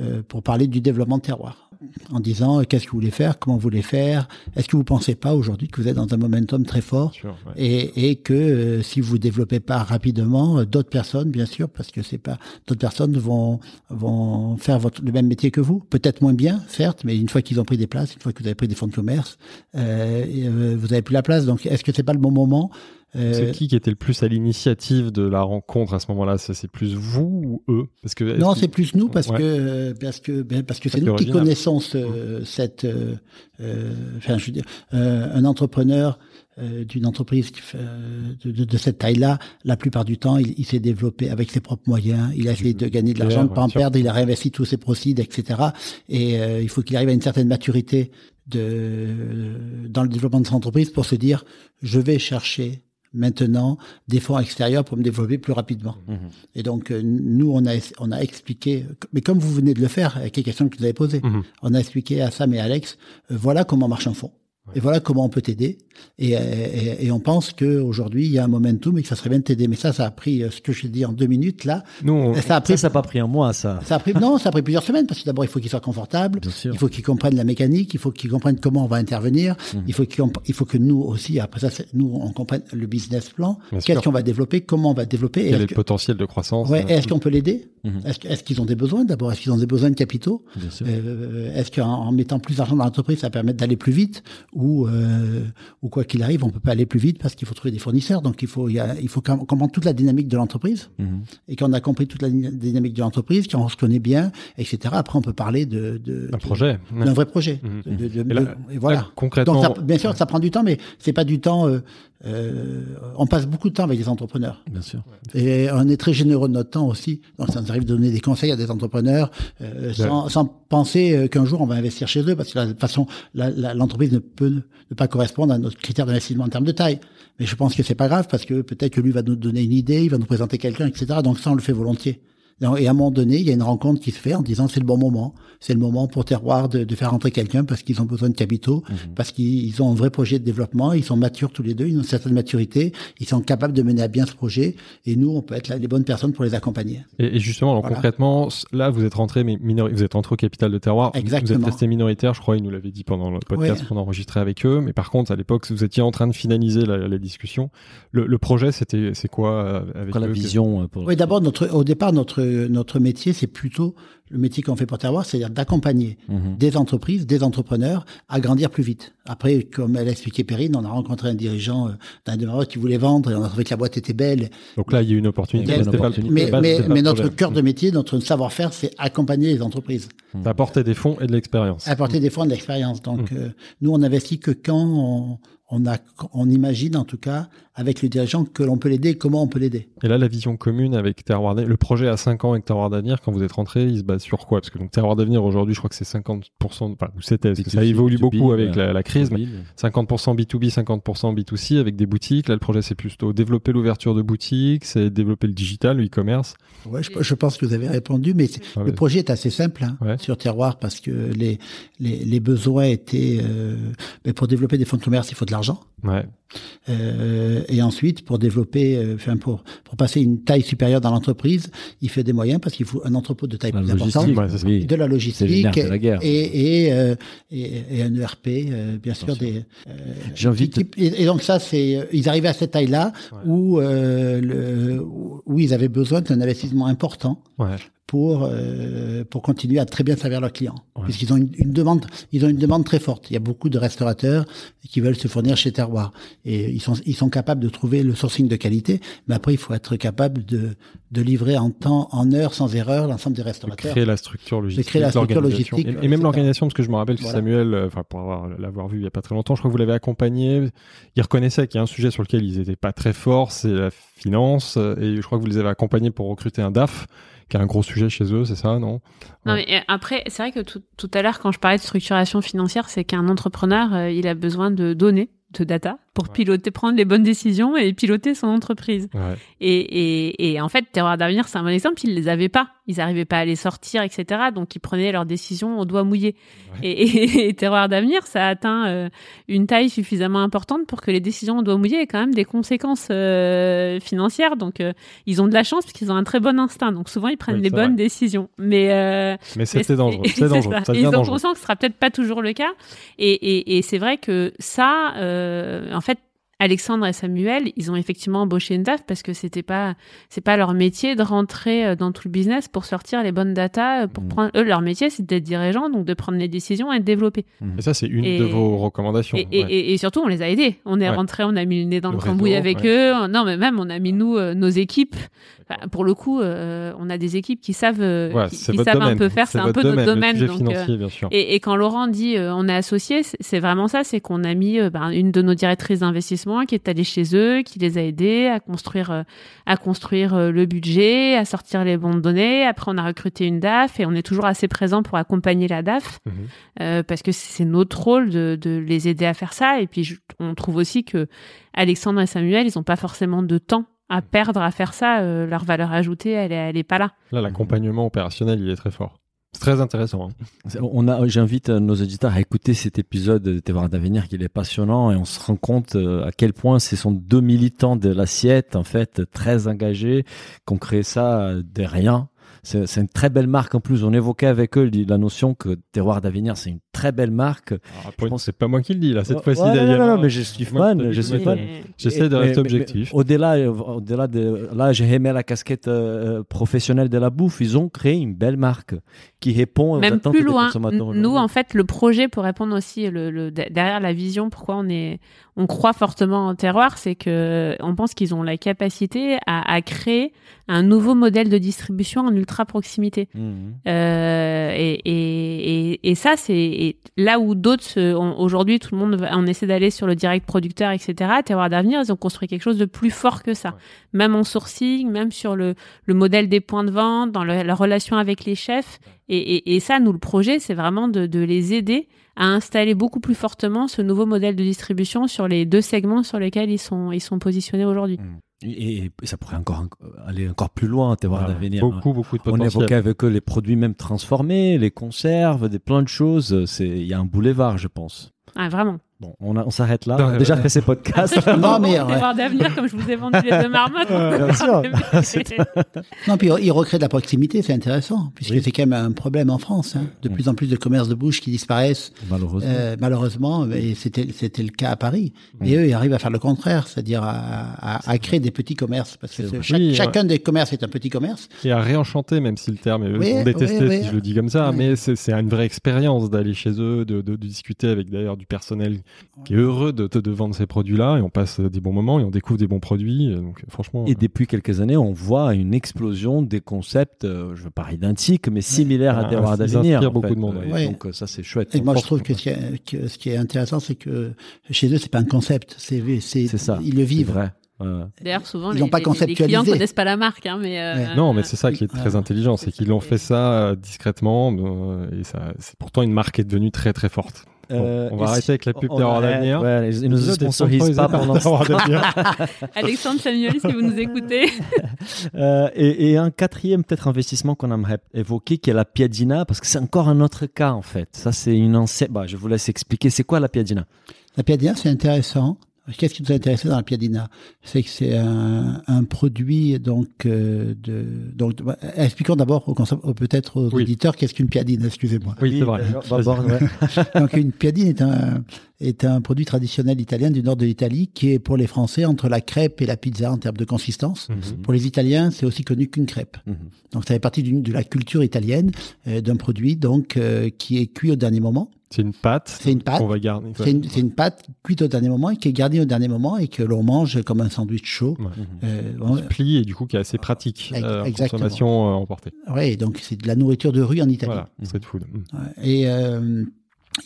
C: euh, pour parler du développement de terroir, en disant euh, qu'est-ce que vous voulez faire, comment vous voulez faire, est-ce que vous pensez pas aujourd'hui que vous êtes dans un momentum très fort
A: Sûr, ouais.
C: et, et que euh, si vous développez pas rapidement, euh, d'autres personnes, bien sûr, parce que c'est pas d'autres personnes vont vont faire votre, le même métier que vous, peut-être moins bien, certes, mais une fois qu'ils ont pris des places, une fois que vous avez pris des fonds de commerce, euh, vous avez plus la place. Donc, est-ce que c'est pas le bon moment
A: C'est qui qui était le plus à l'initiative de la rencontre à ce moment-là? C'est plus vous ou eux? Parce que est-ce
C: Non, c'est plus nous parce
A: Ouais.
C: que euh, parce que ben, parce que c'est nous qui connaissons ce, cette euh, euh, enfin je veux dire euh, un entrepreneur euh, d'une entreprise euh, de, de, de cette taille-là, la plupart du temps, il, il s'est développé avec ses propres moyens. Il a essayé de gagner de l'argent, de pas en perdre. Il a réinvesti tous ses proceeds, etc. Et euh, il faut qu'il arrive à une certaine maturité de dans le développement de son entreprise pour se dire je vais chercher maintenant des fonds extérieurs pour me développer plus rapidement.
B: Mhm.
C: Et donc, euh, nous, on a, on a expliqué, mais comme vous venez de le faire avec les questions que vous avez posées,
A: Mhm.
C: on a expliqué à Sam et Alex, euh, voilà comment marche un fonds. Et voilà comment on peut t'aider. Et, et, et, on pense qu'aujourd'hui, il y a un momentum et que ça serait bien de t'aider. Mais ça, ça a pris, euh, ce que je dit en deux minutes, là.
B: Non, ça a pris. Ça, n'a pas pris un mois, ça.
C: Ça a pris, non, ça a pris plusieurs semaines parce que d'abord, il faut qu'il soit confortable. Il faut qu'il comprenne la mécanique. Il faut qu'il comprenne comment on va intervenir. Mhm. Il faut qu'il, il faut que nous aussi, après ça, nous, on comprenne le business plan. Qu'est-ce qu'on va développer? Comment on va développer?
A: Quel est, le potentiel de croissance?
C: Ouais. Est-ce qu'on peut l'aider? Mhm. Est-ce, qu'ils ont des besoins? D'abord? Est-ce qu'ils ont des besoins de capitaux? Euh, est-ce qu'en mettant plus d'argent dans l'entreprise, ça permet d'aller plus vite? Ou, euh, ou quoi qu'il arrive, on peut pas aller plus vite parce qu'il faut trouver des fournisseurs. Donc il faut, il, y a, il faut comprendre toute la dynamique de l'entreprise. Mhm. Et quand on a compris toute la dynamique de l'entreprise, quand on se connaît bien, etc. Après, on peut parler de, de
A: d'un projet,
C: d'un vrai projet. Mhm. De, de,
A: et, voilà. concrètement,
C: Donc, bien sûr, ça prend du temps, mais c'est pas du temps. Euh, euh, on passe beaucoup de temps avec les entrepreneurs.
B: Bien sûr.
C: Et on est très généreux de notre temps aussi. Donc ça nous arrive de donner des conseils à des entrepreneurs euh, sans, sans, penser euh, qu'un jour on va investir chez eux parce que de toute façon l'entreprise ne peut ne pas correspondre à notre critère d'investissement en termes de taille. Mais je pense que c'est pas grave parce que peut-être que lui va nous donner une idée, il va nous présenter quelqu'un, etc. Donc ça on le fait volontiers. Et à un moment donné, il y a une rencontre qui se fait en disant c'est le bon moment, c'est le moment pour Terroir de, de faire rentrer quelqu'un parce qu'ils ont besoin de capitaux, mhm. parce qu'ils ont un vrai projet de développement, ils sont matures tous les deux, ils ont une certaine maturité, ils sont capables de mener à bien ce projet, et nous, on peut être là, les bonnes personnes pour les accompagner.
A: Et, justement, alors concrètement, là, vous êtes rentré, mais vous êtes rentré au capital de Terroir,
C: Exactement.
A: vous êtes resté minoritaire, je crois, ils nous l'avaient dit pendant le podcast qu'on enregistrait avec eux, mais par contre, à l'époque, vous étiez en train de finaliser la, la discussion. Le, le projet, c'était, c'est quoi euh, avec
B: la vision euh,
C: pour... Oui, d'abord, notre, au départ, notre, notre métier c'est plutôt le métier qu'on fait pour Terroir, c'est-à-dire d'accompagner mhm. des entreprises, des entrepreneurs à grandir plus vite. Après, comme elle a expliqué Perrine, on a rencontré un dirigeant euh, d'un démarrage qui voulait vendre et on a trouvé que la boîte était belle.
A: Donc là, il y a eu une opportunité.
C: Mais, mais, notre cœur de métier, notre savoir-faire, c'est accompagner les entreprises.
A: Apporter des fonds et de l'expérience.
C: Apporter des fonds et de l'expérience. Donc, mhm. euh, nous, on investit que quand on, on, a, on imagine en tout cas avec le dirigeant que l'on peut l'aider comment on peut l'aider.
A: Et là, la vision commune avec Terroir d'avenir, le projet à 5 ans avec Terroir d'avenir, quand vous êtes rentré, il se base sur quoi? Parce que donc Terroir d'avenir aujourd'hui, je crois que c'est 50%, enfin, c'était, parce que ça évolue beaucoup avec la, la, crise, mais 50% B2B, 50% B2C avec des boutiques. Là, le projet, c'est plutôt développer l'ouverture de boutiques, c'est développer le digital, le e-commerce.
C: Ouais, je, je, pense que vous avez répondu, mais ah le projet est assez simple hein, sur Terroir parce que les, les, les besoins étaient, euh, mais pour développer des fonds de commerce, il faut de l'argent.
A: Ouais.
C: Euh, et ensuite, pour développer, euh, enfin pour pour passer une taille supérieure dans l'entreprise, il fait des moyens parce qu'il faut un entrepôt de taille plus importante, de la logistique et et, euh, et, et, un ERP, euh, bien sûr des.
B: J'invite.
C: Et, et, donc ça, c'est ils arrivaient à cette taille-là où le où ils avaient besoin d'un investissement important.
A: Ouais
C: pour euh, pour continuer à très bien servir leurs clients. Puisqu'ils ont une, une, demande ils ont une demande très forte. Il y a beaucoup de restaurateurs qui veulent se fournir chez Terroir. Et ils sont ils sont capables de trouver le sourcing de qualité mais après il faut être capable de de livrer en temps en heure sans erreur l'ensemble des restaurateurs.
A: de créer la structure logistique
C: de créer la structure logistique
A: et, même l'organisation parce que je me rappelle que Samuel euh, enfin pour avoir l'avoir vu il y a pas très longtemps je crois que vous l'avez accompagné. Il reconnaissait qu'il y a un sujet sur lequel ils étaient pas très forts c'est la finance et je crois que vous les avez accompagnés pour recruter un DAF qui est un gros sujet chez eux, c'est ça, non?
E: Non, mais après, c'est vrai que tout, tout, à l'heure, quand je parlais de structuration financière, c'est qu'un entrepreneur, euh, il a besoin de données, de data, pour piloter, prendre les bonnes décisions et piloter son entreprise.
A: Ouais.
E: Et, et, et, en fait, Terroir d'avenir, c'est un bon exemple. Ils les avaient pas. Ils n'arrivaient pas à les sortir, etc. Donc, ils prenaient leurs décisions au doigt mouillé. Et, et, Terroir d'avenir, ça a atteint euh, une taille suffisamment importante pour que les décisions au doigt mouillé aient quand même des conséquences euh, financières. Donc, euh, ils ont de la chance parce qu'ils ont un très bon instinct. Donc, souvent, ils prennent les bonnes décisions. Mais,
A: mais c'était dangereux. C'est dangereux. Ça. ils
E: ont conscience que ce sera peut-être pas toujours le cas. Et, et c'est vrai que ça, Alexandre et Samuel, ils ont effectivement embauché une DAF parce que c'était pas c'est pas leur métier de rentrer euh, dans tout le business pour sortir les bonnes datas euh, pour mmh. prendre eux leur métier c'est d'être dirigeant donc de prendre les décisions et de développer.
A: Mmh. Et ça c'est une de vos recommandations.
E: Et, et, surtout on les a aidés. On est rentré, on a mis le nez dans le, cambouis avec eux. Non mais même on a mis nous euh, nos équipes pour le coup, euh, on a des équipes qui savent,
A: euh,
E: qui, savent un peu faire. C'est un peu notre domaine.
A: Donc, euh, bien sûr.
E: Et, et, quand Laurent dit on est associé, c'est vraiment ça. C'est qu'on a mis ben, une de nos directrices d'investissement qui est allée chez eux, qui les a aidés à construire, à construire le budget, à sortir les bons données. Après, on a recruté une DAF et on est toujours assez présent pour accompagner la DAF mhm. parce que c'est notre rôle de, de, les aider à faire ça. Et puis, on trouve aussi que Alexandre et Samuel, ils n'ont pas forcément de temps à perdre à faire ça, euh, leur valeur ajoutée, elle est, elle est pas là.
A: Là, l'accompagnement opérationnel, il est très fort. Très intéressant. hein.
B: On a, j'invite euh, nos auditeurs à écouter cet épisode de Terroir d'avenir, qui est passionnant, et on se rend compte euh, à quel point ce sont deux militants de l'assiette, en fait, très engagés, qui ont créé ça euh, de rien. C'est une très belle marque en plus. On évoquait avec eux la notion que Terroir d'avenir, c'est une très belle marque.
A: Alors, C'est pas moi qui le dis là, cette
B: Ouais,
A: fois-ci
B: ouais,
A: d'ailleurs.
B: non, non, non, mais je suis fan, je suis.
A: J'essaie de rester
B: mais-
A: objectif.
B: Au-delà, au-delà de, là, j'ai aimé la casquette euh, professionnelle de la bouffe. Ils ont créé une belle marque qui répond aux
E: Même plus loin. Nous, en fait, le projet pour répondre aussi le, le- derrière la vision, pourquoi on est, on croit fortement en terroir, c'est que on pense qu'ils ont la capacité à, à créer un nouveau modèle de distribution en ultra proximité.
B: Mhm.
E: Euh, et, et, et, et ça, c'est là où d'autres, aujourd'hui, tout le monde, va- on essaie d'aller sur le direct producteur, etc. Terroir d'avenir, ils ont construit quelque chose de plus fort que ça.
A: Ouais.
E: Même en sourcing, même sur le, le modèle des points de vente, dans le- la relation avec les chefs. Et, et, et ça, nous, le projet, c'est vraiment de, de les aider à installer beaucoup plus fortement ce nouveau modèle de distribution sur les deux segments sur lesquels ils sont, ils sont positionnés aujourd'hui.
B: Et, et ça pourrait encore aller encore plus loin, Terroir
A: Voilà.
B: d'avenir.
A: Beaucoup, beaucoup de
B: On
A: potentiel.
B: évoquait avec eux les produits même transformés, les conserves, des plein de choses. C'est, il y a un boulevard, je pense.
E: Ah, vraiment.
B: Bon, on, a- on s'arrête là.
A: Non,
B: On a
A: euh,
B: déjà fait ces podcasts.
C: Non, mais, ouais.
E: D'avenir, comme je vous ai vendu les deux marmottes.
B: bien sûr.
C: Non, puis il recrée de la proximité, c'est intéressant, puisque
B: Oui.
C: c'est quand même un problème en France. hein. De plus en plus de commerces de bouche qui disparaissent,
B: Malheureusement.
C: euh, malheureusement, et c'était c'était le cas à Paris.
B: Mm.
C: Et eux, ils arrivent à faire le contraire, c'est-à-dire à, à, à créer des petits commerces, parce que chaque-
A: Oui,
C: chacun des commerces est un petit commerce.
A: Et à réenchanter, même si le terme est
C: Oui,
A: détesté
C: oui, oui.
A: si je le dis comme ça,
C: Oui.
A: mais c'est c'est une vraie expérience d'aller chez eux, de, de- de discuter avec d'ailleurs du personnel qui est heureux de, de, de vendre ces produits-là, et on passe des bons moments et on découvre des bons produits. Donc franchement,
B: Et depuis quelques années, on voit une explosion des concepts, euh, je veux pas identiques, mais similaires
A: Ah,
B: à Terroir d'avenir.
A: beaucoup
B: fait.
A: de monde,
C: ouais.
B: Donc euh, ça, c'est chouette.
C: Et moi, je trouve
A: que-
C: ce qui est, que ce qui est intéressant, c'est que chez eux, c'est pas un concept, c'est c'est
B: C'est ça.
C: ils le vivent.
B: vrai. Ouais.
E: D'ailleurs, souvent,
C: Ils
E: les,
C: pas
E: les- les clients connaissent pas la marque, hein, mais euh,
C: Ouais.
A: Non, mais c'est ça qui est très intelligent, c'est qu'ils l'ont fait ça euh, discrètement, euh, et ça, c'est pourtant une marque est devenue très très forte. Bon,
B: Euh,
A: on va arrêter
B: si-
A: avec la pub
B: arrête,
A: d'avenir.
B: ouais, ils nous
A: L'épisode est
B: sponsorisent pas pendant ce.
E: Alexandre Samuel, si vous nous écoutez.
B: Euh, et, et un quatrième peut-être investissement qu'on aimerait évoquer, qui est la Piadina, parce que c'est encore un autre cas en fait. Ça, c'est une ancienne. Bah, je vous laisse expliquer. C'est quoi la Piadina?
C: La piadina, c'est intéressant. Qu'est-ce qui nous a intéressé dans la piadina? C'est que c'est un, un produit donc euh, de donc bah, expliquons d'abord aux- peut-être aux
A: Oui.
C: auditeurs qu'est-ce qu'une piadine. Excusez-moi.
A: Oui, c'est vrai.
B: euh, d'abord, ouais.
C: Donc une piadine est un est un produit traditionnel italien du nord de l'Italie qui est pour les Français entre la crêpe et la pizza en termes de consistance.
A: Mhm.
C: Pour les Italiens, c'est aussi connu qu'une crêpe.
B: Mhm.
C: Donc ça fait partie de la culture italienne euh, d'un produit donc euh, qui est cuit au dernier moment.
A: C'est une pâte.
C: C'est une pâte.
A: qu'on va garder.
C: C'est une, pâte cuite au dernier moment et qui est gardée au dernier moment et que l'on mange comme un sandwich chaud.
A: Ouais.
C: Euh, on-
A: Qui plie et du coup qui est assez pratique euh, en
C: exactement.
A: consommation euh, emportée.
C: ouais, donc c'est de la nourriture de rue en Italie.
A: Voilà, street food.
C: Ouais. Et euh,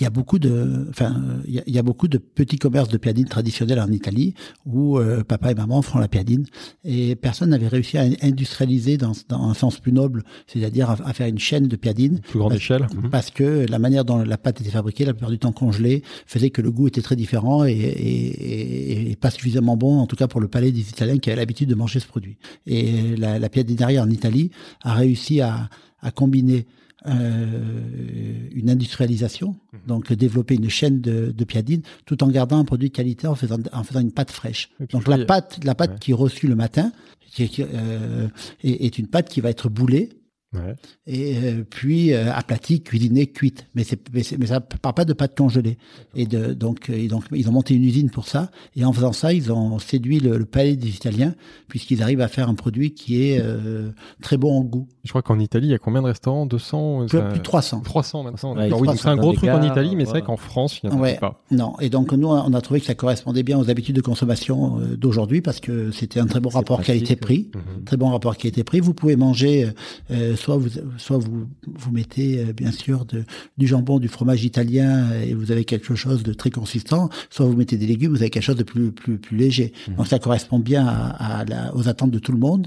C: il y a beaucoup de, enfin, il y, a- il y a beaucoup de petits commerces de piadine traditionnels en Italie où euh, papa et maman font la piadine et personne n'avait réussi à industrialiser dans, dans un sens plus noble, c'est-à-dire à, à faire une chaîne de piadine
A: Plus grande
C: Parce-
A: échelle. Mhm.
C: parce que la manière dont la pâte était fabriquée, la plupart du temps congelée, faisait que le goût était très différent et, et- et- et pas suffisamment bon, en tout cas pour le palais des Italiens qui avaient l'habitude de manger ce produit. Et la, la piadineria en Italie a réussi à, à combiner euh, une industrialisation, donc développer une chaîne de, de piadine, tout en gardant un produit de qualité en faisant, en faisant une pâte fraîche. Donc la pâte, la pâte
A: ouais.
C: qui est reçue le matin, qui, qui, euh, est, est une pâte qui va être boulée
A: Ouais.
C: et euh, puis euh, aplatie, cuisinée, cuite. Mais, ça ne parle pas de pâte congelée. Et de, donc, euh, et donc, ils ont monté une usine pour ça. Et en faisant ça, ils ont séduit le, le palais des Italiens, puisqu'ils arrivent à faire un produit qui est euh, très bon en goût.
A: Je crois qu'en Italie, il y a combien de restaurants? 200
C: Plus,
A: ça-
C: plus de 300.
A: 300 maintenant.
B: Ouais,
A: oui, c'est un
C: 300
A: gros truc en Italie, mais c'est vrai qu'en France, il n'y en a
C: Ouais.
A: pas.
C: Non. Et donc, nous, on a trouvé que ça correspondait bien aux habitudes de consommation euh, d'aujourd'hui, parce que c'était un très bon rapport qualité-prix.
A: Mhm.
C: Très bon rapport qualité-prix. Vous pouvez manger, euh, soit vous, soit vous, vous mettez euh, bien sûr de, du jambon, du fromage italien euh, et vous avez quelque chose de très consistant, soit vous mettez des légumes, vous avez quelque chose de plus plus plus léger.
A: Mhm.
C: Donc ça correspond bien à, à la- aux attentes de tout le monde.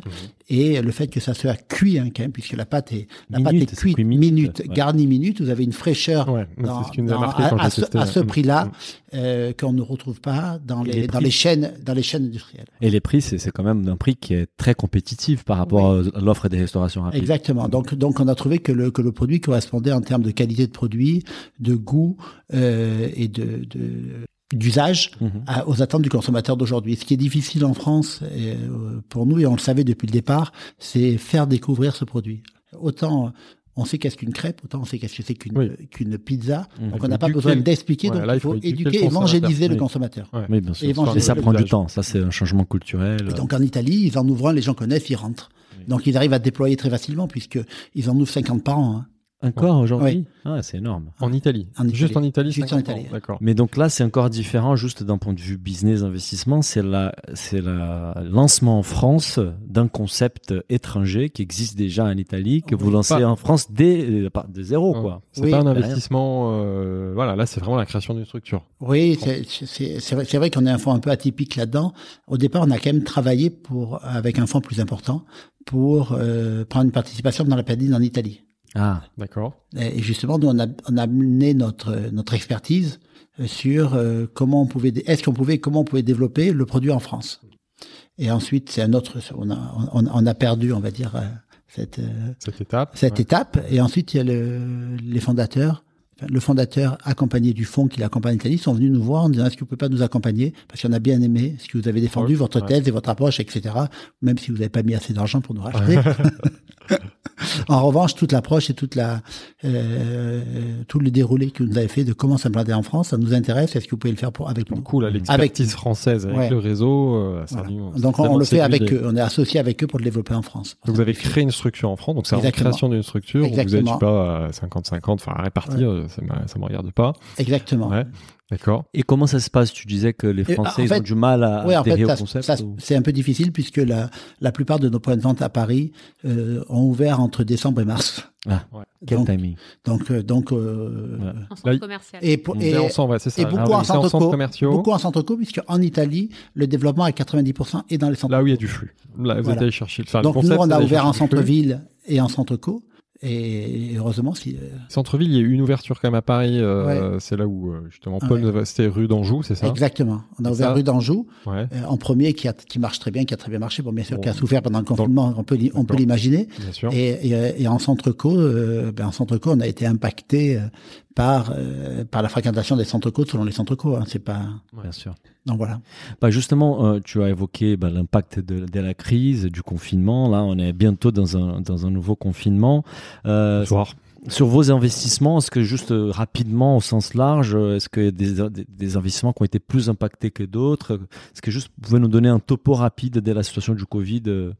C: Et le fait que ça soit cuit hein, quand même, puisque la pâte est la pâte
B: Minute,
C: est
B: c'est
C: cuite
B: cuit
C: minute,
B: minute, ouais.
C: garnie minute. Vous avez une fraîcheur
A: Ouais,
C: dans-
A: ce
C: dans- à, ce,
A: testé.
C: à ce prix-là
A: Mm.
C: euh, qu'on ne retrouve pas dans les,
B: les
C: dans les chaînes dans les chaînes industrielles.
B: Et les prix, c'est c'est quand même un prix qui est très compétitif par rapport à l'offre des restaurations rapides.
C: Exactement. Donc, donc on a trouvé que le, que le produit correspondait en termes de qualité de produit, de goût euh, et de, de- d'usage
B: Mhm.
C: aux attentes du consommateur d'aujourd'hui. Ce qui est difficile en France et, euh, pour nous, et on le savait depuis le départ, c'est faire découvrir ce produit. Autant on sait qu'est-ce qu'une crêpe, autant on sait qu'est-ce que c'est qu'une
A: Oui.
C: qu'une pizza.
B: Mhm.
C: Donc on n'a pas besoin d'expliquer,
A: Ouais,
C: donc il faut
A: éduquer
C: évangéliser le
A: consommateur.
C: consommateur.
A: Ouais.
B: Oui, bien sûr.
C: Et
B: ça prend du temps. Ça, c'est un changement culturel.
C: Et donc en Italie, ils en ouvrant, les gens connaissent, ils rentrent. Donc ils arrivent à déployer très facilement puisque ils en ouvrent 50 par an. hein.
B: Encore aujourd'hui ah, C'est énorme.
A: En Italie.
C: En Italie.
A: Juste en Italie,
C: Juste
A: 50
C: en Italie.
A: ans. D'accord.
B: Mais donc là, c'est encore différent, juste d'un point de vue business investissement. C'est la, c'est le lancement en France d'un concept étranger qui existe déjà en Italie, que vous lancez
A: Pas-
B: en France dès, euh, de zéro, quoi.
A: C'est
C: Oui.
A: pas un investissement. euh, voilà, là, c'est vraiment la création d'une structure.
C: Oui, c'est vrai, qu'on est un fonds un peu atypique là-dedans. Au départ, on a quand même travaillé pour avec un fonds plus important pour euh, prendre une participation dans la Padine en Italie.
B: Ah,
A: D'accord.
C: Et justement, nous, on a, on a amené notre, notre expertise euh, sur euh, comment on pouvait, est-ce qu'on pouvait, comment on pouvait développer le produit en France. Et ensuite, c'est un autre, on a, on, on a perdu, on va dire, euh, cette,
A: Cette étape.
C: cette
A: ouais.
C: étape. Et ensuite, il y a le, les fondateurs. Le fondateur accompagné du fonds qui l'accompagne en Italie sont venus nous voir en disant est-ce que vous pouvez pas nous accompagner? Parce qu'on a bien aimé ce que vous avez défendu, votre
A: ouais.
C: thèse et votre approche, etc. Même si vous n'avez pas mis assez d'argent pour nous racheter. en revanche, toute l'approche et toute la, euh, tout le déroulé que vous avez fait de comment s'implanter en France, ça nous intéresse. Est-ce que vous pouvez le faire pour, avec nous?
A: Cool, l'expertise française avec
C: Ouais.
A: le réseau. euh,
C: Voilà. Donc on, le fait avec eux. On est associé avec eux pour le développer en France.
A: Donc vous avez créé une structure en France, donc c'est
C: Exactement.
A: création d'une structure, où vous êtes, je
C: Exactement.
A: sais pas, à 50-50, enfin à répartir, euh, ça ne me regarde pas.
C: Exactement.
A: Ouais, d'accord.
B: Et comment ça se passe? Tu disais que les Français
C: en
B: ils
C: fait-
B: ont du mal à
C: Oui, en
B: adhérer
C: fait,
B: au concept ou-
C: c'est un peu difficile puisque la, la plupart de nos points de vente à Paris euh, ont ouvert entre décembre et mars.
B: Ah, quel
C: Donc,
B: timing
C: donc, euh, donc euh,
B: Ouais.
E: En centre commercial.
C: et, pour-
A: Et,
C: et,
A: ensemble, ouais, c'est ça.
C: et beaucoup,
A: Ah
C: en
A: en
C: centre
A: commerciaux,
C: beaucoup en centre co, puisque en Italie, le développement à 90% est dans les centres
A: là où il y a du flux. Là, vous
C: Voilà.
A: êtes allé chercher. Enfin, le
C: Donc nous,
A: concept,
C: on
A: c'est
C: a ouvert en centre-ville et en centre co. Et heureusement, si, euh,
A: Centre-ville, il y a eu une ouverture quand même à Paris. euh, C'est là où, euh, justement, Paul,
C: Ouais.
A: c'était rue d'Anjou, c'est ça?
C: Exactement. On a ouvert
A: ça-
C: rue d'Anjou
A: Ouais,
C: euh, en premier, qui, a, qui marche très bien, qui a très bien marché. Bon, bien sûr,
A: Bon.
C: qui a souffert pendant le confinement, on peut, on peut l'imaginer.
A: bien sûr.
C: Et, et, et en centre co, euh, ben en centre co, on a été impacté euh, par euh, par la fréquentation des centres co selon les centres co. Hein, c'est pas
B: Bien sûr.
C: donc voilà.
B: Bah justement, euh, tu as évoqué bah, l'impact de, de la crise, du confinement. Là, on est bientôt dans un, dans un nouveau confinement. Euh,
A: Bonsoir.
B: sur vos investissements, est-ce que juste euh, rapidement, au sens large, euh, est-ce qu'il y a des, des, des investissements qui ont été plus impactés que d'autres? Est-ce que juste vous pouvez nous donner un topo rapide de la situation du Covid euh,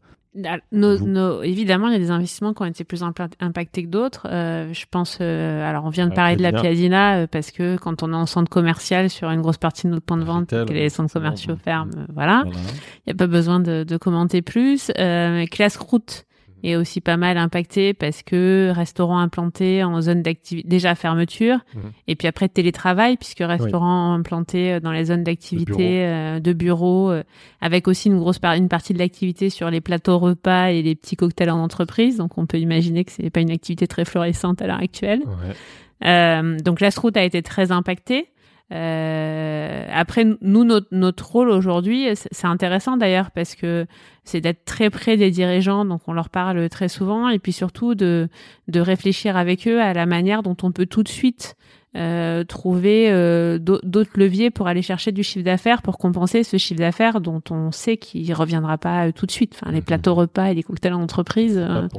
E: nos-
B: Vous-
E: nos- évidemment, il y a des investissements qui ont été plus impa- impactés que d'autres. Euh, je pense, euh, alors on vient de
A: La
E: parler de la
A: Piadina.
E: Euh, parce que quand on est en centre commercial sur une grosse partie de notre point de vente, que les centres commerciaux ferment, euh, voilà.
B: voilà.
E: Il n'y a pas besoin de, de commenter plus. Euh, Classe Route est aussi pas mal impacté parce que restaurant implanté en zone d'activité, déjà fermeture,
A: Mhm.
E: et puis après télétravail, puisque restaurant implanté euh, dans les zones d'activité euh, de bureaux, euh, avec aussi une grosse par- une partie de l'activité sur les plateaux repas et les petits cocktails en entreprise. Donc on peut imaginer que c'est pas une activité très florissante à l'heure actuelle.
A: Ouais.
E: Euh, donc la route a été très impactée. Euh, après, nous, notre, notre rôle aujourd'hui, c'est intéressant d'ailleurs parce que c'est d'être très près des dirigeants, donc on leur parle très souvent, et puis surtout de, de réfléchir avec eux à la manière dont on peut tout de suite euh, trouver euh, d'au- d'autres leviers pour aller chercher du chiffre d'affaires pour compenser ce chiffre d'affaires dont on sait qu'il reviendra pas euh, tout de suite. Enfin, les
A: Mhm.
E: plateaux repas et les cocktails en entreprise. euh,
A: Pas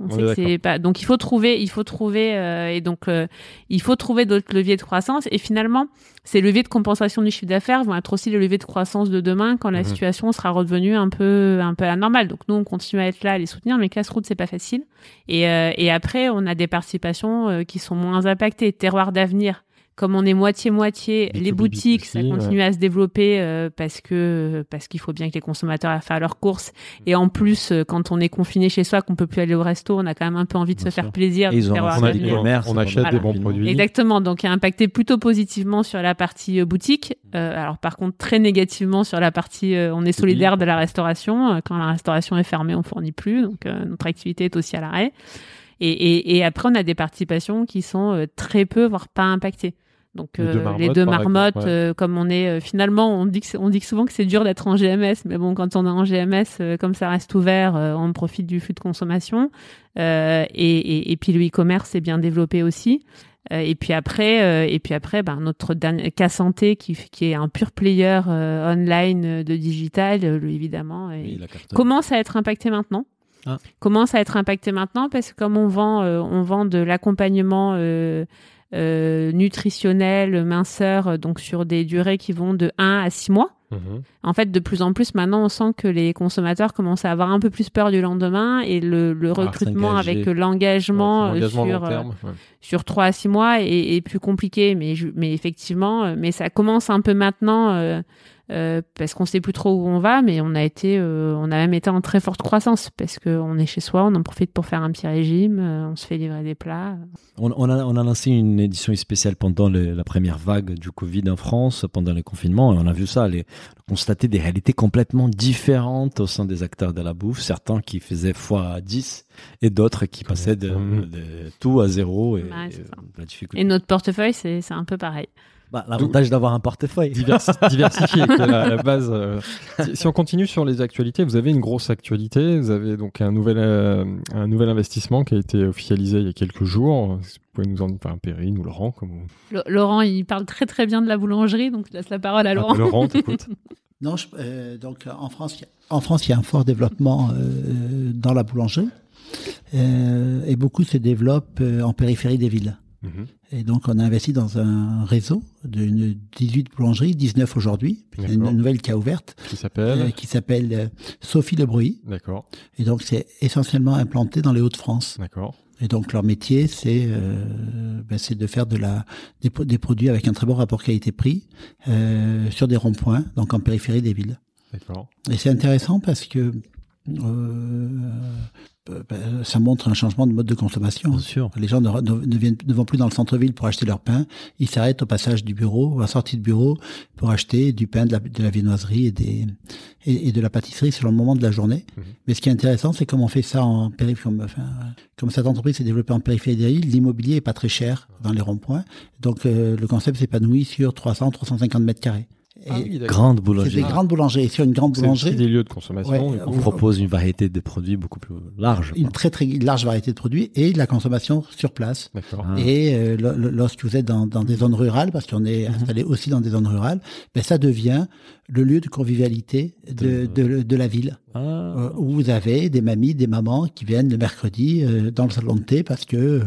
E: on
A: On
E: sait que pas. Donc il faut trouver, il faut trouver, euh, et donc euh, il faut trouver d'autres leviers de croissance. Et finalement, ces leviers de compensation du chiffre d'affaires vont être aussi les leviers de croissance de demain quand la
A: Mhm.
E: situation sera redevenue un peu, un peu anormale. Donc nous, on continue à être là, à les soutenir, mais Classroot, c'est pas facile. Et, euh, et après, on a des participations euh, qui sont moins impactées. Terroir d'avenir comme on est moitié-moitié,
A: B2B,
E: les boutiques,
A: B2C,
E: ça continue à se développer euh, parce que parce qu'il faut bien que les consommateurs aillent faire leurs courses. Et en plus, euh, quand on est confiné chez soi, qu'on peut plus aller au resto, on a quand même un peu envie de
B: Bien
E: se faire plaisir.
B: Et
E: de
B: ils ont
E: faire
B: un
E: voir
B: fonds
E: la
B: de
E: vie.
B: commerce.
A: on achète
E: Voilà.
A: des bons produits.
E: Exactement, donc il a impacté plutôt positivement sur la partie euh, boutique. Euh, alors par contre très négativement sur la partie euh, on est solidaire de la restauration. Euh, quand la restauration est fermée, on fournit plus, donc euh, notre activité est aussi à l'arrêt. Et, et, et après on a des participations qui sont euh, très peu voire pas impactées. Donc
A: Les deux
E: euh,
A: marmottes,
E: les deux
A: par exemple,
E: marmottes,
A: ouais.
E: euh, comme on est finalement, on dit que c'est- on dit que souvent que c'est dur d'être en GMS, mais bon quand on est en GMS, comme ça reste ouvert, on profite du flux de consommation. Et, puis le e-commerce est bien développé aussi. Et puis après, et puis après, ben, notre cas santé qui, qui est un pur player euh, online de digital, lui, évidemment, commence à être impacté maintenant.
B: Ah.
E: Commence à être impacté maintenant parce que comme on vend, euh, on vend de l'accompagnement euh, euh, nutritionnel, minceur, donc sur des durées qui vont de 1 à 6 mois.
A: Mhm.
E: En fait, de plus en plus, maintenant, on sent que les consommateurs commencent à avoir un peu plus peur du lendemain et le, le recrutement avec l'engagement
A: Ouais,
E: sur,
A: long
E: euh,
A: terme. ouais.
E: sur 3 à 6 mois est, est plus compliqué. Mais, mais effectivement, mais ça commence un peu maintenant euh, parce qu'on sait plus trop où on va, mais on a été, euh, on a même été en très forte croissance parce qu'on est chez soi, on en profite pour faire un petit régime, euh, on se fait livrer des plats.
B: On, on a, on a lancé une édition spéciale pendant le- la première vague du Covid en France, pendant les confinements, et on a vu ça, les, constater des réalités complètement différentes au sein des acteurs de la bouffe, certains qui faisaient x10 et d'autres qui passaient de, de tout à zéro et,
E: Ouais, c'est
B: et
E: ça.
B: la difficulté.
E: Et notre portefeuille, c'est un peu pareil.
B: Bah, L'avantage d'avoir un portefeuille.
A: Diversi- diversifié, qui est la, la base. euh. Si, si on continue sur les actualités, vous avez une grosse actualité. Vous avez donc un nouvel, euh, un nouvel investissement qui a été officialisé il y a quelques jours. Vous pouvez nous en dire, enfin, Perrine ou Laurent, comme
E: Laurent, il parle très très bien de la boulangerie, donc je laisse la parole à Laurent.
A: Ah, Laurent, t'écoutes.
C: Non, je- euh, donc en France, il y a- en France, il y a un fort développement euh, dans la boulangerie euh, et beaucoup se développent euh, en périphérie des villes.
A: Mhm.
C: Et donc, on a investi dans un réseau de 18 boulangeries, 19 aujourd'hui. Il y a une nouvelle qui a ouverte,
A: Qui
C: euh,
A: s'appelle
C: qui s'appelle euh, Sophie Le Bruy.
A: D'accord,
C: Et donc, c'est essentiellement implanté dans les Hauts-de-France.
A: d'accord.
C: Et donc, leur métier, c'est euh, ben, c'est de faire de la, des, des produits avec un très bon rapport qualité-prix euh, sur des ronds-points, donc en périphérie des villes.
A: D'accord.
C: Et c'est intéressant parce que euh, euh, ça montre un changement de mode de consommation.
B: Bien sûr.
C: Les gens ne, re- ne- ne viennent, ne vont plus dans le centre-ville pour acheter leur pain. Ils s'arrêtent au passage du bureau, ou à la sortie de bureau, pour acheter du pain, de la, de la viennoiserie et, des, et, et de la pâtisserie selon le moment de la journée.
A: Mhm.
C: Mais ce qui est intéressant, c'est comme on fait ça en périphérie, comme, enfin, comme cette entreprise s'est développée en périphérie des l'immobilier est pas très cher dans les ronds-points. Donc euh, le concept s'épanouit sur 300, 350 mètres carrés. Et
A: Ah oui, d'accord.
B: Grande
C: c'est
B: boulangerie.
C: des grandes boulangeries. Et sur une grande
A: C'est aussi
C: boulangerie,
A: des lieux de consommation.
C: Ouais,
B: On propose une variété de produits beaucoup plus large.
C: une très très large variété de produits et de la consommation sur place.
A: D'accord.
B: Ah.
C: Et euh, lo- lo- lorsque vous êtes dans, dans des zones rurales, parce qu'on est installé aussi dans des zones rurales, ben ça devient le lieu de convivialité de, de, de la ville,
B: Ah.
C: euh, où vous avez des mamies, des mamans qui viennent le mercredi euh, dans le salon de thé parce que euh,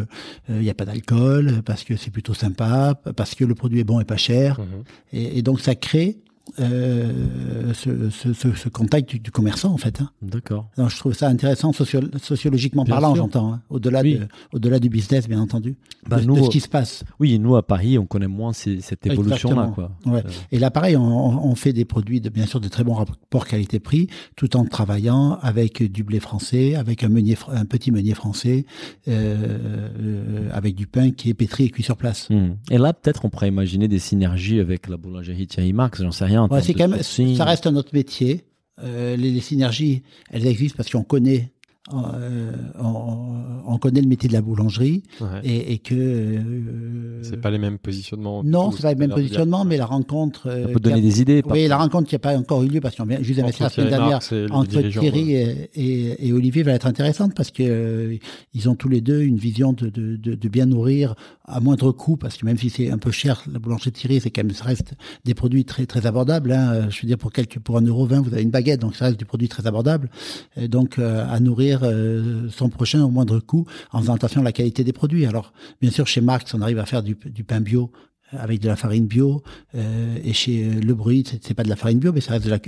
C: il n'y a pas d'alcool, parce que c'est plutôt sympa, parce que le produit est bon et pas cher.
A: Mhm.
C: Et, et donc ça crée euh, ce, ce, ce, ce contact du, du commerçant en fait. hein.
B: D'accord.
C: Je trouve ça intéressant socio- sociologiquement
B: Bien
C: parlant, j'entends, hein, au-delà
B: Oui.
C: de, au-delà du business, bien entendu,
B: Bah,
C: de,
B: nous,
C: de ce qui se passe.
B: Oui, nous à Paris, on connaît moins ces- cette évolution-là. Quoi.
C: Ouais.
B: Euh,
C: Et là, pareil, on, on fait des produits de bien sûr de très bons rapports qualité-prix, tout en travaillant avec du blé français, avec un meunier, un petit meunier français, euh, euh, avec du pain qui est pétri et cuit sur place.
B: hmm. Et là, peut-être, on pourrait imaginer des synergies avec la boulangerie Thierry Marx, j'en sais rien. En
C: Ouais, quand même, ça reste un autre métier. Euh, les, les synergies, elles existent parce qu'on connaît, euh, on, on connaît le métier de la boulangerie
A: Ouais.
C: et, et que euh,
A: C'est pas les mêmes positionnements.
C: Non, c'est pas le même
A: c'est-à-dire-
C: positionnement, mais la rencontre. euh,
B: Ça peut
C: a-
B: donner des idées.
C: Oui, la rencontre qui n'a pas encore eu lieu parce qu'on vient juste d'investir la semaine dernière
A: les
C: entre Thierry et, et- et Olivier va être intéressante parce que euh, ils ont tous les deux une vision de, de, de, de bien nourrir à moindre coût parce que même si c'est un peu cher la boulangerie de Thierry, c'est quand même ça reste des produits très très abordables. Hein. Je veux dire pour quelques pour un euro vingt, vous avez une baguette, donc ça reste du produit très abordable. Et donc à nourrir euh, son prochain au moindre coût en faisant attention à la qualité des produits. Alors bien sûr chez Marx, on arrive à faire du, pain bio avec de la farine bio euh, et chez euh, Le Bruit c'est pas de la farine bio mais ça reste de la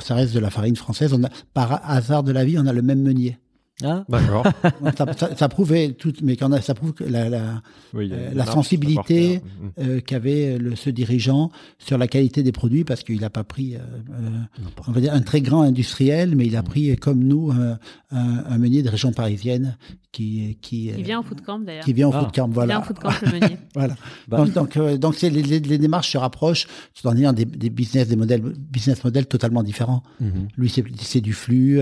C: ça reste de la farine française par hasard de la vie on a le même meunier
A: Ah. D'accord.
C: ça, ça, prouvait tout, mais quand ça prouve la, la, euh, la sensibilité euh, qu'avait le, ce dirigeant sur la qualité des produits, parce qu'il n'a pas pris, euh, on va dire, un très grand industriel, mais il a mm. pris, comme nous, un, un, meunier de région parisienne qui,
E: qui, qui vient au foot camp d'ailleurs.
C: Qui vient au ah. foot camp, voilà.
E: Qui vient au foot camp le meunier.
C: voilà. Bah. Donc, donc, donc les, les, les, démarches se rapprochent, tout en ayant des, des, business, des modèles, business models totalement différents. Mm-hmm. Lui, c'est du flux.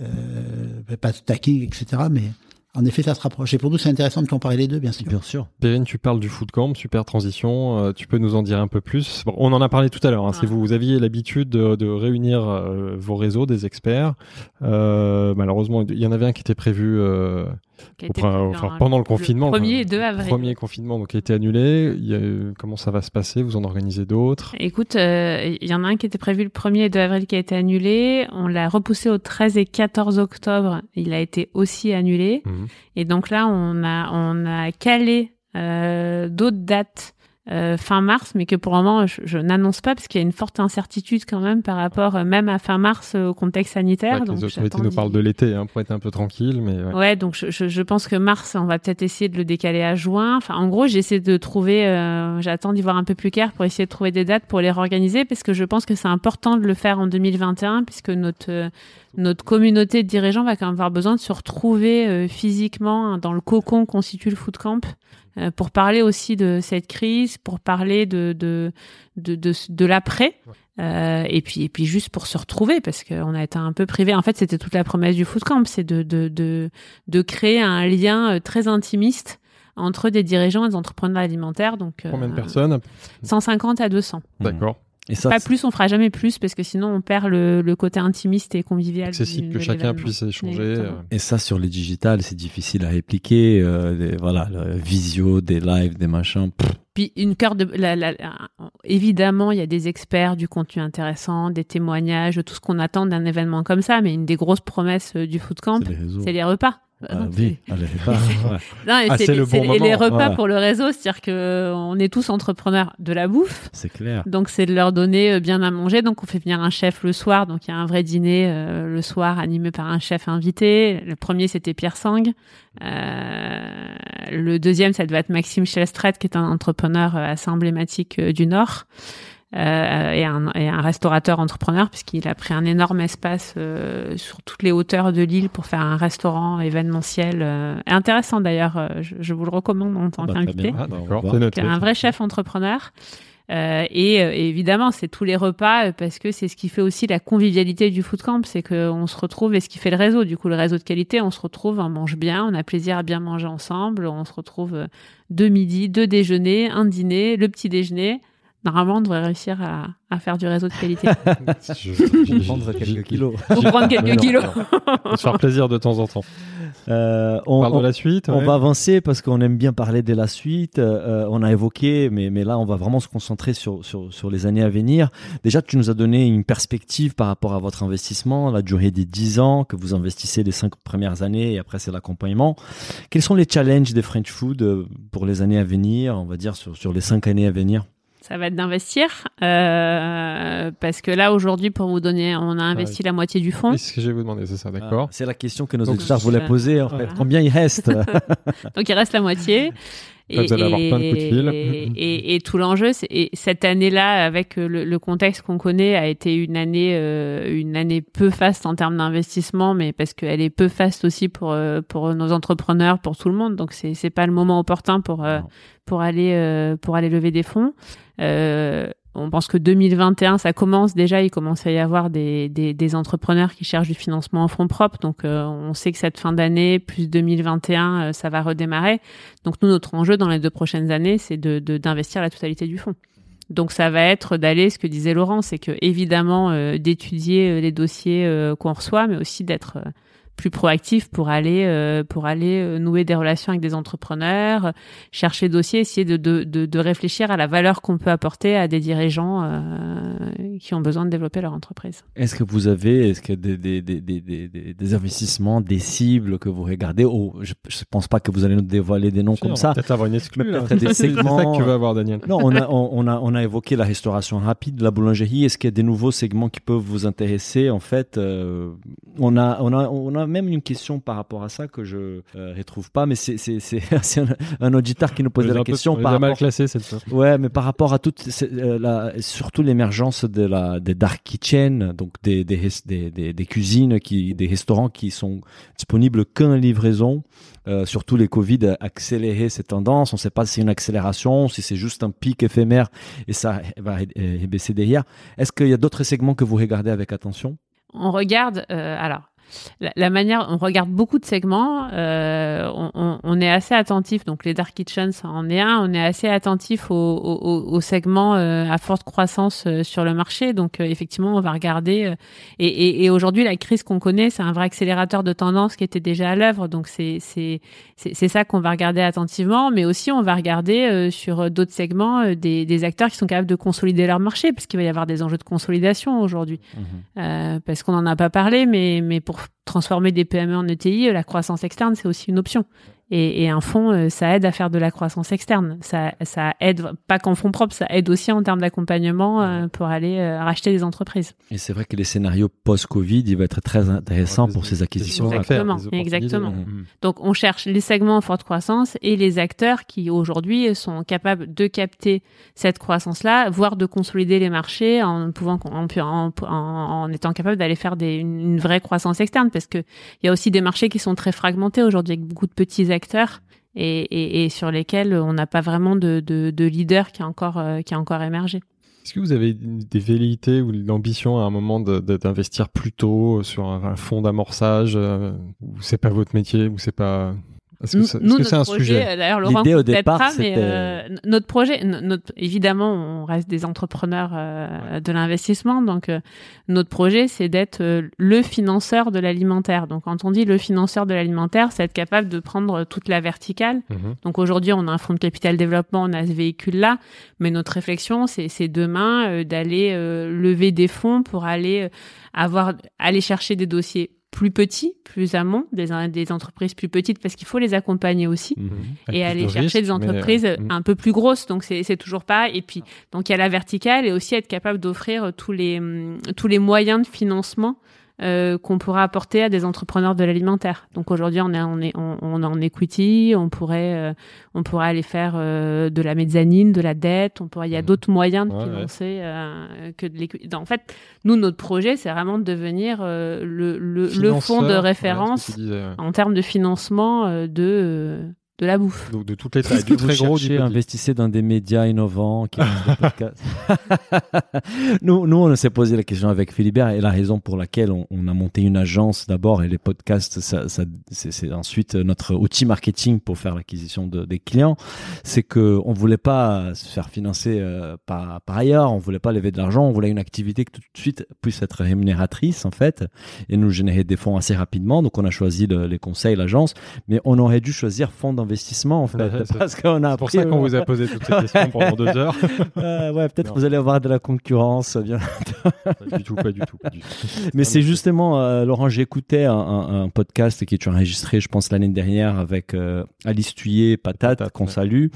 C: Euh, pas de stacking, etc. Mais en effet, ça se rapproche. Et pour nous, c'est intéressant de comparer les deux, bien sûr.
B: Bien sûr.
A: Tu parles du food camp, super transition. Euh, tu peux nous en dire un peu plus? On en a parlé tout à l'heure. Hein, Si vous, aviez l'habitude de, réunir euh, vos réseaux, des experts, euh, malheureusement, il y en avait un qui était prévu pendant le, confinement.
E: Le premier et 2 avril.
A: Premier confinement, donc a été annulé. comment ça va se passer? Vous en organisez d'autres?
E: Écoute, il y en a un qui était prévu le 1er et 2 avril qui a été annulé. On l'a repoussé au 13 et 14 octobre. Il a été aussi annulé. Mmh. Et donc là, on a, on a calé euh, d'autres dates euh, fin mars, mais que pour le moment, je, n'annonce pas parce qu'il y a une forte incertitude quand même par rapport euh, même à fin mars au contexte sanitaire.
A: donc les autorités nous parlent de l'été hein, pour être un peu tranquille. Mais
E: ouais. donc je, je, pense que mars, on va peut-être essayer de le décaler à juin. Enfin, en gros, j'essaie de trouver, j'attends d'y voir un peu plus clair pour essayer de trouver des dates pour les réorganiser parce que je pense que c'est important de le faire en 2021 puisque notre notre communauté de dirigeants va quand même avoir besoin de se retrouver euh, physiquement hein, dans le cocon constitue le food camp euh, pour parler aussi de cette crise, pour parler de de de de, de l'après. Euh, et puis et puis juste pour se retrouver parce qu'on a été un peu privé. En fait, c'était toute la promesse du food camp, c'est de, de de de créer un lien euh, très intimiste entre des dirigeants et des entrepreneurs alimentaires. Donc
A: combien de personnes?
E: 150 à 200.
A: D'accord.
E: Et ça, pas plus, on fera jamais plus parce que sinon on perd le, le côté intimiste et convivial.
A: Accessible, que chacun puisse échanger. Euh.
B: Et ça, sur les digitales, c'est difficile à répliquer. Euh, voilà, le visio, des lives, des machins.
E: Puis une cœur de, la, la, évidemment, il y a des experts, du contenu intéressant, des témoignages, tout ce qu'on attend d'un événement comme ça. Mais une des grosses promesses euh, du food camp, c'est les repas.
B: Oui.
A: Ah, c'est le bon
E: et les repas pour le réseau, c'est-à-dire que on est tous entrepreneurs de la bouffe.
B: C'est clair.
E: Donc c'est de leur donner euh, bien à manger. Donc on fait venir un chef le soir. Donc il y a un vrai dîner euh, le soir animé par un chef invité. Le premier c'était Pierre Sang. Euh, le deuxième ça devait être Maxime Chelstret qui est un entrepreneur assez emblématique du Nord. Euh, et, un, et, un, restaurateur entrepreneur puisqu'il a pris un énorme espace euh, sur toutes les hauteurs de l'île pour faire un restaurant événementiel euh, intéressant d'ailleurs. Euh, je, je, vous le recommande en tant ah bah, qu'invité. Ah, un vrai chef entrepreneur. Euh, et, évidemment, c'est tous les repas parce que c'est ce qui fait aussi la convivialité du food camp, c'est qu'on se retrouve et ce qui fait le réseau. Du coup, le réseau de qualité, on se retrouve, on mange bien, on a plaisir à bien manger ensemble, on se retrouve deux midi, deux déjeuners, un dîner, le petit déjeuner normalement, on devrait réussir à, à, faire du réseau de qualité.
B: je, vais prendre quelques kilos.
E: Pour prendre quelques kilos.
A: se faire plaisir de temps en temps. Euh, on, parle de la suite.
B: On va avancer parce qu'on aime bien parler de la suite. Euh, on a évoqué, mais, mais là, on va vraiment se concentrer sur, sur, sur les années à venir. Déjà, tu nous as donné une perspective par rapport à votre investissement, la durée des 10 ans, que vous investissez les 5 premières années et après, c'est l'accompagnement. Quels sont les challenges des French Food euh, pour les années à venir, on va dire sur, sur les 5 années à venir?
E: Ça va être d'investir euh, parce que là aujourd'hui pour vous donner on a investi la moitié du fonds.
A: C'est ce que je vais vous demander, c'est ça, d'accord.
B: Ah, c'est la question que nos auditeurs voulaient poser en fait. Combien il reste
E: Donc il reste la moitié.
A: Et, vous allez avoir plein de coups de fil.
E: Et, et, tout l'enjeu, c'est cette année-là, avec le, le contexte qu'on connaît, a été une année, euh, une année peu faste en termes d'investissement, mais parce qu'elle est peu faste aussi pour euh, pour nos entrepreneurs, pour tout le monde. Donc c'est c'est pas le moment opportun pour euh, pour aller euh, pour aller lever des fonds. Euh, on pense que 2021, ça commence déjà, il commence à y avoir des, des, des entrepreneurs qui cherchent du financement en fonds propres. Donc, euh, on sait que cette fin d'année, plus 2021, ça va redémarrer. Donc, nous, notre enjeu dans les deux prochaines années, c'est de, d'investir la totalité du fonds. Donc, ça va être d'aller, ce que disait Laurent, c'est que évidemment d'étudier les dossiers qu'on reçoit, mais aussi d'être plus proactif pour aller euh, pour aller euh, nouer des relations avec des entrepreneurs, chercher dossiers, essayer de, de, de, de réfléchir à la valeur qu'on peut apporter à des dirigeants euh, qui ont besoin de développer leur entreprise.
B: Est-ce que vous avez est-ce que des, des, des, des, des investissements, des cibles que vous regardez? Oh, Je ne pense pas que vous allez nous dévoiler des noms comme ça.
A: Peut-être avoir une exclue. Peut-être des segments. C'est que tu veux avoir, Daniel.
B: Non, on a, on, a, on a évoqué la restauration rapide, la boulangerie. Est-ce qu'il y a des nouveaux segments qui peuvent vous intéresser En fait, on a, on a, on a a même une question par rapport à ça que je ne retrouve pas, mais c'est un, un, auditeur qui nous posait la question.
A: par mal classé cette fois.
B: Ouais, mais par rapport à toute, la, surtout l'émergence de la des dark kitchen, donc des des, des, des, cuisines qui, des restaurants qui sont disponibles qu'en livraison. Euh, surtout les Covid accéléré ces tendances. On ne sait pas si c'est une accélération, si c'est juste un pic éphémère et ça va baisser derrière. Est-ce qu'il y a d'autres segments que vous regardez avec attention?
E: On regarde, euh, alors la, manière, on regarde beaucoup de segments, euh, on, on, est assez attentif, donc les dark kitchens, en est un, on est assez attentif aux, aux, aux segments euh, à forte croissance euh, sur le marché, donc effectivement on va regarder, et, et, et aujourd'hui la crise qu'on connaît, c'est un vrai accélérateur de tendance qui était déjà à l'œuvre, donc c'est ça qu'on va regarder attentivement, mais aussi on va regarder sur d'autres segments des, des acteurs qui sont capables de consolider leur marché, parce qu'il va y avoir des enjeux de consolidation aujourd'hui, mmh. parce qu'on n'en a pas parlé, mais mais pour transformer des PME en ETI, la croissance externe, c'est aussi une option. Et, et, un fonds, euh, ça aide à faire de la croissance externe. Ça, ça aide pas qu'en fonds propres, ça aide aussi en termes d'accompagnement euh, pour aller euh, racheter des entreprises.
B: Et c'est vrai que les scénarios post-Covid, il va être très intéressant pour ces acquisitions.
E: Exactement, exactement. Mmh. Donc on cherche les segments en forte croissance et les acteurs qui aujourd'hui sont capables de capter cette croissance-là, voire de consolider les marchés en pouvant en, en, en étant capable d'aller faire des, une, vraie croissance externe, parce que il y a aussi des marchés qui sont très fragmentés aujourd'hui avec beaucoup de petits acteurs et, sur lesquels on n'a pas vraiment de, de, de, leader qui a encore, euh, qui a encore émergé.
A: Est-ce que vous avez des velléités ou l'ambition à un moment d'investir plus tôt sur un, un fonds d'amorçage euh, ou c'est pas votre métier ou c'est pas
E: est-ce que c'est un sujet euh, D'ailleurs, Laurent, au départ, mais euh, notre projet, notre, évidemment, on reste des entrepreneurs euh, de l'investissement, donc notre projet, c'est d'être le financeur de l'alimentaire. Donc, quand on dit le financeur de l'alimentaire, c'est être capable de prendre toute la verticale. Mhm. Donc, aujourd'hui, on a un fonds de capital développement, on a ce véhicule-là, mais notre réflexion, c'est demain d'aller lever des fonds pour aller avoir, aller chercher des dossiers plus petits, plus amont, des, des entreprises plus petites, parce qu'il faut les accompagner aussi, mhm. et aller chercher des entreprises euh, un peu plus grosses. Donc c'est toujours pas. Et puis donc il y a la verticale et aussi être capable d'offrir tous les tous les moyens de financement euh, qu'on pourra apporter à des entrepreneurs de l'alimentaire. Donc aujourd'hui, on est, on est, on, est en equity, on pourrait, euh, on pourrait aller faire euh, de la mezzanine, de la dette. On pourrait, il y a d'autres moyens de financer que de l'equity. En fait, nous, notre projet, c'est vraiment de devenir le, le, le, fonds de référence en termes de financement de de la bouffe.
A: Donc de toutes les tailles, du très gros, du
B: investissez dans des médias innovants qui nous, nous, on s'est posé la question avec Philibert et la raison pour laquelle on, a monté une agence d'abord et les podcasts, ça, ça c'est ensuite notre outil marketing pour faire l'acquisition de, des clients. C'est que on voulait pas se faire financer euh, par, par ailleurs, on voulait pas lever de l'argent, on voulait une activité qui tout de suite puisse être rémunératrice en fait et nous générer des fonds assez rapidement. Donc on a choisi les conseils, l'agence, mais on aurait dû choisir fonds investissement en fait.
A: parce qu'on a C'est pour ça qu'on vous a posé toutes ces questions pendant deux heures.
B: Euh, ouais, peut-être vous allez avoir de la concurrence. Bien.
A: pas du tout, pas du tout. Pas du tout.
B: Mais c'est justement, euh, Laurent, j'écoutais un, un, podcast qui est enregistré, je pense, l'année dernière avec euh, Alice Thuyer, Patate, qu'on salue.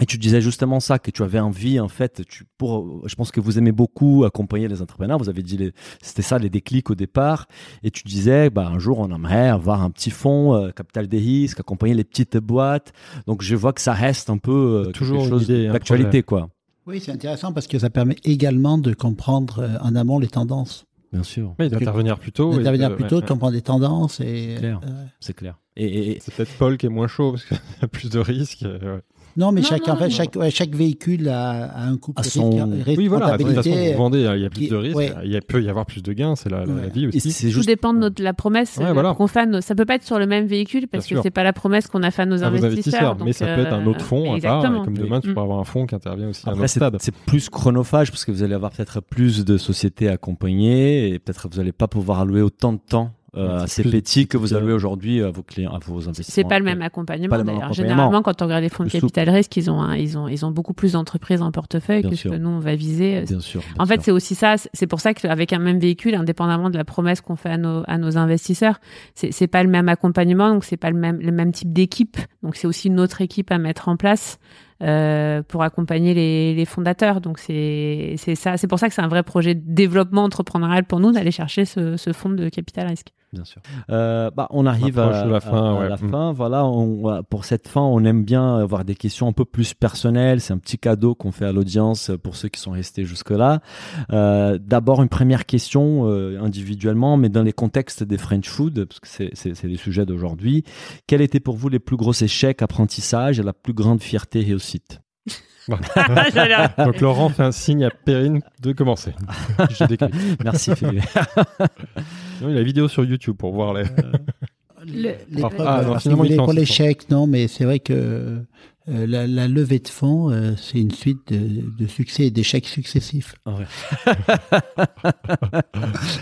B: Et tu disais justement ça, que tu avais envie, en fait, tu, pour, je pense que vous aimez beaucoup accompagner les entrepreneurs. Vous avez dit, c'était ça les déclics au départ. Et tu disais, bah, un jour, on aimerait avoir un petit fonds, euh, capital des risques, accompagner les petites boîtes. Donc, je vois que ça reste un peu euh, toujours quelque chose d'actualité, quoi.
C: Oui, c'est intéressant parce que ça permet également de comprendre euh, en amont les tendances.
B: Bien sûr.
A: Oui, d'intervenir plus tôt.
C: D'intervenir plus tôt, de comprendre les tendances.
B: et C'est clair.
A: Et, et... C'est peut-être Paul qui est moins chaud parce qu'il y a plus de risques.
C: Non, mais chaque, en fait, chaque, chaque véhicule a, a un coût de
A: son... Oui, voilà. De toute façon, vous vendez, il y a plus de risques, il peut y avoir plus de gains, c'est la, la, vie aussi.
E: C'est juste... Tout dépend de notre, la promesse ouais, voilà. qu'on fait. Nos... Ça peut pas être sur le même véhicule parce Bien que c'est pas la promesse qu'on a fait à nos investisseurs. investisseurs
A: donc, mais ça peut être un autre euh, fonds à part. Comme demain, tu mm. peux avoir un fonds qui intervient aussi Après, à un stade.
B: C'est plus chronophage parce que vous allez avoir peut-être plus de sociétés accompagnées et peut-être vous n'allez pas pouvoir allouer autant de temps euh, assez petit que vous allouez aujourd'hui à vos clients, à vos investissements.
E: C'est pas le même accompagnement. D'ailleurs, généralement, quand on regarde les fonds de capital risque, ils ont, ils ont, ils ont beaucoup plus d'entreprises en portefeuille que ce que nous on va viser.
B: Bien sûr.
E: en fait, c'est aussi ça. C'est pour ça qu'avec un même véhicule, indépendamment de la promesse qu'on fait à nos, à nos investisseurs, c'est pas le même accompagnement, donc c'est pas le même, le même type d'équipe. Donc c'est aussi une autre équipe à mettre en place. Euh, pour accompagner les, les fondateurs. Donc c'est ça, c'est pour ça que c'est un vrai projet de développement entrepreneurial pour nous d'aller chercher ce, ce fonds de capital risque.
B: Bien sûr. Euh, bah, on arrive à,
A: la fin.
B: À, la mm. fin. Voilà, on, pour cette fin, on aime bien avoir des questions un peu plus personnelles. C'est un petit cadeau qu'on fait à l'audience pour ceux qui sont restés jusque-là. Euh, D'abord, une première question euh, individuellement, mais dans les contextes des French Food, parce que c'est les sujets d'aujourd'hui. Quels étaient pour vous les plus gros échecs, apprentissage et la plus grande fierté réussite?
A: Donc Laurent fait un signe à Perrine de commencer. Je
B: Merci Philippe.
A: il y a la vidéo sur YouTube pour voir les.
C: les, ah, pour l'échec, non, mais c'est vrai que euh, la, levée de fonds, euh, c'est une suite de, succès et d'échecs successifs. Ah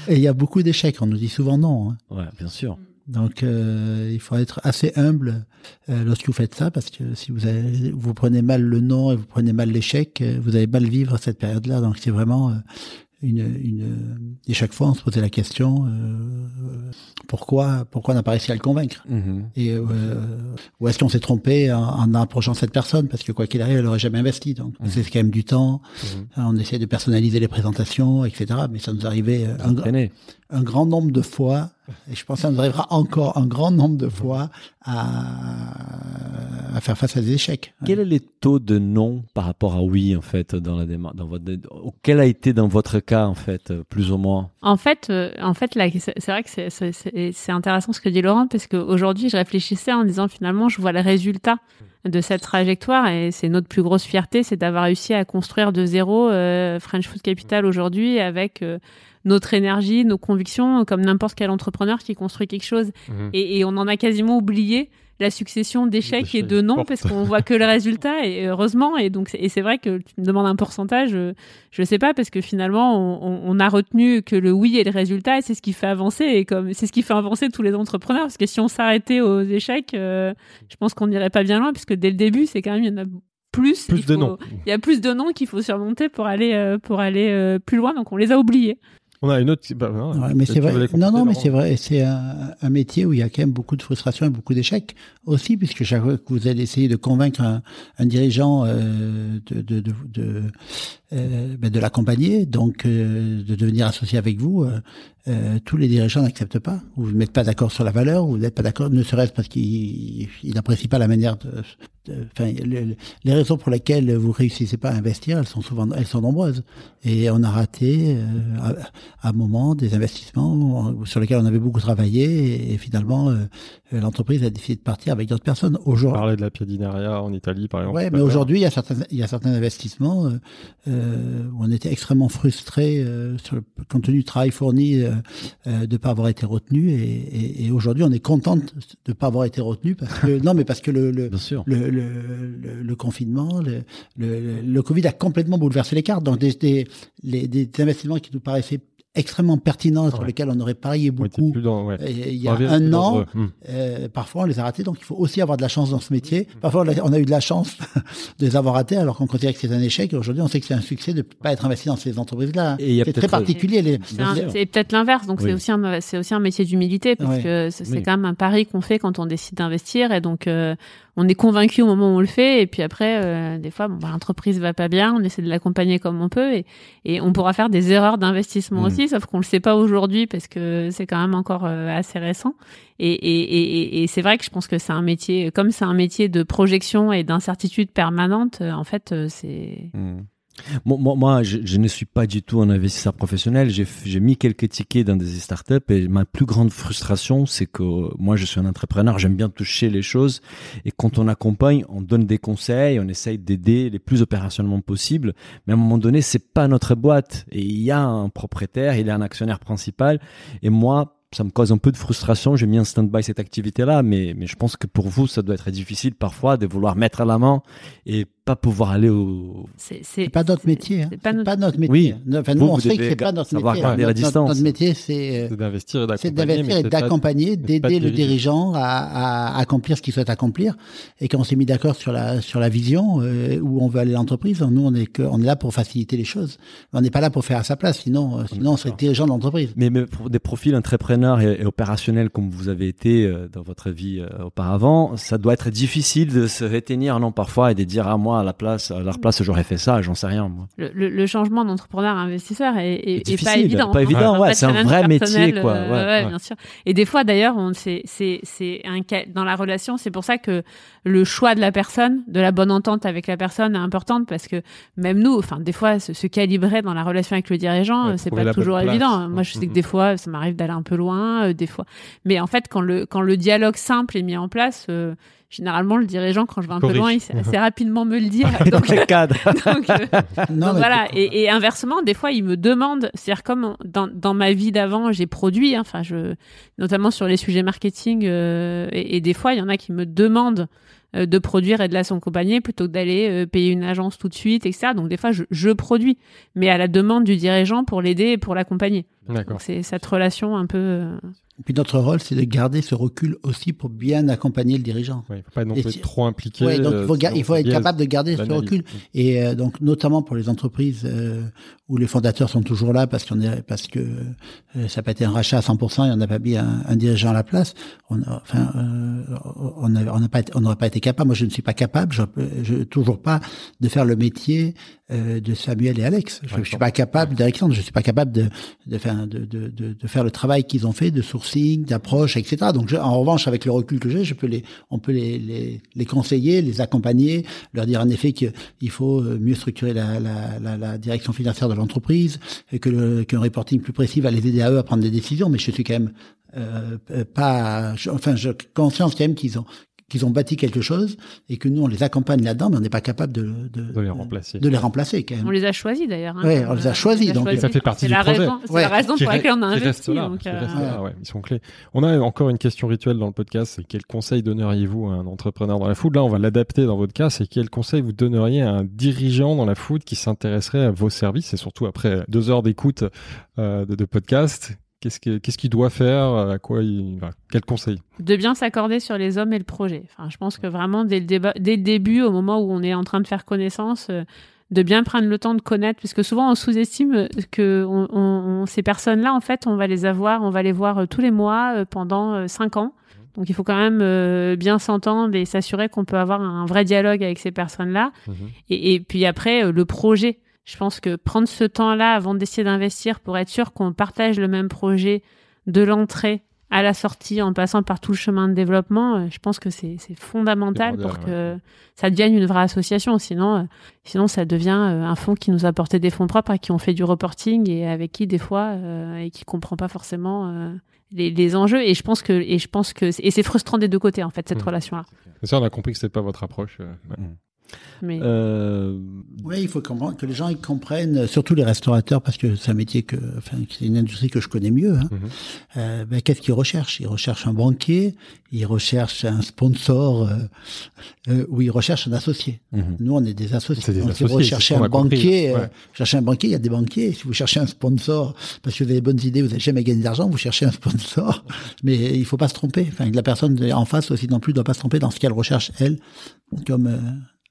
C: et il y a beaucoup d'échecs, on nous dit souvent non. Hein.
B: Ouais, bien sûr.
C: Donc, euh, il faut être assez humble euh, lorsque vous faites ça, parce que si vous, avez, vous prenez mal le nom et vous prenez mal l'échec, euh, vous allez mal vivre cette période-là. Donc, c'est vraiment une, une, et chaque fois on se posait la question euh, pourquoi pourquoi on n'a pas réussi à le convaincre? Mm-hmm. et euh, ou est-ce qu'on s'est trompé en, en, approchant cette personne? Parce que quoi qu'il arrive elle aurait jamais investi donc mm-hmm. c'est quand même du temps mm-hmm. on essaie de personnaliser les présentations etc mais ça nous arrivait un, un grand nombre de fois et je pense nous arrivera encore un grand nombre de fois à, à faire face à des échecs.
B: Quel est le taux de non par rapport à oui en fait dans la démarche dans votre quel a été dans votre cas en fait plus ou moins?
E: En fait euh, en fait là c'est vrai que c'est intéressant ce que dit Laurent parce qu'aujourd'hui je réfléchissais en disant finalement je vois le résultat de cette trajectoire et c'est notre plus grosse fierté c'est d'avoir réussi à construire de zéro euh, French Food Capital aujourd'hui avec euh, notre énergie, nos convictions, comme n'importe quel entrepreneur qui construit quelque chose. Mhm. Et, on en a quasiment oublié la succession d'échecs et de non parce qu'on voit que le résultat et heureusement et donc et c'est vrai que tu me demandes un pourcentage je, je sais pas parce que finalement on, a retenu que le oui est le résultat et c'est ce qui fait avancer et comme c'est ce qui fait avancer tous les entrepreneurs parce que si on s'arrêtait aux échecs euh, je pense qu'on n'irait pas bien loin puisque dès le début c'est quand même il y en a plus,
A: plus de noms.
E: Il y a plus de noms qu'il faut surmonter pour aller euh, pour aller euh, plus loin donc on les a oubliés.
A: On a une autre.
C: Bah, mais c'est vrai. Non, non, mais c'est vrai. C'est un, un, métier où il y a quand même beaucoup de frustration et beaucoup d'échecs aussi, puisque chaque fois que vous allez essayer de convaincre un, un dirigeant euh, de, de, de, de, euh, ben de l'accompagner, donc euh, de devenir associé avec vous, euh, euh, tous les dirigeants n'acceptent pas. Vous ne mettez pas d'accord sur la valeur, ou vous n'êtes pas d'accord, ne serait-ce parce qu'il n'apprécie pas la manière de. Enfin, les raisons pour lesquelles vous réussissez pas à investir, elles sont souvent, elles sont nombreuses. Et on a raté à, à, un moment des investissements sur lesquels on avait beaucoup travaillé, et, finalement l'entreprise a décidé de partir avec d'autres personnes.
A: Aujourd'hui, on parlait de la Piadinaria en Italie, par exemple.
C: Ouais, mais aujourd'hui, il y a certains, il y a certains investissements euh, où on était extrêmement frustré euh, sur le, compte tenu du travail fourni euh, de ne pas avoir été retenu. Et, et, et aujourd'hui, on est content de ne pas avoir été retenu parce que non, mais parce que le le, le, le, le, confinement, le, le, Covid a complètement bouleversé les cartes. Donc des, des, les, des investissements qui nous paraissaient extrêmement pertinents sur lesquels on aurait parié beaucoup il y a un an. Hmm. Euh, parfois, on les a ratés. Donc, il faut aussi avoir de la chance dans ce métier. Hmm. Parfois, on a eu de la chance de les avoir ratés alors qu'on considère que c'est un échec. Aujourd'hui, on sait que c'est un succès de ne pas être investi dans ces entreprises-là. C'est très particulier. Les...
E: C'est peut-être l'inverse. Donc, c'est aussi, un, aussi un métier d'humilité parce que c'est quand même un pari qu'on fait quand on décide d'investir. Et donc, euh, on est convaincu au moment où on le fait et puis après euh, des fois bon, bah, l'entreprise va pas bien on essaie de l'accompagner comme on peut et, et on pourra faire des erreurs d'investissement mmh. aussi sauf qu'on le sait pas aujourd'hui parce que c'est quand même encore euh, assez récent et, et, et, et c'est vrai que je pense que c'est un métier comme c'est un métier de projection et d'incertitude permanente euh, en fait c'est mmh.
B: Moi, je, ne suis pas du tout un investisseur professionnel. J'ai mis quelques tickets dans des startups et ma plus grande frustration, c'est que moi, je suis un entrepreneur, j'aime bien toucher les choses. Et quand on accompagne, on donne des conseils, on essaye d'aider les plus opérationnellement possible. Mais à un moment donné, c'est pas notre boîte. Et il y a un propriétaire, il y a un actionnaire principal. Et moi, ça me cause un peu de frustration. J'ai mis en stand-by cette activité-là, mais, mais je pense que pour vous, ça doit être difficile parfois de vouloir mettre à la main et pas pouvoir aller au.
C: C'est pas notre métier. Hein. C'est pas, notre... métier. Oui. Enfin, nous, on sait que c'est pas notre métier. Hein. Notre, notre, métier, c'est
A: euh, d'investir
C: et d'accompagner, d'aider le dirigeant à, à, accomplir ce qu'il souhaite accomplir. Et quand on s'est mis d'accord sur la sur la vision euh, où on veut aller l'entreprise, nous, on est que, on est là pour faciliter les choses. On n'est pas là pour faire à sa place. Sinon, euh, sinon, on serait dirigeant de l'entreprise.
B: Mais, mais, pour des profils entrepreneurs et, et, opérationnels comme vous avez été dans votre vie auparavant, ça doit être difficile de se retenir non parfois et de dire à ah, moi moi, à la place, à leur place, j'aurais fait ça, j'en sais rien, moi.
E: Le, le, le changement d'entrepreneur à investisseur est, est, pas évident.
B: pas
E: hein.
B: évident, ouais, c'est un vrai métier, quoi,
E: euh,
B: ouais,
E: ouais,
A: ouais.
E: bien sûr. Et des fois, d'ailleurs, on c'est c'est c'est un dans la relation, c'est pour ça que le choix de la personne, de la bonne entente avec la personne est importante parce que même nous, enfin, des fois, se, se calibrer dans la relation avec le dirigeant,
A: Ouais,
E: euh, c'est pas toujours
A: place.
E: évident. Moi, je sais que
A: Mhm.
E: des fois, ça m'arrive d'aller un peu loin, euh, des fois. Mais en fait, quand le quand le dialogue simple est mis en place. euh, Généralement, le dirigeant, quand je vais un peu loin, il sait assez rapidement me le dire.
B: Dans
E: Donc,
B: le cadre.
E: donc, euh,
C: Non,
E: donc
C: mais
E: voilà, et, et inversement, des fois, ils me demandent, c'est-à-dire comme dans, dans ma vie d'avant, j'ai produit, hein, enfin, je, notamment sur les sujets marketing, euh, et, et des fois, il y en a qui me demandent euh, de produire et de la s'accompagner plutôt que d'aller euh, payer une agence tout de suite, etc. Donc des fois, je, je produis, mais à la demande du dirigeant pour l'aider et pour l'accompagner.
A: D'accord.
E: C'est cette relation un peu. euh,
C: Et puis notre rôle, c'est de garder ce recul aussi pour bien accompagner le dirigeant.
A: Ouais, il faut pas non
C: Et
A: plus
C: si-
A: être trop impliqué.
C: Ouais, donc il faut,
A: euh, sinon
C: il faut être capable de garder ce recul. Et euh, donc notamment pour les entreprises euh, où les fondateurs sont toujours là parce qu'on est parce que euh, ça n'a pas été un rachat à 100% et on n'a pas mis un, un dirigeant à la place. On, a- enfin, euh, on pas n'aurait pas été capable. Moi, je ne suis pas capable. Je, je toujours pas de faire le métier euh, de Samuel et Alex. Je ne suis pas capable d'Alexandre. Je suis pas capable de de faire de, de, faire le travail qu'ils ont fait de sourcing, d'approche, etc. Donc en revanche, avec le recul que j'ai, je peux les on peut les, les conseiller, les accompagner, leur dire en effet qu'il faut euh, mieux structurer la, direction financière de l'entreprise, que qu'un reporting plus précis va les aider à eux à prendre des décisions. Mais je suis quand même euh, euh, pas, je- enfin, j'ai conscience quand même qu'ils ont qu'ils ont bâti quelque chose et que nous on les accompagne là-dedans, mais on n'est pas capable de de,
A: De les remplacer.
C: de les remplacer quand même.
E: On les a choisis d'ailleurs. hein.
C: Ouais, on les a choisis, donc-
A: Et ça fait partie
E: C'est
A: du
E: la
A: projet.
E: raison, c'est
C: Ouais.
E: la raison
A: Qui
E: pour laquelle on a investi.
A: là,
E: donc, euh,
A: restent là, ouais, ils sont clés. On a encore une question rituelle dans le podcast, c'est quel conseil donneriez-vous à un entrepreneur dans la food? Là, on va l'adapter dans votre cas, c'est quel conseil vous donneriez à un dirigeant dans la food qui s'intéresserait à vos services et surtout après deux heures d'écoute euh, de, de podcast Qu'est-ce que- qu'il doit faire À quoi il, voilà, Quel conseil
E: de bien s'accorder sur les hommes et le projet. Enfin, je pense que vraiment dès le, débat, dès le début, au moment où on est en train de faire connaissance, euh, de bien prendre le temps de connaître, parce que souvent on sous-estime que on, on- on- ces personnes-là, en fait, on va les avoir, on va les voir euh, tous les mois euh, pendant euh, cinq ans. Donc il faut quand même euh, bien s'entendre et s'assurer qu'on peut avoir un vrai dialogue avec ces personnes-là. Et, et puis après, euh, le projet. Je pense que prendre ce temps-là avant d'essayer d'investir pour être sûr qu'on partage le même projet de l'entrée à la sortie en passant par tout le chemin de développement, euh, je pense que c'est c'est fondamental pour que ça devienne une vraie association. Sinon, euh, sinon ça devient euh, un fonds qui nous apportait des fonds propres et qui ont fait du reporting et avec qui des fois euh, et qui comprend pas forcément euh, les, les enjeux. Et je pense que et je pense que et c'est frustrant des deux côtés en fait cette
A: Mhm.
E: relation-là.
A: Ça, on a compris que c'est pas votre approche. euh, ouais.
E: Mais
B: Euh,
C: Oui, il faut comprendre- que les gens ils comprennent, surtout les restaurateurs, parce que c'est un métier que, enfin, c'est une industrie que je connais mieux. Hein.
A: Mhm.
C: Euh, ben, qu'est-ce qu'ils recherchent? Ils recherchent un banquier, ils recherchent un sponsor, euh, euh, ou ils recherchent un associé.
B: mhm.
C: Nous, on est des associés.
A: C'est des
C: Donc, si vous
A: associés,
C: cherchez
A: c'est ce qu'on
C: un banquier,
A: ouais.
C: euh, cherchez un banquier, il y a des banquiers. Si vous cherchez un sponsor, parce que vous avez des bonnes idées, vous n'avez jamais gagné d'argent, vous cherchez un sponsor. Mais il faut pas se tromper. Enfin, la personne en face aussi non plus doit pas se tromper dans ce qu'elle recherche elle, comme.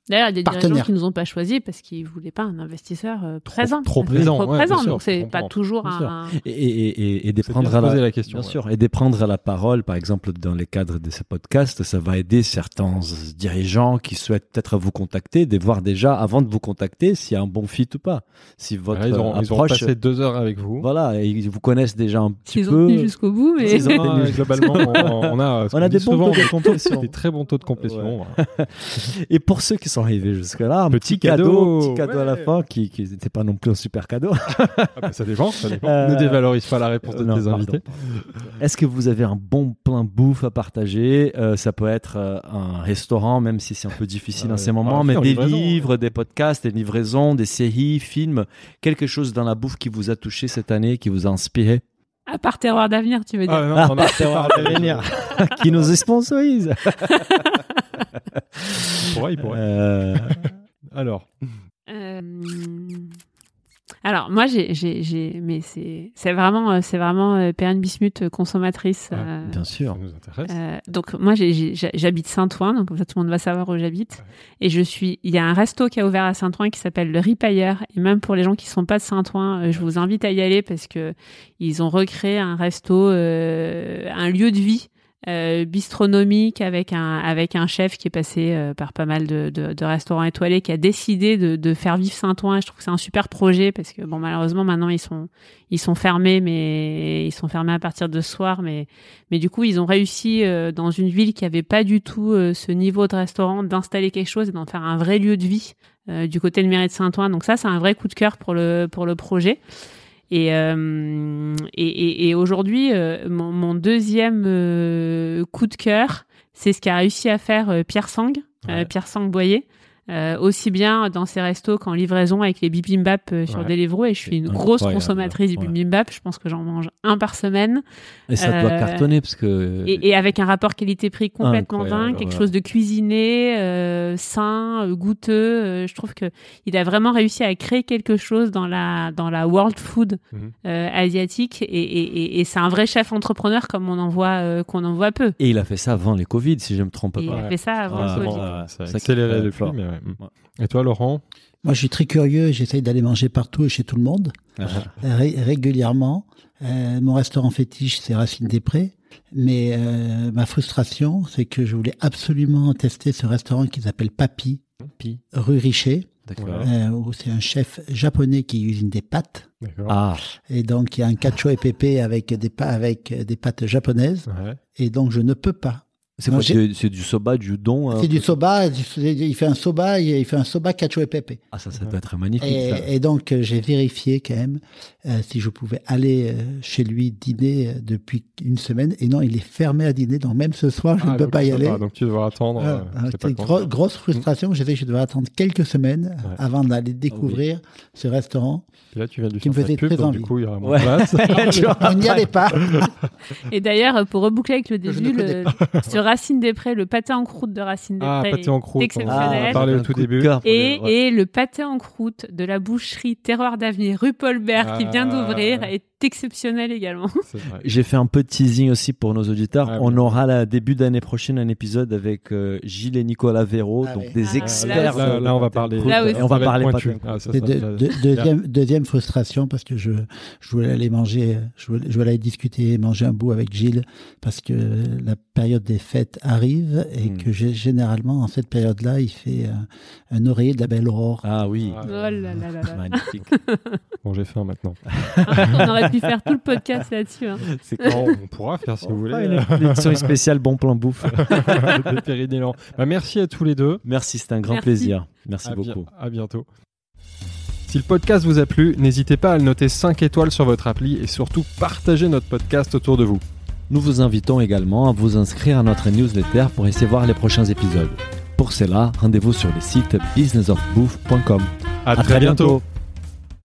E: D'ailleurs, il y a des dirigeants qui nous ont pas choisis parce qu'ils voulaient pas un investisseur euh, présent.
A: trop
E: Trop
A: présent, ouais, bien
E: présent.
A: sûr,
E: Donc c'est pas toujours un.
B: Et, et, et, et de
A: C'est
B: prendre
A: bien de
B: à la,
A: la question,
B: bien
A: ouais.
B: sûr, et de prendre à la parole, par exemple, dans les cadres de ce podcast, ça va aider certains dirigeants qui souhaitent peut-être vous contacter, de voir déjà, avant de vous contacter, s'il y a un bon fit ou pas. Si votre
A: Voilà, ils, ont, ils ont
B: approche,
A: passé deux heures avec vous.
B: voilà, et ils vous connaissent déjà un petit
E: S'ils ont
B: peu.
E: tenu jusqu'au bout, mais
B: S'ils ont-
A: Ah, globalement, on, on a,
B: On des bons
A: souvent,
B: taux de complétion.
A: Des très bons taux de complétion.
B: Et pour ceux qui sont arrivés jusque-là, un
A: Petit
B: petit, cadeau,
A: cadeau,
B: petit cadeau à la fin, qui n'était pas non plus un super cadeau.
A: Ah bah, ça dépend. Ça dépend.
B: Euh,
A: Ne dévalorise pas la réponse de
B: Non,
A: tes invités.
B: Est-ce que vous avez un bon plein bouffe à partager? Euh, Ça peut être euh, un restaurant, même si c'est un peu difficile en
A: ouais.
B: ces moments,
A: Ah,
B: mais des livres, des podcasts, des livraisons, des séries, films, quelque chose dans la bouffe qui vous a touché cette année, qui vous a inspiré,
E: à part terroir d'avenir, tu veux dire?
A: Ah, non,
B: Ah,
A: on a
B: Terroir d'avenir. qui nous sponsorise.
A: Il pourrait, il pourrait.
B: Euh,
A: Alors,
E: Euh, Alors moi j'ai j'ai j'ai mais c'est c'est vraiment c'est vraiment euh, Perrine Bismuth consommatrice.
A: Ah,
E: euh,
B: bien
A: ça
B: sûr.
A: nous intéresse.
E: euh, donc moi j'ai- j'habite Saint-Ouen donc comme ça tout le monde va savoir où j'habite et je suis il y a un resto qui a ouvert à Saint-Ouen qui s'appelle le Ripailleur et même pour les gens qui sont pas de Saint-Ouen euh, je vous invite à y aller parce que ils ont recréé un resto euh, un lieu de vie euh, bistronomique avec un avec un chef qui est passé euh, par pas mal de, de, de, restaurants étoilés, qui a décidé de, de faire vivre Saint-Ouen. Je trouve que c'est un super projet parce que bon malheureusement maintenant ils sont ils sont fermés, mais ils sont fermés à partir de ce soir. Mais mais du coup ils ont réussi euh, dans une ville qui avait pas du tout euh, ce niveau de restaurant d'installer quelque chose et d'en faire un vrai lieu de vie du côté de Mairie de Saint-Ouen. Donc ça c'est un vrai coup de cœur pour le pour le projet. Et, euh, et, et, et aujourd'hui, euh, mon, mon, deuxième euh, coup de cœur, c'est ce qu'a réussi à faire Pierre Sang, ouais. Pierre Sang Boyer. Euh, aussi bien dans ses restos qu'en livraison avec les bibimbap euh, sur ouais. Deliveroo et je suis une grosse consommatrice ouais. du bibimbap je pense que j'en mange un par semaine.
B: Et ça euh, doit cartonner parce que
E: et, et avec un rapport qualité-prix complètement dingue quelque chose de cuisiné euh, sain goûteux je trouve que il a vraiment réussi à créer quelque chose dans la dans la world food mm -hmm. asiatique et, et, et c'est un vrai chef entrepreneur comme on en voit qu'on en voit peu.
B: Et il a fait ça avant les Covid si je me trompe pas
E: il a fait ça avant le Covid.
A: ça a accéléré le flux mais et toi, Laurent
C: Moi, je suis très curieux et j'essaye d'aller manger partout et chez tout le monde, ré régulièrement. Euh, mon restaurant fétiche, c'est Racine des Prés. Mais euh, ma frustration, c'est que je voulais absolument tester ce restaurant qui s'appelle Papi,
B: Papi,
C: rue Richer. Euh, où c'est un chef japonais qui usine des pâtes.
B: Ah.
C: Et donc, il y a un cacio et pépé avec des, avec des pâtes japonaises.
A: Ouais.
C: Et donc, je ne peux pas.
B: C'est quoi C'est du soba, du don
C: C'est du soba. Il fait un soba, il fait un soba cacio et pepe.
B: Ah ça, ça doit être magnifique.
C: Et,
B: ça.
C: et donc j'ai vérifié quand même euh, si je pouvais aller euh, chez lui dîner euh, depuis une semaine. Et non, il est fermé à dîner. Donc même ce soir, je
A: ah,
C: ne peux pas y aller.
A: Pas, donc tu devras attendre.
C: Euh, C'était gro grosse frustration. J'ai fait que je devais attendre quelques semaines ouais. avant d'aller découvrir oui. ce restaurant.
A: Et là, tu viens de
C: qui me faisait
A: pub,
C: très
A: donc
C: envie.
A: Du coup, il y aura moins
B: Ouais.
A: de place.
C: On n'y allait pas.
E: Et d'ailleurs, pour reboucler avec le début, le, sur Racine des Prés, le pâté en croûte de Racine des
A: Ah,
E: Prés
A: pâté en croûte. On
E: exceptionnel.
A: a parlé au
B: Un
A: tout début.
B: cœur
E: Et,
B: les- ouais.
E: et le pâté en croûte de la boucherie Terroir d'Avenir rue Paul Bert qui vient
A: Ah.
E: d'ouvrir est exceptionnel également.
B: J'ai fait un peu de teasing aussi pour nos auditeurs.
A: Ah,
B: On aura la début d'année prochaine un épisode avec euh, Gilles et Nicolas Véro,
C: Ah
B: donc
C: oui.
B: des
E: Ah,
B: experts.
A: Là, là, on va parler.
E: Là
B: on va parler.
A: Ah, ça, ça,
C: de- de- deuxième, deuxième frustration parce que je, je voulais aller manger, je voulais, je voulais aller discuter manger un bout avec Gilles parce que la période des fêtes arrive et
B: Mm.
C: que j'ai- généralement en cette période-là, il fait un, un oreiller de la belle aurore.
B: Ah oui,
A: Ah,
E: Oh là là là là.
B: magnifique.
A: Bon, j'ai faim maintenant.
E: On aurait pu faire tout le podcast là-dessus. hein.
B: C'est
A: Bon, on pourra faire si vous voulez.
B: une édition spéciale Bon Plan Bouffe.
A: Périnélans. Bah, merci à tous les deux.
B: Merci, c'était un grand
E: Merci.
B: plaisir. Merci
A: à,
B: beaucoup.
A: à bientôt. Si le podcast vous a plu, n'hésitez pas à le noter 5 étoiles sur votre appli et surtout partagez notre podcast autour de vous.
B: Nous vous invitons également à vous inscrire à notre newsletter pour essayer voir les prochains épisodes. Pour cela, rendez-vous sur le site businessofbouffe.com.
A: À,
B: À très bientôt.